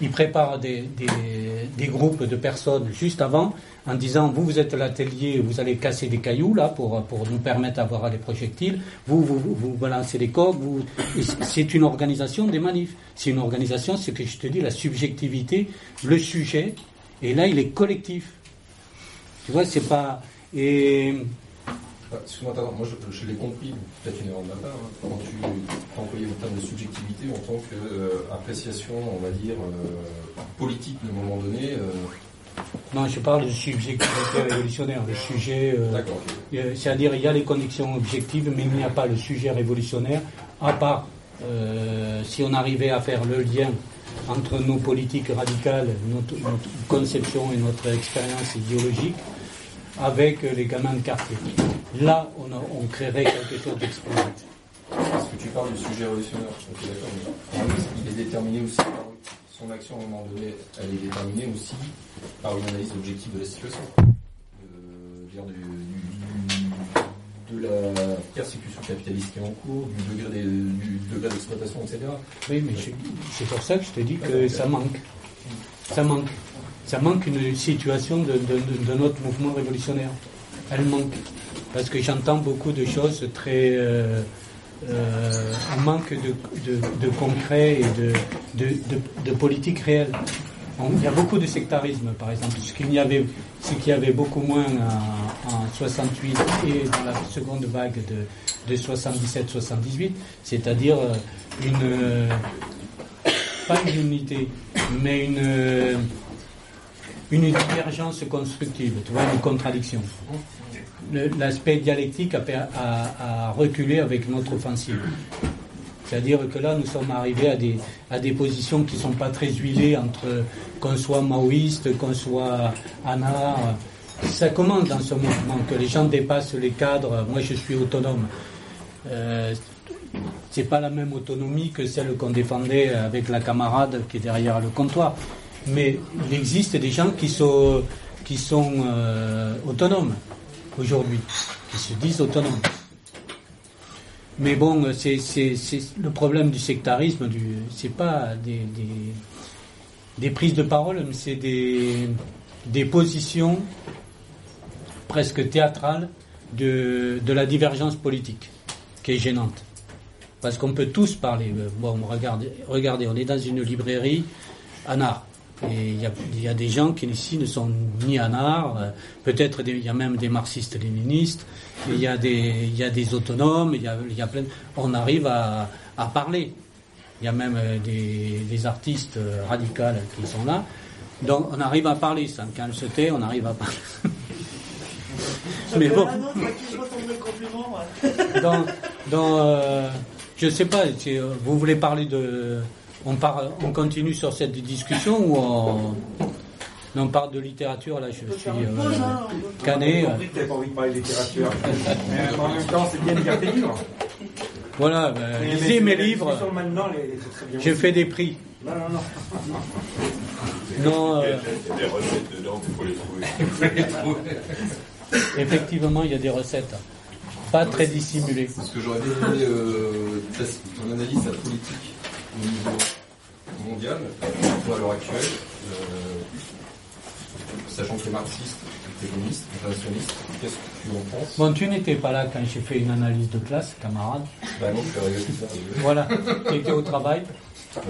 Ils préparent des, groupes de personnes juste avant en disant vous vous êtes l'atelier, vous allez casser des cailloux là pour, nous permettre d'avoir les projectiles, vous vous, vous balancez les coques, c'est une organisation des manifs. C'est une organisation, ce que je te dis, la subjectivité, le sujet, et là il est collectif. Tu vois, c'est pas. Et Excuse-moi, moi je, l'ai compris, peut-être une erreur de ma part, hein, quand tu as le terme de subjectivité en tant qu'appréciation, euh, on va dire, euh, politique à un moment donné. Euh. Non, je parle de subjectivité révolutionnaire, le sujet. C'est-à-dire, il y a les connexions objectives, mais il n'y a pas le sujet révolutionnaire, à part si on arrivait à faire le lien entre nos politiques radicales, notre conception et notre expérience idéologique, avec les gamins de quartier. Là, on, créerait quelque chose d'explosif. Est-ce que tu parles du sujet révolutionnaire il est déterminé aussi par son action à un moment donné, elle est déterminée aussi par une analyse objective de la situation. Euh, de la persécution capitaliste qui est en cours, du degré, du degré d'exploitation, etc. Oui, mais c'est pour ça que je te dis que ça manque. Ça manque ça manque une situation de, notre mouvement révolutionnaire. Elle manque. Parce que j'entends beaucoup de choses très. Euh, euh, manque de, concret et de, politique réelle. il y a beaucoup de sectarisme, par exemple, ce qu'il y avait, beaucoup moins en, 68 et dans la seconde vague de, 77-78, c'est-à-dire euh, une pas une unité, mais une une divergence constructive, tu une contradiction. L'aspect dialectique a, reculé avec notre offensive. C'est-à-dire que là, nous sommes arrivés à des, positions qui ne sont pas très huilées entre qu'on soit maoïste, qu'on soit Anna. Ça commence dans ce mouvement, que les gens dépassent les cadres. Moi, je suis autonome. Euh, c'est pas la même autonomie que celle qu'on défendait avec la camarade qui est derrière le comptoir mais il existe des gens qui sont, qui sont euh, autonomes aujourd'hui, qui se disent autonomes. Mais bon, c'est, le problème du sectarisme, du, c'est pas des, prises de parole, mais c'est des, positions presque théâtrales de, la divergence politique, qui est gênante. Parce qu'on peut tous parler. Bon, regardez, regardez, on est dans une librairie en art. Et il y a, y a, des gens qui ici ne sont ni en art, peut-être il y a même des marxistes-léninistes, il y a des, il y a des autonomes, il y a, il y a plein. On arrive à, à parler. Il y a même des, des artistes radicaux qui sont là. Donc on arrive à parler, sans qu'elle se tait, on arrive à parler. Mais bon. dans, dans euh, je sais pas, vous voulez parler de. On, parle, on continue sur cette discussion ou on, on parle de littérature Là, je suis euh, cané. J'ai compris que tu pas envie de parler de littérature. Mais en même temps, c'est bien de garder livres. Voilà, ben, lisez mes livres. J'ai fait des prix. Non, non, non. Non. Il y a des recettes dedans, [laughs] il faut les trouver. Effectivement, il y a des recettes. Pas très dissimulées. Parce que j'aurais bien aimé euh, ton analyse de la politique au niveau mondial, à l'heure actuelle, euh, sachant que les marxistes, les communistes, les internationalistes, qu'est-ce que tu en penses? Bon, tu n'étais pas là quand j'ai fait une analyse de classe, camarade. Bah non, je suis arrivé plus tard. Voilà, tu étais au travail,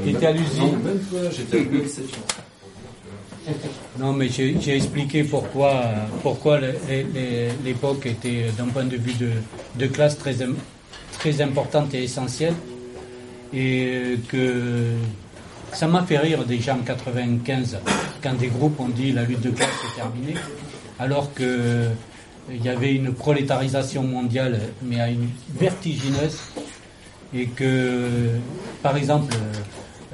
tu étais à l'usine. Non, même toi, j'étais à. Non, mais j'ai expliqué pourquoi, pourquoi l'époque était, d'un point de vue de, de classe, très, très importante et essentielle. Et que ça m'a fait rire déjà en 95, quand des groupes ont dit la lutte de classe est terminée, alors qu'il y avait une prolétarisation mondiale, mais à une vertigineuse, et que, par exemple,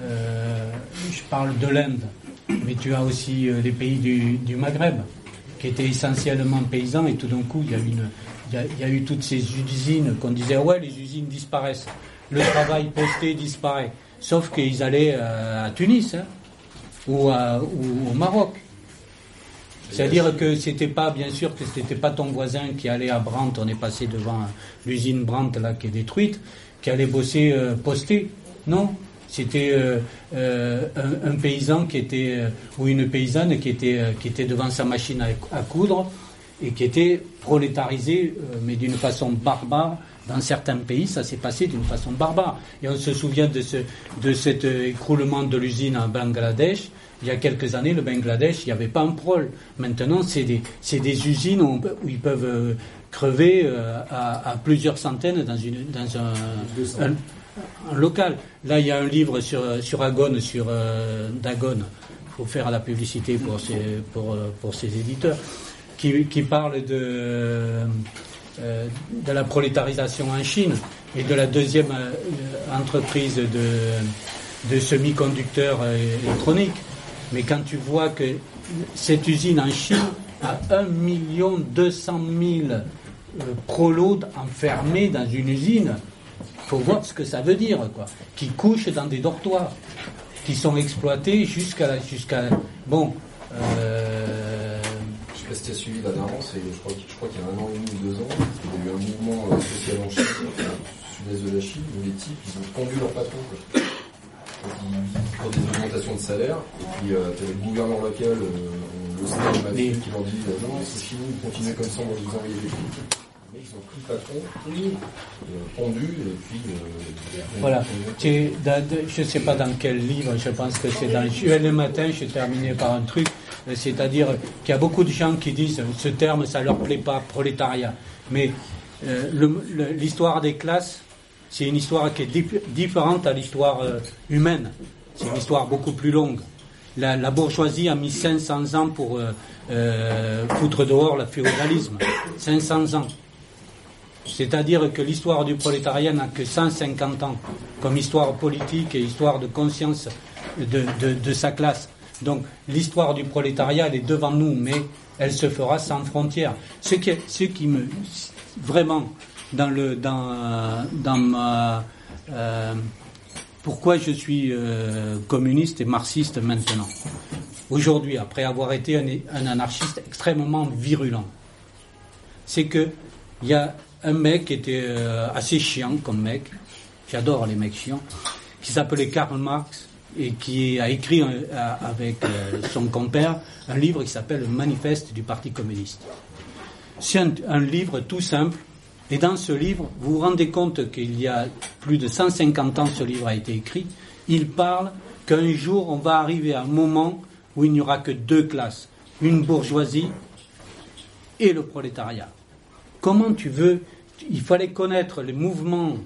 euh, je parle de l'Inde, mais tu as aussi euh, les pays du, Maghreb, qui étaient essentiellement paysans, et tout d'un coup, il il, il y a eu toutes ces usines qu'on disait, ouais, les usines disparaissent, le travail posté disparaît. Sauf qu'ils allaient euh, à Tunis hein, ou, à, ou, au Maroc. C'est-à-dire que c'était pas, bien sûr, que c'était pas ton voisin qui allait à Brandt, on est passé devant l'usine Brandt là qui est détruite, qui allait bosser euh, posté. Non, c'était euh, euh, un, un, paysan qui était euh, ou une paysanne qui était qui était devant sa machine à, à coudre et qui était prolétarisée, mais d'une façon barbare. Dans certains pays, ça s'est passé d'une façon barbare. Et on se souvient de, ce, de cet écroulement de l'usine en Bangladesh. Il y a quelques années, le Bangladesh, il n'y avait pas un prol. Maintenant, c'est des, des, usines où, où, ils peuvent crever euh, à, à, plusieurs centaines dans, une, dans un, un, un, local. Là, il y a un livre sur, sur Agone, sur euh, Dagon. Il faut faire la publicité pour ces, pour, pour éditeurs. Qui, qui parle de, euh, de la prolétarisation en Chine et de la deuxième euh, entreprise de, semi-conducteurs électroniques. Mais quand tu vois que cette usine en Chine a 1 200 000 euh, prolos enfermés dans une usine, il faut voir ce que ça veut dire, quoi. Qui couchent dans des dortoirs, qui sont exploités jusqu'à jusqu'à bon. Euh, sais pas si tu as suivi la dernière, je crois, qu'il y a un an et demi ou deux ans, il y a eu un mouvement euh, social en Chine, au sud-est de la Chine, où les types ils ont pendu leur patron. Quoi. Pour des augmentations de salaire, et puis euh, tu le gouverneur local, euh, le Sénat de Mathieu, qui leur dit euh, non, c'est fini, continuez comme ça, on va vous envoyer des flics. Ils ont pris patron, euh, et puis. Euh, voilà. Je ne sais pas dans quel livre, je pense que c'est dans le matin, j'ai terminé par un truc, c'est-à-dire qu'il y a beaucoup de gens qui disent ce terme, ça leur plaît pas, prolétariat. Mais euh, l'histoire des classes, c'est une histoire qui est différente à l'histoire euh, humaine. C'est une histoire beaucoup plus longue. La, bourgeoisie a mis 500 ans pour euh, euh, foutre dehors le féodalisme. 500 ans. C'est-à-dire que l'histoire du prolétariat n'a que 150 ans, comme histoire politique et histoire de conscience de, de, sa classe. Donc l'histoire du prolétariat, elle est devant nous, mais elle se fera sans frontières. Ce qui, ce qui me vraiment dans le dans dans ma euh, pourquoi je suis euh, communiste et marxiste maintenant. Aujourd'hui, après avoir été un, un anarchiste extrêmement virulent, c'est que il y a un mec qui était euh, assez chiant comme mec, j'adore les mecs chiants, qui s'appelait Karl Marx et qui a écrit un, avec son compère un livre qui s'appelle Le Manifeste du Parti communiste. C'est un, livre tout simple. Et dans ce livre, vous vous rendez compte qu'il y a plus de 150 ans, ce livre a été écrit. Il parle qu'un jour, on va arriver à un moment où il n'y aura que deux classes, une bourgeoisie et le prolétariat. Comment tu veux Il fallait connaître les mouvements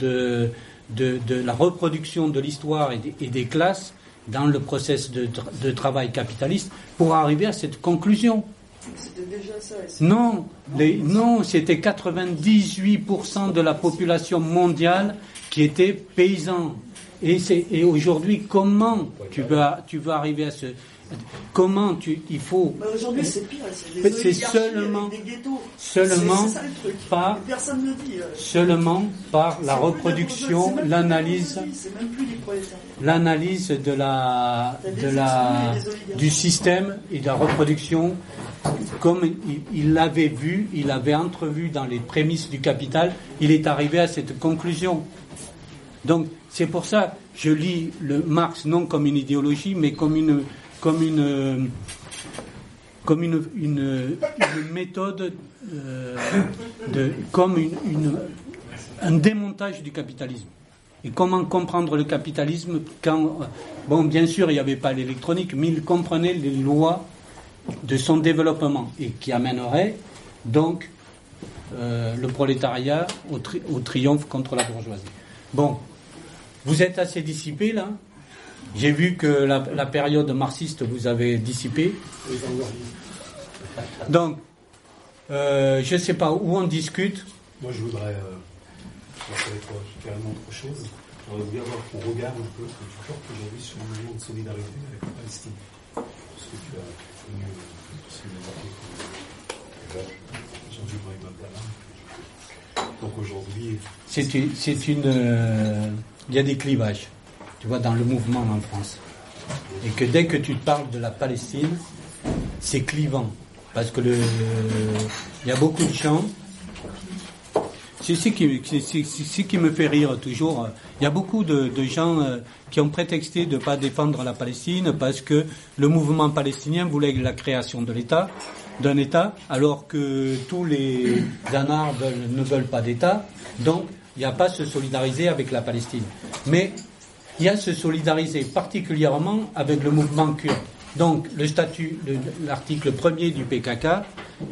de, de, la reproduction de l'histoire et, des classes dans le processus de, travail capitaliste pour arriver à cette conclusion. C'était déjà ça. Non, non, c'était 98% de la population mondiale qui était paysan. Et, et aujourd'hui, comment tu vas, tu vas arriver à ce, Comment tu, il faut. Aujourd'hui, c'est pire. C'est seulement, des ghettos. seulement par, Personne ne dit. Euh. seulement par la reproduction, l'analyse, l'analyse de la, de la, du système et de la reproduction, comme il l'avait vu, il avait entrevu dans les prémices du capital, il est arrivé à cette conclusion. Donc, c'est pour ça, je lis le Marx non comme une idéologie, mais comme une comme une, comme une, une, méthode, euh, de, comme une, un démontage du capitalisme. Et comment comprendre le capitalisme quand, bon, bien sûr, il n'y avait pas l'électronique, mais il comprenait les lois de son développement et qui amènerait donc euh, le prolétariat au, au triomphe contre la bourgeoisie. Bon, vous êtes assez dissipé là j'ai vu que la, période marxiste vous avait dissipé. Donc, euh, je ne sais pas où on discute. Moi, je voudrais euh, carrément autre chose. J'aurais voulu avoir ton regard un peu que tu portes aujourd'hui sur le mouvement de solidarité avec la Palestine. Parce que tu as connu ce que Jean-Luc Donc aujourd'hui. C'est une. Euh, il y a des clivages tu vois, dans le mouvement en France. Et que dès que tu parles de la Palestine, c'est clivant. Parce que le, il y a beaucoup de gens. C'est ce qui, qui me fait rire toujours. Il y a beaucoup de, gens euh, qui ont prétexté de ne pas défendre la Palestine parce que le mouvement palestinien voulait la création de l'État, d'un État, alors que tous les anards ne veulent pas d'État. Donc, il n'y a pas à se solidariser avec la Palestine. Mais il y a se solidariser particulièrement avec le mouvement kurde. Donc le statut, l'article premier du PKK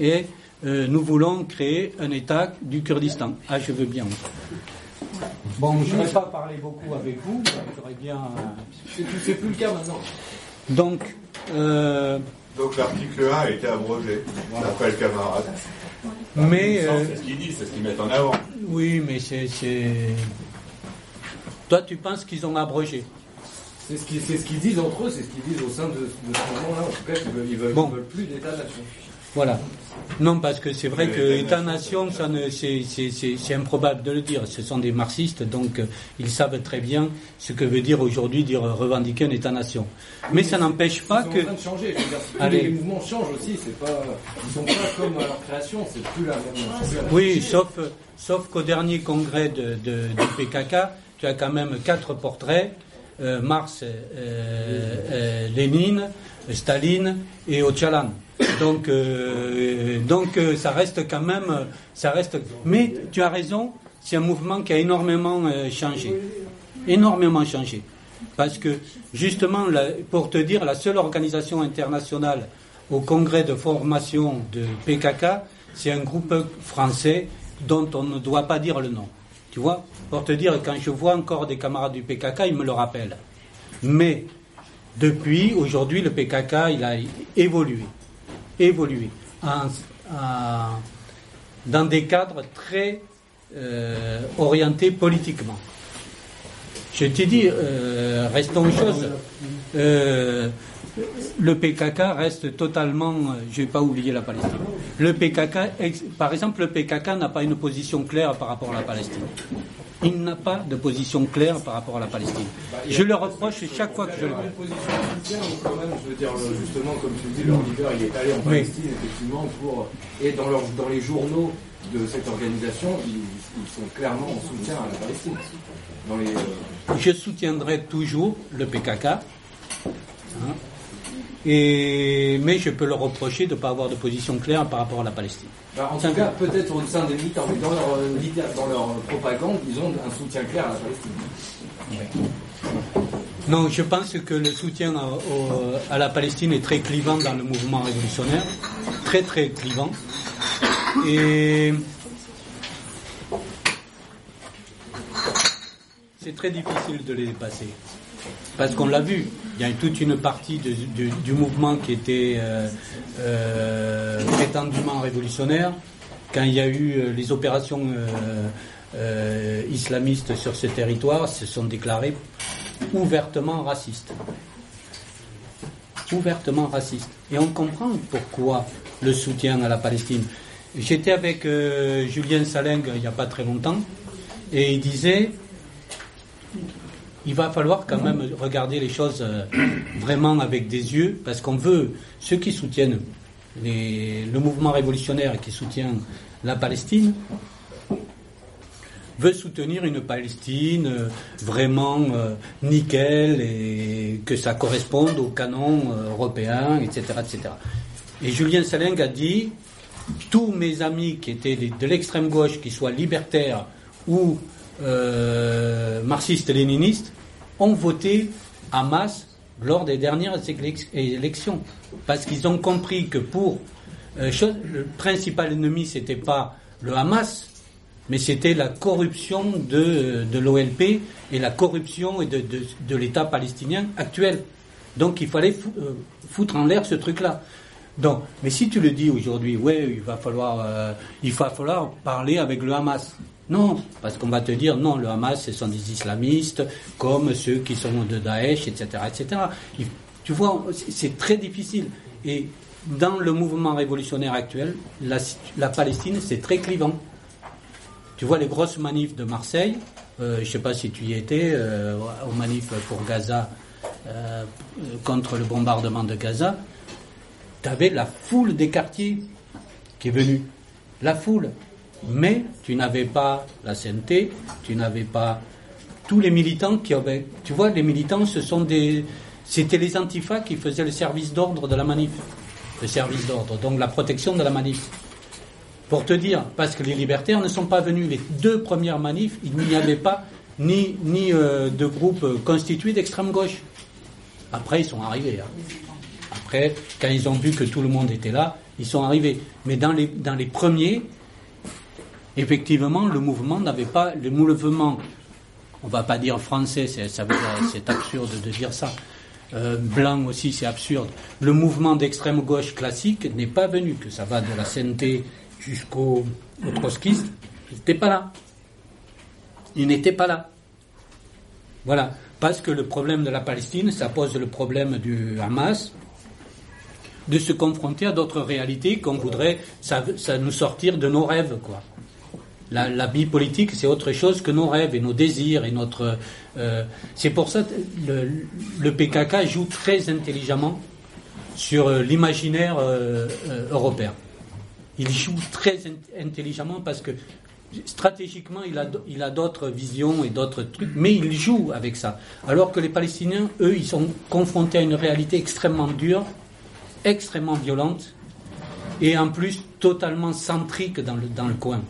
est euh, nous voulons créer un État du Kurdistan. Ah, je veux bien. Bon, je ne vais pas parler beaucoup avec vous, j'aurais bien. C'est plus le cas maintenant. Donc. Euh, Donc l'article 1 a été abrogé, d'après le camarade. Mais. c'est ce qu'ils disent, c'est ce qu'ils mettent en avant. Oui, mais c'est toi, tu penses qu'ils ont abrogé C'est ce qu'ils disent entre eux, c'est ce qu'ils disent au sein de, ce moment-là. En tout cas, ils veulent, veulent, veulent plus d'État-nation. Voilà. Non, parce que c'est vrai que État-nation, c'est improbable de le dire. Ce sont des marxistes, donc euh, ils savent très bien ce que veut dire aujourd'hui dire revendiquer un État-nation. Mais ça n'empêche pas que. Ils sont en train de changer. Je veux dire, les mouvements changent aussi. C'est pas, ils sont pas comme à leur création. C'est plus la même. oui, sauf, sauf qu'au dernier congrès de, de, du PKK, tu as quand même quatre portraits euh, Marx, euh, euh, Lénine, Staline et Ocalan. Donc, donc ça reste quand même, ça reste. Mais tu as raison, c'est un mouvement qui a énormément changé, énormément changé, parce que justement, pour te dire, la seule organisation internationale au congrès de formation de PKK, c'est un groupe français dont on ne doit pas dire le nom. Tu vois? Pour te dire, quand je vois encore des camarades du PKK, ils me le rappellent. Mais depuis, aujourd'hui, le PKK, il a évolué. Évolué. dans des cadres très euh, orientés politiquement. Je t'ai dit, euh, restons aux choses. Euh, le PKK reste totalement, je vais pas oublier la Palestine. Le PKK, par exemple, le PKK n'a pas une position claire par rapport à la Palestine. Il n'a pas de position claire par rapport à la Palestine. je le reproche chaque fois que je le vois. une position quand même, je veux dire, justement, comme tu dis, leur leader, il est allé en Palestine, effectivement, pour, et dans, dans les journaux de cette organisation, ils, sont clairement en soutien à la Palestine. Euh, je soutiendrai toujours le PKK. Hein, Et, mais je peux leur reprocher de ne pas avoir de position claire par rapport à la Palestine. Bah, en tout cas, peut-être au sein des militants, mais dans leur, euh, dans leur propagande, ils ont un soutien clair à la Palestine. Non, je pense que le soutien à, la Palestine est très clivant dans le mouvement révolutionnaire, très très clivant. Et c'est très difficile de les dépasser. Parce qu'on l'a vu, il y a toute une partie du mouvement qui était euh, euh, prétendument révolutionnaire. Quand il y a eu euh, les opérations islamistes sur ce territoire, se sont déclarés ouvertement racistes. Ouvertement racistes. Et on comprend pourquoi le soutien à la Palestine. J'étais avec Julien Saling il n'y a pas très longtemps, et il disait il va falloir quand même regarder les choses euh, vraiment avec des yeux, parce qu'on veut, ceux qui soutiennent le mouvement révolutionnaire et qui soutiennent la Palestine, veut soutenir une Palestine euh, vraiment euh, nickel et que ça corresponde aux canons européens, etc., etc. Et Julien Saling a dit tous mes amis qui étaient de l'extrême gauche, qui soient libertaires ou euh, marxistes-léninistes ont voté masse lors des dernières élections. Parce qu'ils ont compris que pour. Euh, le principal ennemi, c'était pas le Hamas, mais c'était la corruption de, de l'OLP et la corruption de, de, l'État palestinien actuel. Donc il fallait euh, foutre en l'air ce truc-là. Donc, mais si tu le dis aujourd'hui, ouais, il va falloir, il va falloir parler avec le Hamas. Non, parce qu'on va te dire non, le Hamas, ce sont des islamistes, comme ceux qui sont de Daesh, etc., etc. tu vois, c'est très difficile. Et dans le mouvement révolutionnaire actuel, la, Palestine, c'est très clivant. Tu vois les grosses manifs de Marseille, euh, je ne sais pas si tu y étais, euh, aux manifs pour Gaza, euh, contre le bombardement de Gaza, tu avais la foule des quartiers qui est venue. La foule mais tu n'avais pas la CNT, tu n'avais pas tous les militants qui avaient. Tu vois, les militants, ce sont des. C'était les antifas qui faisaient le service d'ordre de la manif. Le service d'ordre, donc la protection de la manif. Pour te dire, parce que les libertaires ne sont pas venus. Les deux premières manifs, il n'y avait pas ni, ni euh, de groupe constitué d'extrême gauche. Après, ils sont arrivés. Hein. Après, quand ils ont vu que tout le monde était là, ils sont arrivés. Mais dans les, dans les premiers, effectivement, le mouvement n'avait pas, le mouvement, on va pas dire français, c'est absurde de dire ça. Euh, blanc aussi, c'est absurde. Le mouvement d'extrême gauche classique n'est pas venu, que ça va de la CNT jusqu'au trotskiste, il n'était pas là. Il n'était pas là. Voilà. Parce que le problème de la Palestine, ça pose le problème du Hamas, de se confronter à d'autres réalités qu'on voudrait, nous sortir de nos rêves, quoi. La, vie politique, c'est autre chose que nos rêves et nos désirs et notre. Euh, c'est pour ça que le, PKK joue très intelligemment sur euh, l'imaginaire euh, européen. Il joue très intelligemment parce que stratégiquement, il a, d'autres visions et d'autres trucs, mais il joue avec ça. Alors que les Palestiniens, eux, ils sont confrontés à une réalité extrêmement dure, extrêmement violente, et en plus totalement centrique dans le coin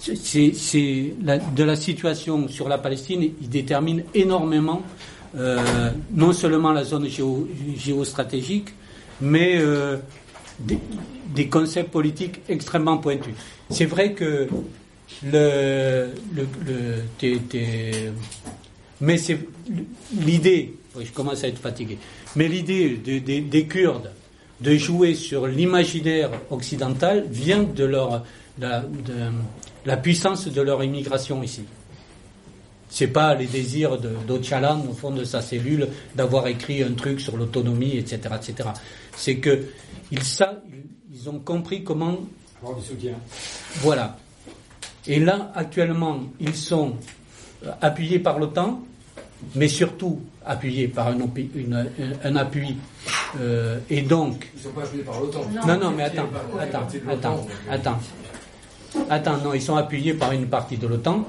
c'est de la situation sur la Palestine, il détermine énormément euh, non seulement la zone géostratégique, mais euh, des, concepts politiques extrêmement pointus. C'est vrai que le, mais c'est l'idée, je commence à être fatigué, mais l'idée des Kurdes de jouer sur l'imaginaire occidental vient de leur de, la puissance de leur immigration ici. Ce n'est pas les désirs d'Ocalan, au fond de sa cellule, d'avoir écrit un truc sur l'autonomie, etc., etc. C'est que ils, ils ont compris comment. Voilà. Et là, actuellement, ils sont euh, appuyés par l'OTAN, mais surtout appuyés par un, un appui. Euh, et donc. Ils ne sont pas appuyés par l'OTAN. Non, non, mais attends, attends, attends, attends. Attends, non, ils sont appuyés par une partie de l'OTAN,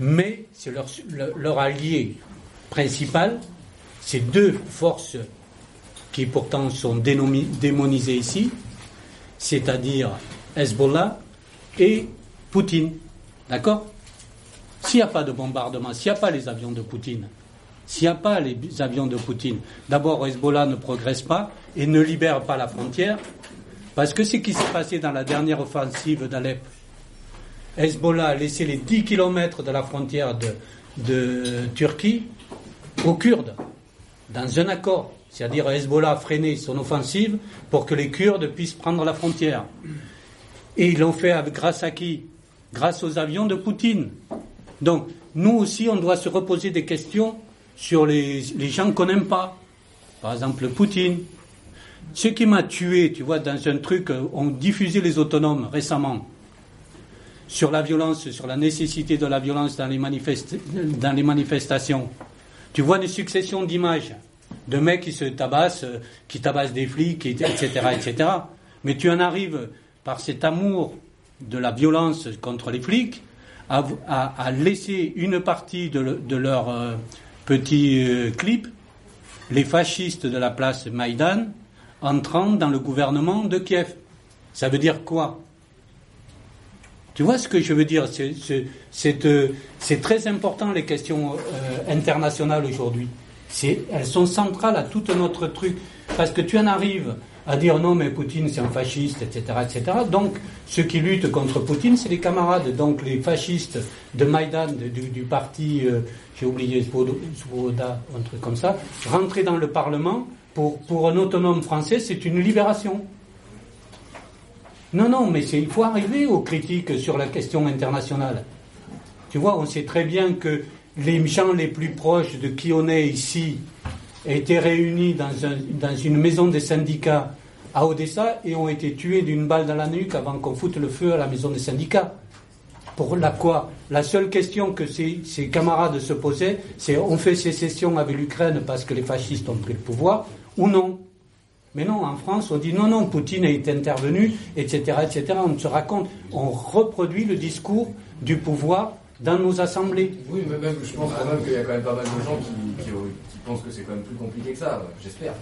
mais c'est leur, allié principal, c'est deux forces qui pourtant sont démonisés ici, c'est-à-dire Hezbollah et Poutine. D'accord? S'il n'y a pas de bombardement, s'il n'y a pas les avions de Poutine, s'il n'y a pas les avions de Poutine, d'abord Hezbollah ne progresse pas et ne libère pas la frontière, parce que ce qui s'est passé dans la dernière offensive d'Alep, Hezbollah a laissé les 10 km de la frontière de, Turquie aux Kurdes, dans un accord. C'est-à-dire Hezbollah a freiné son offensive pour que les Kurdes puissent prendre la frontière. Et ils l'ont fait grâce à qui? Grâce aux avions de Poutine. Donc, nous aussi, on doit se reposer des questions sur les, gens qu'on n'aime pas. Par exemple, Poutine. Ce qui m'a tué, tu vois, dans un truc, euh, on diffusait les autonomes récemment sur la violence, sur la nécessité de la violence dans les, manifestations. Tu vois une succession d'images de mecs qui se tabassent, euh, qui tabassent des flics, etc., etc. Mais tu en arrives par cet amour de la violence contre les flics à, laisser une partie de, de leur euh, petit euh, clip, les fascistes de la place Maïdan, entrant dans le gouvernement de Kiev. Ça veut dire quoi? Tu vois ce que je veux dire? Euh, C'est très important les questions internationales aujourd'hui. Elles sont centrales à tout notre truc. Parce que tu en arrives à dire non mais Poutine c'est un fasciste, etc., etc. Donc ceux qui luttent contre Poutine, c'est les camarades, donc les fascistes de Maïdan, du, parti, euh, j'ai oublié Svoboda, un truc comme ça, rentrer dans le Parlement pour, pour un autonome français, c'est une libération. Non, non, mais il faut arriver aux critiques sur la question internationale. Tu vois, on sait très bien que les gens les plus proches de qui on est ici, étaient réunis dans, une maison des syndicats à Odessa et ont été tués d'une balle dans la nuque avant qu'on foute le feu à la maison des syndicats. Pour la quoi? La seule question que ces, ces camarades se posaient, c'est on fait sécession avec l'Ukraine parce que les fascistes ont pris le pouvoir ou non? Mais non, en France, on dit non, non, Poutine est intervenu, etc., etc. On se raconte, on reproduit le discours du pouvoir dans nos assemblées. Oui, mais même, je pense quand même qu'il y a quand même pas mal de gens qui, je pense que c'est quand même plus compliqué que ça, j'espère.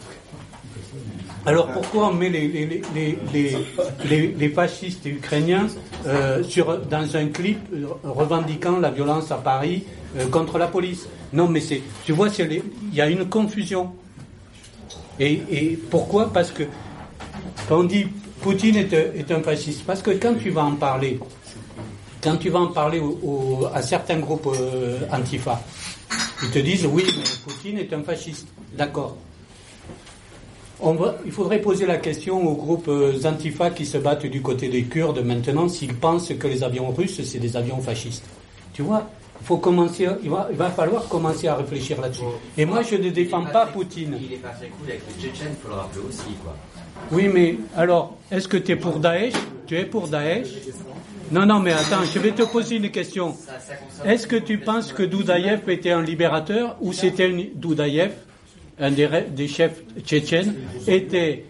Alors pourquoi on met les, les, les, fascistes ukrainiens euh, sur, dans un clip euh, revendiquant la violence à Paris euh, contre la police? Non, mais c'est, tu vois, il y a une confusion. Et, pourquoi? Parce que quand on dit Poutine est, un fasciste, parce que quand tu vas en parler, quand tu vas en parler à certains groupes antifa, ils te disent oui, mais Poutine est un fasciste. D'accord. il faudrait poser la question aux groupes euh, antifa qui se battent du côté des Kurdes maintenant s'ils pensent que les avions russes, c'est des avions fascistes. Tu vois, faut commencer, il, va, il va falloir commencer à réfléchir là-dessus. Et moi, je ne défends pas Poutine. Il est pas très cool avec les Tchétchènes, il faut le rappeler aussi. Quoi. Oui, mais alors, est-ce que tu es pour Daesh? Tu es pour Daesh? Non, non, mais attends, je vais te poser une question. Est-ce que tu penses que Doudaïev était un libérateur ou c'était Doudaïev, un des, chefs tchétchènes, était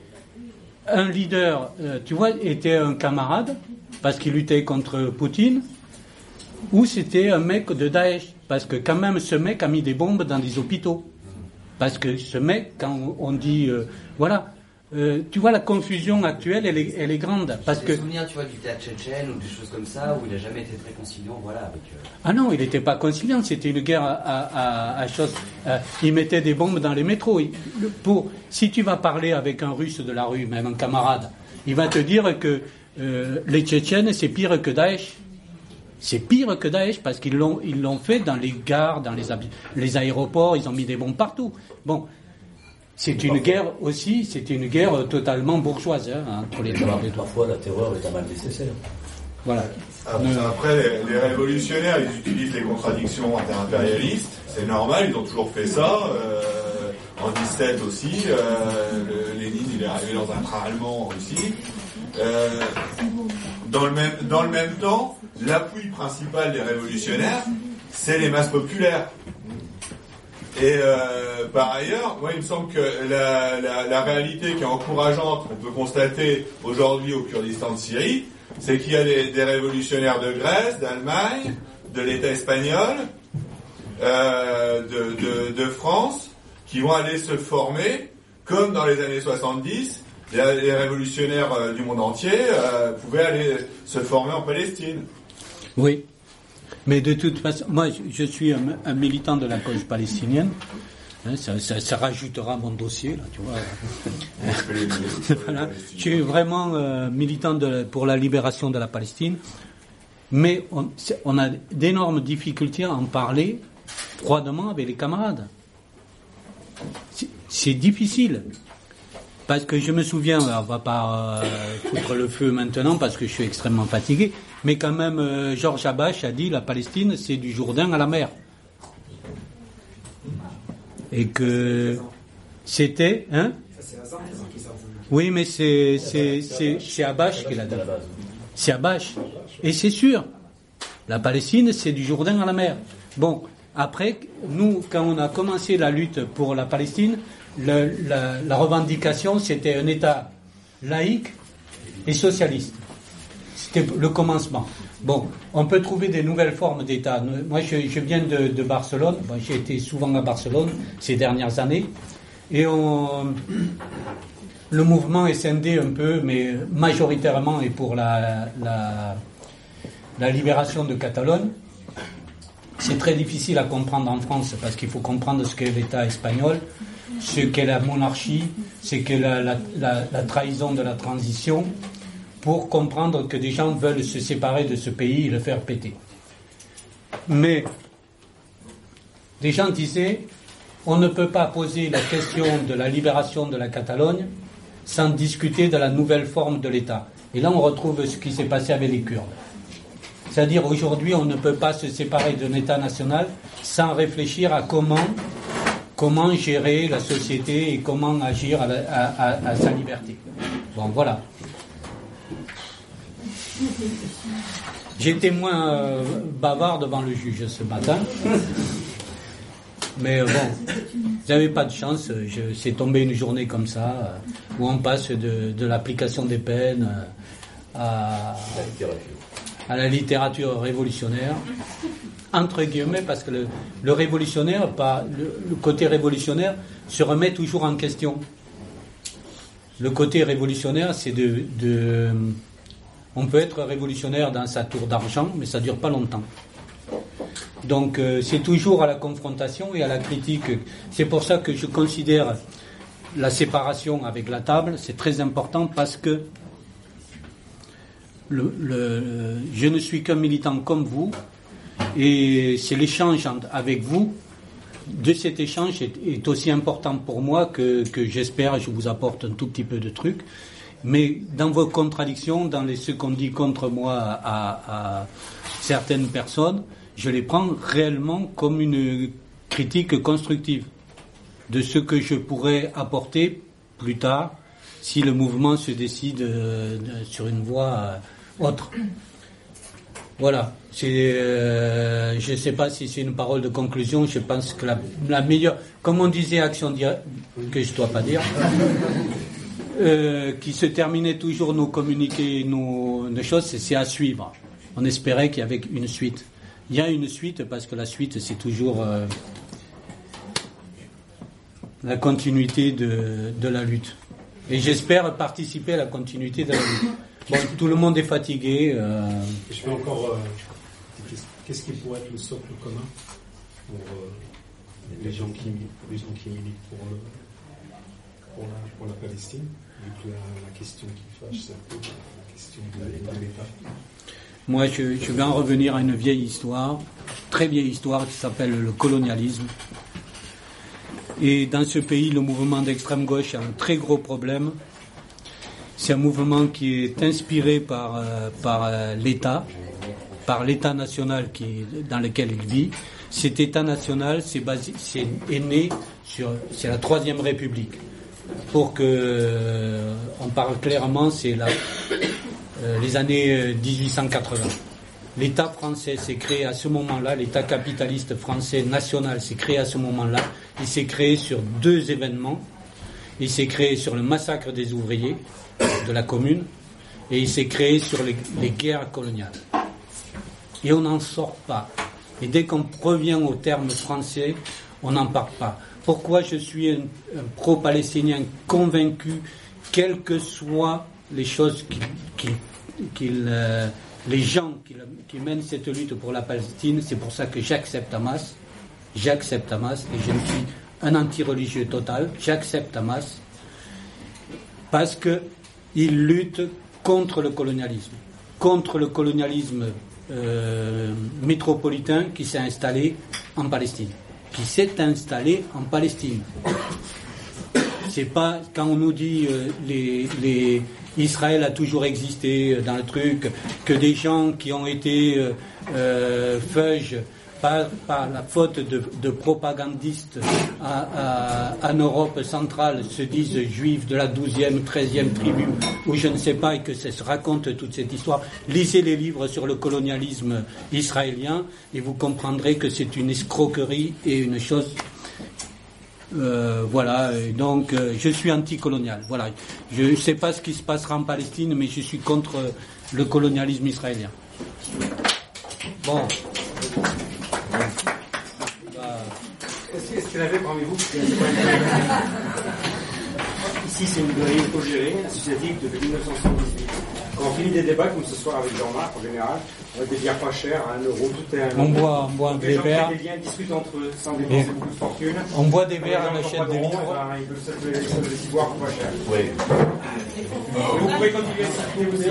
un leader, euh, tu vois, était un camarade parce qu'il luttait contre Poutine, ou c'était un mec de Daesh parce que quand même ce mec a mis des bombes dans des hôpitaux. Parce que ce mec, quand on dit, euh, voilà, euh, tu vois, la confusion actuelle, elle est, elle est grande. Parce que. souviens, tu vois, du théâtre tchétchène ou des choses comme ça, où il n'a jamais été très conciliant, voilà. Avec, euh, Ah non, il n'était pas conciliant, c'était une guerre à, à, choses. Euh, il mettait des bombes dans les métros. pour, si tu vas parler avec un russe de la rue, même un camarade, il va te dire que les Tchétchènes, c'est pire que Daesh. C'est pire que Daesh parce qu'ils l'ont, ils l'ont fait dans les gares, dans les, les aéroports, ils ont mis des bombes partout. Bon, c'est une guerre aussi, c'est une guerre totalement bourgeoise hein, entre les deux. Parfois, la terreur est un mal nécessaire. Voilà. Après, les, révolutionnaires, ils utilisent les contradictions interimpérialistes. C'est normal, ils ont toujours fait ça. Euh, en 17 aussi, euh, Lénine, il est arrivé dans un train allemand en Russie. Euh, dans, le même, dans le même temps, l'appui principal des révolutionnaires, c'est les masses populaires. Et euh, par ailleurs, moi, il me semble que la, réalité qui est encourageante, qu'on peut constater aujourd'hui au Kurdistan de Syrie, c'est qu'il y a des, révolutionnaires de Grèce, d'Allemagne, de l'État espagnol, euh, de, France, qui vont aller se former comme dans les années 70, les, révolutionnaires euh, du monde entier pouvaient aller se former en Palestine. Oui. Mais de toute façon, moi, je suis un, militant de la cause palestinienne. Hein, ça, rajoutera mon dossier, là, tu vois. [laughs] voilà. Je suis vraiment euh, militant de, pour la libération de la Palestine. Mais on, on a d'énormes difficultés à en parler froidement avec les camarades. C'est difficile. Parce que je me souviens, on va pas euh, foutre le feu maintenant parce que je suis extrêmement fatigué, mais quand même, euh, Georges Abache a dit la Palestine, c'est du Jourdain à la mer. Et que c'était, hein? Oui, mais c'est c'est qui l'a dit. C'est Abache. Et c'est sûr. La Palestine, c'est du Jourdain à la mer. Bon, après, nous, quand on a commencé la lutte pour la Palestine, la, revendication, c'était un État laïque et socialiste. C'était le commencement. Bon, on peut trouver des nouvelles formes d'État. Moi, je, viens de, Barcelone. J'ai été souvent à Barcelone ces dernières années. Et le mouvement est scindé un peu, mais majoritairement est pour la libération de Catalogne. C'est très difficile à comprendre en France parce qu'il faut comprendre ce qu'est l'État espagnol ce qu'est la monarchie, ce qu'est la, trahison de la transition, pour comprendre que des gens veulent se séparer de ce pays et le faire péter. Mais des gens disaient, on ne peut pas poser la question de la libération de la Catalogne sans discuter de la nouvelle forme de l'État. Et là, on retrouve ce qui s'est passé avec les Kurdes. C'est-à-dire, aujourd'hui, on ne peut pas se séparer d'un État national sans réfléchir à comment comment gérer la société et comment agir à, sa liberté. Bon, voilà. J'étais moins euh, bavard devant le juge ce matin. Mais euh, bon, j'avais pas de chance. C'est tombé une journée comme ça, euh, où on passe de, l'application des peines à, à la littérature révolutionnaire entre guillemets, parce que le, révolutionnaire, pas, le, côté révolutionnaire, se remet toujours en question. Le côté révolutionnaire, c'est de, On peut être révolutionnaire dans sa tour d'argent, mais ça dure pas longtemps. Donc euh, c'est toujours à la confrontation et à la critique. C'est pour ça que je considère la séparation avec la table, c'est très important parce que je ne suis qu'un militant comme vous, et c'est l'échange avec vous. De cet échange est, aussi important pour moi que, j'espère, je vous apporte un tout petit peu de trucs. Mais dans vos contradictions, dans les, ce qu'on dit contre moi à, certaines personnes, je les prends réellement comme une critique constructive de ce que je pourrais apporter plus tard si le mouvement se décide euh, sur une voie euh, autre. Voilà. Euh, je ne sais pas si c'est une parole de conclusion. Je pense que la, meilleure, comme on disait Action Directe, que je ne dois pas dire, euh, qui se terminait toujours nos communiqués, nos, choses, c'est à suivre. On espérait qu'il y avait une suite. Il y a une suite parce que la suite, c'est toujours euh, la continuité de, la lutte. Et j'espère participer à la continuité de la lutte. Bon, tout le monde est fatigué. Euh... Je fais encore. Qu'est-ce qui pourrait être le socle commun pour les, gens qui, les gens qui militent pour, le, pour, la, la Palestine que la, question qui fâche, c'est peu la question de, l'État. Moi, je, vais en revenir à une vieille histoire, très vieille histoire qui s'appelle le colonialisme. Et dans ce pays, le mouvement d'extrême gauche a un très gros problème c'est un mouvement qui est inspiré par, euh, par euh, l'État, par l'État national dans lequel il vit. Cet État national, c'est est né sur, la Troisième République. Pour que euh, on parle clairement, c'est la, les années 1880. L'État français s'est créé à ce moment-là, l'État capitaliste français national s'est créé à ce moment-là. Il s'est créé sur deux événements. Il s'est créé sur le massacre des ouvriers de la commune et il s'est créé sur les, guerres coloniales. Et on n'en sort pas. Et dès qu'on revient au terme français, on n'en parle pas. Pourquoi je suis un, pro-palestinien convaincu, quelles que soient les choses euh, les gens qui, mènent cette lutte pour la Palestine, c'est pour ça que j'accepte Hamas, j'accepte Hamas, et je suis un anti-religieux total, j'accepte Hamas, parce qu'il lutte contre le colonialisme, contre le colonialisme euh, métropolitain qui s'est installé en Palestine, qui s'est installé en Palestine. C'est pas quand on nous dit euh, les, Israël a toujours existé dans le truc, que des gens qui ont été euh, euh par, la faute de, propagandistes en Europe centrale se disent juifs de la 12e, 13e tribu, ou je ne sais pas, et que se raconte toute cette histoire. Lisez les livres sur le colonialisme israélien et vous comprendrez que c'est une escroquerie et une chose euh, voilà, donc euh, je suis anticolonial. Voilà, je ne sais pas ce qui se passera en Palestine, mais je suis contre le colonialisme israélien. Bon. Est-ce qu'il avait parmi vous Ici, c'est une librairie autogérée, associative depuis 1978. Quand on finit des débats comme ce soir avec Jean-Marc, en général, on a des bières pas chères, à 1 euro, tout est à 1 On boit, on boit des verres. Les gens discutent entre eux sans dépenser beaucoup de fortune. On boit des verres, on achète des livres. Ils peuvent se boire pour pas cher. Oui. Vous pouvez continuer à discuter aussi.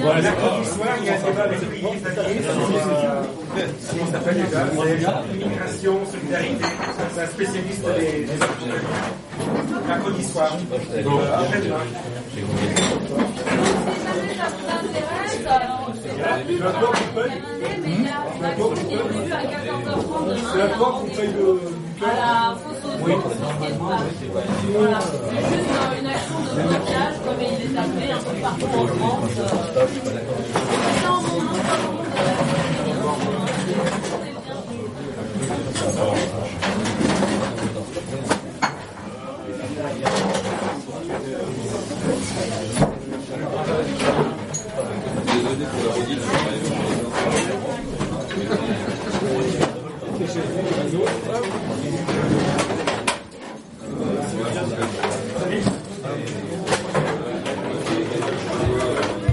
Voilà, mercredi soir, il y a un débat avec Brigitte Vanier sur comment s'appelle déjà? Immigration, solidarité. C'est un spécialiste des, des mercredi soir. C'est la porte qu'on paye le. À la fosse aux Voilà. C'est juste une action de blocage, comme il est appelé un peu partout en France. Non, non, non, Désolé Brasil.